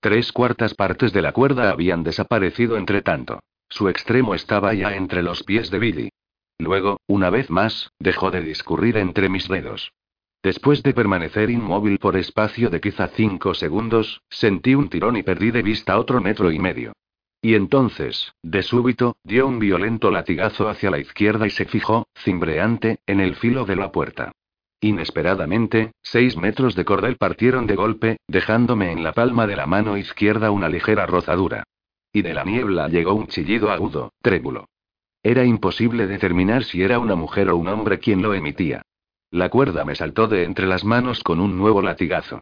Tres cuartas partes de la cuerda habían desaparecido entre tanto. Su extremo estaba ya entre los pies de Billy. Luego, una vez más, dejó de discurrir entre mis dedos. Después de permanecer inmóvil por espacio de quizá cinco segundos, sentí un tirón y perdí de vista otro metro y medio. Y entonces, de súbito, dio un violento latigazo hacia la izquierda y se fijó, cimbreante, en el filo de la puerta. Inesperadamente, seis metros de cordel partieron de golpe, dejándome en la palma de la mano izquierda una ligera rozadura. Y de la niebla llegó un chillido agudo, trémulo. Era imposible determinar si era una mujer o un hombre quien lo emitía. La cuerda me saltó de entre las manos con un nuevo latigazo.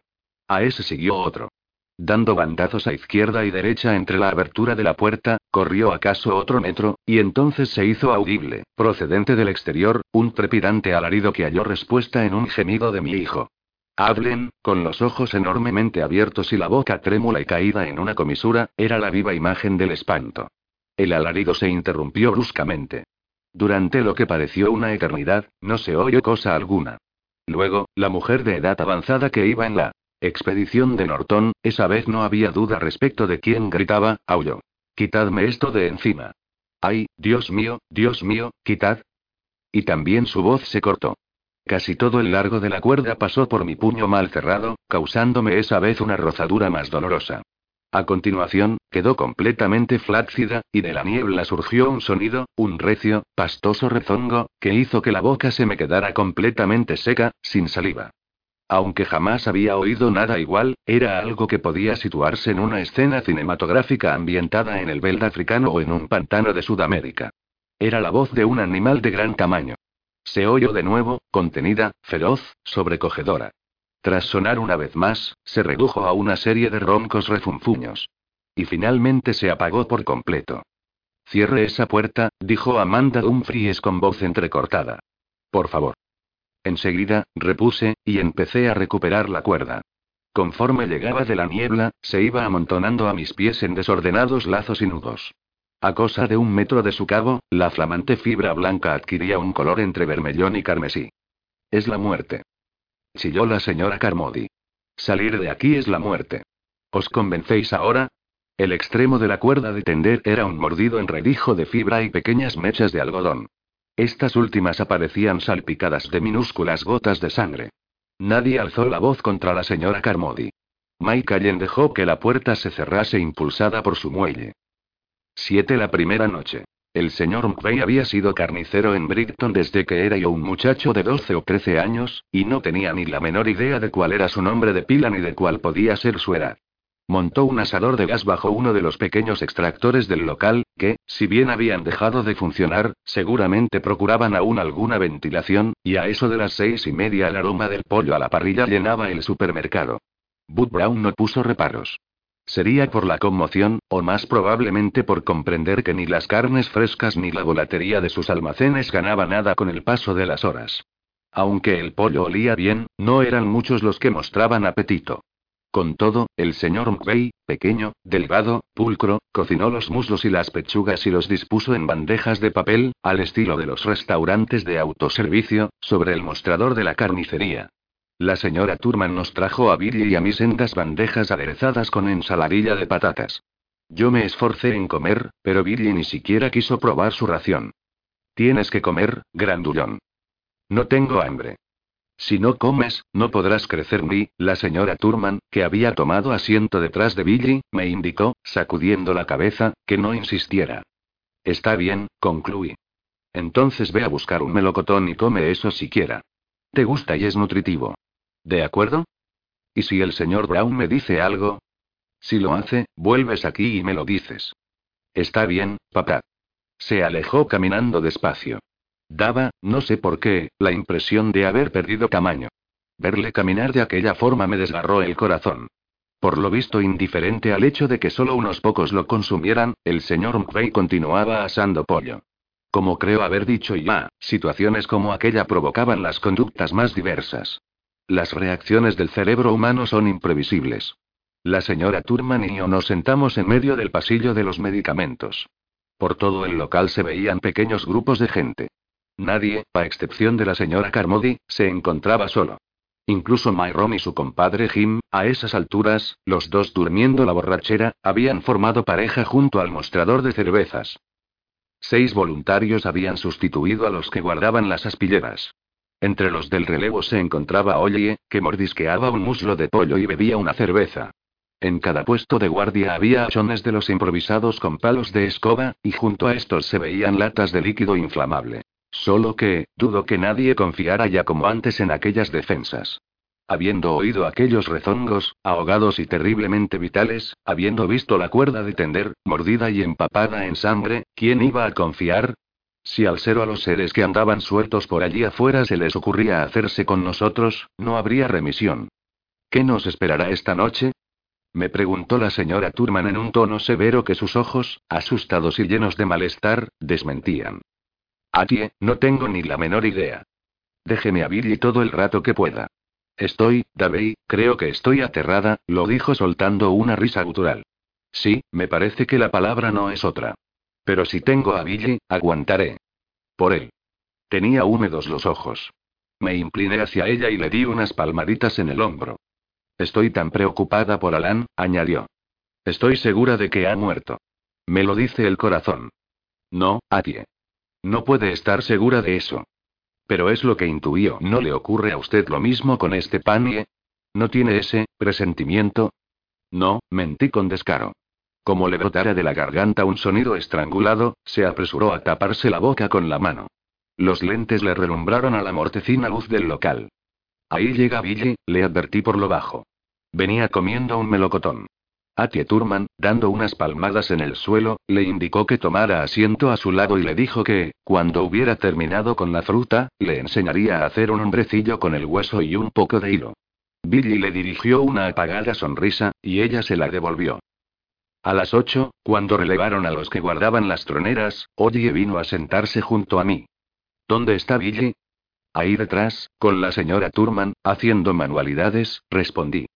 A ese siguió otro. Dando bandazos a izquierda y derecha entre la abertura de la puerta, corrió acaso otro metro, y entonces se hizo audible, procedente del exterior, un trepidante alarido que halló respuesta en un gemido de mi hijo. Hablen, con los ojos enormemente abiertos y la boca trémula y caída en una comisura, era la viva imagen del espanto. El alarido se interrumpió bruscamente. Durante lo que pareció una eternidad, no se oyó cosa alguna. Luego, la mujer de edad avanzada que iba en la expedición de Norton, esa vez no había duda respecto de quién gritaba, aulló. Quitadme esto de encima. Ay, Dios mío, Dios mío, quitad. Y también su voz se cortó. Casi todo el largo de la cuerda pasó por mi puño mal cerrado, causándome esa vez una rozadura más dolorosa. A continuación, quedó completamente flácida, y de la niebla surgió un sonido, un recio, pastoso rezongo, que hizo que la boca se me quedara completamente seca, sin saliva. Aunque jamás había oído nada igual, era algo que podía situarse en una escena cinematográfica ambientada en el veld africano o en un pantano de Sudamérica. Era la voz de un animal de gran tamaño. Se oyó de nuevo, contenida, feroz, sobrecogedora. Tras sonar una vez más, se redujo a una serie de roncos refunfuños. Y finalmente se apagó por completo. Cierre esa puerta, dijo Amanda Dumfries con voz entrecortada. Por favor. Enseguida, repuse, y empecé a recuperar la cuerda. Conforme llegaba de la niebla, se iba amontonando a mis pies en desordenados lazos y nudos. A cosa de un metro de su cabo, la flamante fibra blanca adquiría un color entre vermellón y carmesí. Es la muerte. Chilló la señora Carmody. Salir de aquí es la muerte. ¿Os convencéis ahora? El extremo de la cuerda de tender era un mordido enredijo de fibra y pequeñas mechas de algodón. Estas últimas aparecían salpicadas de minúsculas gotas de sangre. Nadie alzó la voz contra la señora Carmody. Mike Allen dejó que la puerta se cerrase impulsada por su muelle. 7. La primera noche. El señor McVeigh había sido carnicero en Brighton desde que era yo un muchacho de 12 o 13 años, y no tenía ni la menor idea de cuál era su nombre de pila ni de cuál podía ser su edad. Montó un asador de gas bajo uno de los pequeños extractores del local, que, si bien habían dejado de funcionar, seguramente procuraban aún alguna ventilación, y a eso de las seis y media el aroma del pollo a la parrilla llenaba el supermercado. Bud Brown no puso reparos. Sería por la conmoción, o más probablemente por comprender que ni las carnes frescas ni la volatería de sus almacenes ganaba nada con el paso de las horas. Aunque el pollo olía bien, no eran muchos los que mostraban apetito. Con todo, el señor McVeigh, pequeño, delgado, pulcro, cocinó los muslos y las pechugas y los dispuso en bandejas de papel, al estilo de los restaurantes de autoservicio, sobre el mostrador de la carnicería. La señora Turman nos trajo a Billy y a mí sendas bandejas aderezadas con ensaladilla de patatas. Yo me esforcé en comer, pero Billy ni siquiera quiso probar su ración. Tienes que comer, grandullón. No tengo hambre. Si no comes, no podrás crecer ni, la señora Turman, que había tomado asiento detrás de Billy, me indicó, sacudiendo la cabeza, que no insistiera. Está bien, concluí. Entonces ve a buscar un melocotón y come eso siquiera. Te gusta y es nutritivo. ¿De acuerdo? ¿Y si el señor Brown me dice algo? Si lo hace, vuelves aquí y me lo dices. Está bien, papá. Se alejó caminando despacio. Daba, no sé por qué, la impresión de haber perdido tamaño. Verle caminar de aquella forma me desgarró el corazón. Por lo visto indiferente al hecho de que solo unos pocos lo consumieran, el señor McVeigh continuaba asando pollo. Como creo haber dicho ya, situaciones como aquella provocaban las conductas más diversas. Las reacciones del cerebro humano son imprevisibles. La señora Turman y yo nos sentamos en medio del pasillo de los medicamentos. Por todo el local se veían pequeños grupos de gente. Nadie, a excepción de la señora Carmody, se encontraba solo. Incluso Myron y su compadre Jim, a esas alturas, los dos durmiendo la borrachera, habían formado pareja junto al mostrador de cervezas. Seis voluntarios habían sustituido a los que guardaban las aspilleras. Entre los del relevo se encontraba Ollie, que mordisqueaba un muslo de pollo y bebía una cerveza. En cada puesto de guardia había achones de los improvisados con palos de escoba, y junto a estos se veían latas de líquido inflamable. Solo que, dudo que nadie confiara ya como antes en aquellas defensas. Habiendo oído aquellos rezongos, ahogados y terriblemente vitales, habiendo visto la cuerda de tender, mordida y empapada en sangre, ¿quién iba a confiar? Si al ser a los seres que andaban sueltos por allí afuera se les ocurría hacerse con nosotros, no habría remisión. ¿Qué nos esperará esta noche? Me preguntó la señora Turman en un tono severo que sus ojos, asustados y llenos de malestar, desmentían. Atie, no tengo ni la menor idea. Déjeme a Billy todo el rato que pueda. Estoy, Davey, creo que estoy aterrada, lo dijo soltando una risa gutural. Sí, me parece que la palabra no es otra. Pero si tengo a Billy, aguantaré. Por él. Tenía húmedos los ojos. Me incliné hacia ella y le di unas palmaditas en el hombro. Estoy tan preocupada por Alan, añadió. Estoy segura de que ha muerto. Me lo dice el corazón. No, Atie. No puede estar segura de eso. Pero es lo que intuyo. ¿No le ocurre a usted lo mismo con este panie? ¿No tiene ese presentimiento? No, mentí con descaro. Como le brotara de la garganta un sonido estrangulado, se apresuró a taparse la boca con la mano. Los lentes le relumbraron a la mortecina luz del local. Ahí llega Billy, le advertí por lo bajo. Venía comiendo un melocotón. Atie Turman, dando unas palmadas en el suelo, le indicó que tomara asiento a su lado y le dijo que, cuando hubiera terminado con la fruta, le enseñaría a hacer un hombrecillo con el hueso y un poco de hilo. Billy le dirigió una apagada sonrisa, y ella se la devolvió. A las ocho, cuando relevaron a los que guardaban las troneras, Oye vino a sentarse junto a mí. ¿Dónde está Billy? Ahí detrás, con la señora Turman, haciendo manualidades, respondí.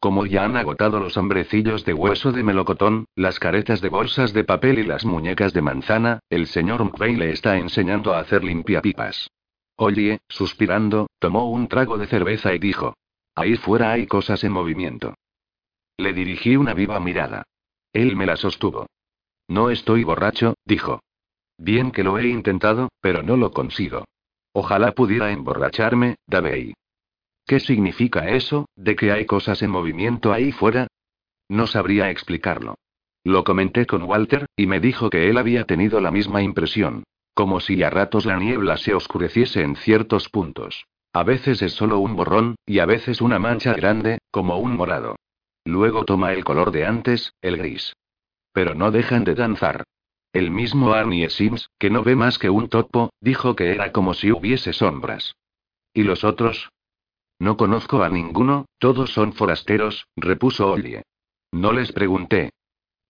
Como ya han agotado los hombrecillos de hueso de melocotón, las caretas de bolsas de papel y las muñecas de manzana, el señor McVeigh le está enseñando a hacer limpiapipas. Oye, suspirando, tomó un trago de cerveza y dijo: Ahí fuera hay cosas en movimiento. Le dirigí una viva mirada. Él me la sostuvo. No estoy borracho, dijo. Bien que lo he intentado, pero no lo consigo. Ojalá pudiera emborracharme, Davey. ¿Qué significa eso, de que hay cosas en movimiento ahí fuera? No sabría explicarlo. Lo comenté con Walter, y me dijo que él había tenido la misma impresión. Como si a ratos la niebla se oscureciese en ciertos puntos. A veces es solo un borrón, y a veces una mancha grande, como un morado. Luego toma el color de antes, el gris. Pero no dejan de danzar. El mismo Arnie Sims, que no ve más que un topo, dijo que era como si hubiese sombras. ¿Y los otros? No conozco a ninguno, todos son forasteros, repuso Ollie. No les pregunté.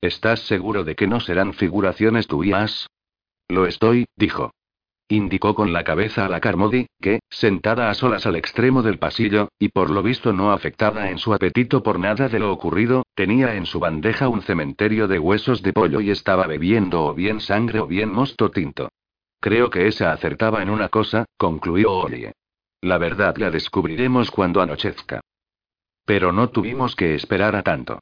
¿Estás seguro de que no serán figuraciones tuyas? Lo estoy, dijo. Indicó con la cabeza a la Carmody, que, sentada a solas al extremo del pasillo, y por lo visto no afectada en su apetito por nada de lo ocurrido, tenía en su bandeja un cementerio de huesos de pollo y estaba bebiendo o bien sangre o bien mosto tinto. Creo que esa acertaba en una cosa, concluyó Ollie. La verdad la descubriremos cuando anochezca. Pero no tuvimos que esperar a tanto.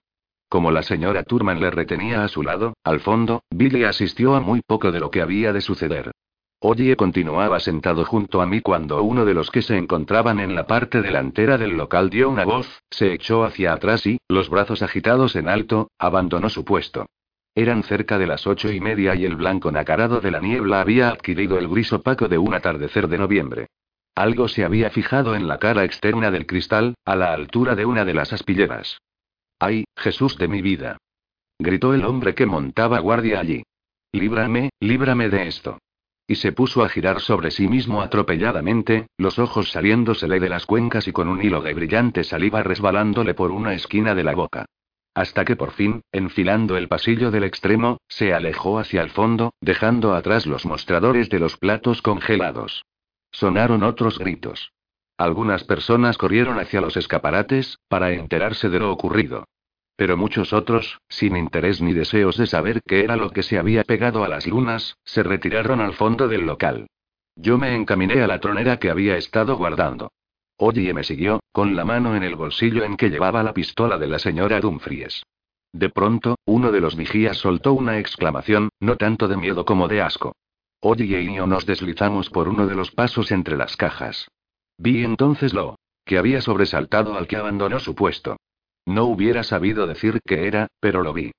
Como la señora Turman le retenía a su lado, al fondo, Billy asistió a muy poco de lo que había de suceder. Oye continuaba sentado junto a mí cuando uno de los que se encontraban en la parte delantera del local dio una voz, se echó hacia atrás y, los brazos agitados en alto, abandonó su puesto. Eran cerca de las ocho y media y el blanco nacarado de la niebla había adquirido el gris opaco de un atardecer de noviembre. Algo se había fijado en la cara externa del cristal, a la altura de una de las aspilleras. ¡Ay, Jesús de mi vida! gritó el hombre que montaba guardia allí. Líbrame, líbrame de esto. Y se puso a girar sobre sí mismo atropelladamente, los ojos saliéndosele de las cuencas y con un hilo de brillante saliva resbalándole por una esquina de la boca. Hasta que por fin, enfilando el pasillo del extremo, se alejó hacia el fondo, dejando atrás los mostradores de los platos congelados. Sonaron otros gritos. Algunas personas corrieron hacia los escaparates, para enterarse de lo ocurrido. Pero muchos otros, sin interés ni deseos de saber qué era lo que se había pegado a las lunas, se retiraron al fondo del local. Yo me encaminé a la tronera que había estado guardando. Oye me siguió, con la mano en el bolsillo en que llevaba la pistola de la señora Dumfries. De pronto, uno de los vigías soltó una exclamación, no tanto de miedo como de asco. Oye y yo nos deslizamos por uno de los pasos entre las cajas. Vi entonces lo que había sobresaltado al que abandonó su puesto. No hubiera sabido decir qué era, pero lo vi.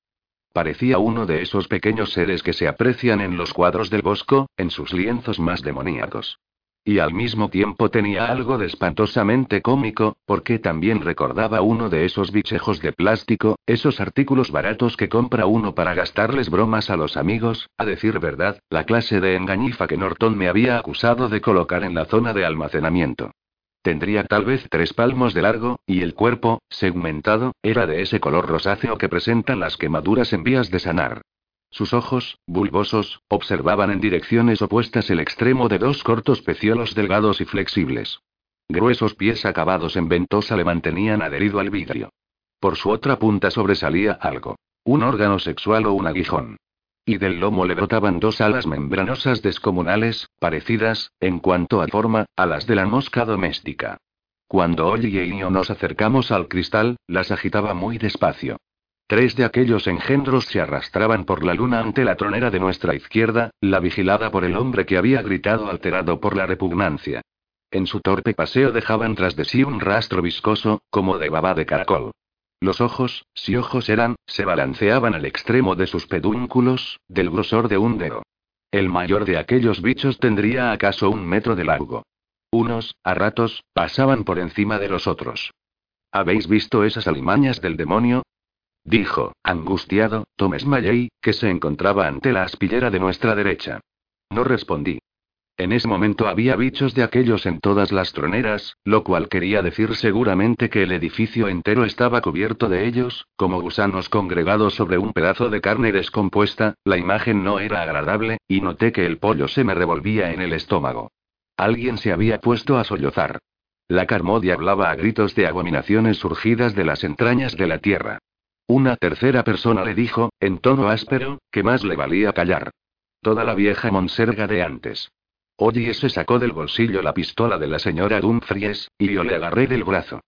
Parecía uno de esos pequeños seres que se aprecian en los cuadros del Bosco, en sus lienzos más demoníacos. Y al mismo tiempo tenía algo de espantosamente cómico, porque también recordaba uno de esos bichejos de plástico, esos artículos baratos que compra uno para gastarles bromas a los amigos, a decir verdad, la clase de engañifa que Norton me había acusado de colocar en la zona de almacenamiento. Tendría tal vez tres palmos de largo, y el cuerpo, segmentado, era de ese color rosáceo que presentan las quemaduras en vías de sanar. Sus ojos, bulbosos, observaban en direcciones opuestas el extremo de dos cortos peciolos delgados y flexibles. Gruesos pies acabados en ventosa le mantenían adherido al vidrio. Por su otra punta sobresalía algo. Un órgano sexual o un aguijón y del lomo le brotaban dos alas membranosas descomunales, parecidas, en cuanto a forma, a las de la mosca doméstica. Cuando Ollie y yo nos acercamos al cristal, las agitaba muy despacio. Tres de aquellos engendros se arrastraban por la luna ante la tronera de nuestra izquierda, la vigilada por el hombre que había gritado alterado por la repugnancia. En su torpe paseo dejaban tras de sí un rastro viscoso, como de baba de caracol. Los ojos, si ojos eran, se balanceaban al extremo de sus pedúnculos, del grosor de un dedo. El mayor de aquellos bichos tendría acaso un metro de largo. Unos, a ratos, pasaban por encima de los otros. ¿Habéis visto esas alimañas del demonio? Dijo, angustiado, Thomas Malley, que se encontraba ante la aspillera de nuestra derecha. No respondí. En ese momento había bichos de aquellos en todas las troneras, lo cual quería decir seguramente que el edificio entero estaba cubierto de ellos, como gusanos congregados sobre un pedazo de carne descompuesta, la imagen no era agradable, y noté que el pollo se me revolvía en el estómago. Alguien se había puesto a sollozar. La Carmodia hablaba a gritos de abominaciones surgidas de las entrañas de la tierra. Una tercera persona le dijo, en tono áspero, que más le valía callar. Toda la vieja monserga de antes. Oye se sacó del bolsillo la pistola de la señora Dumfries, y yo le agarré del brazo.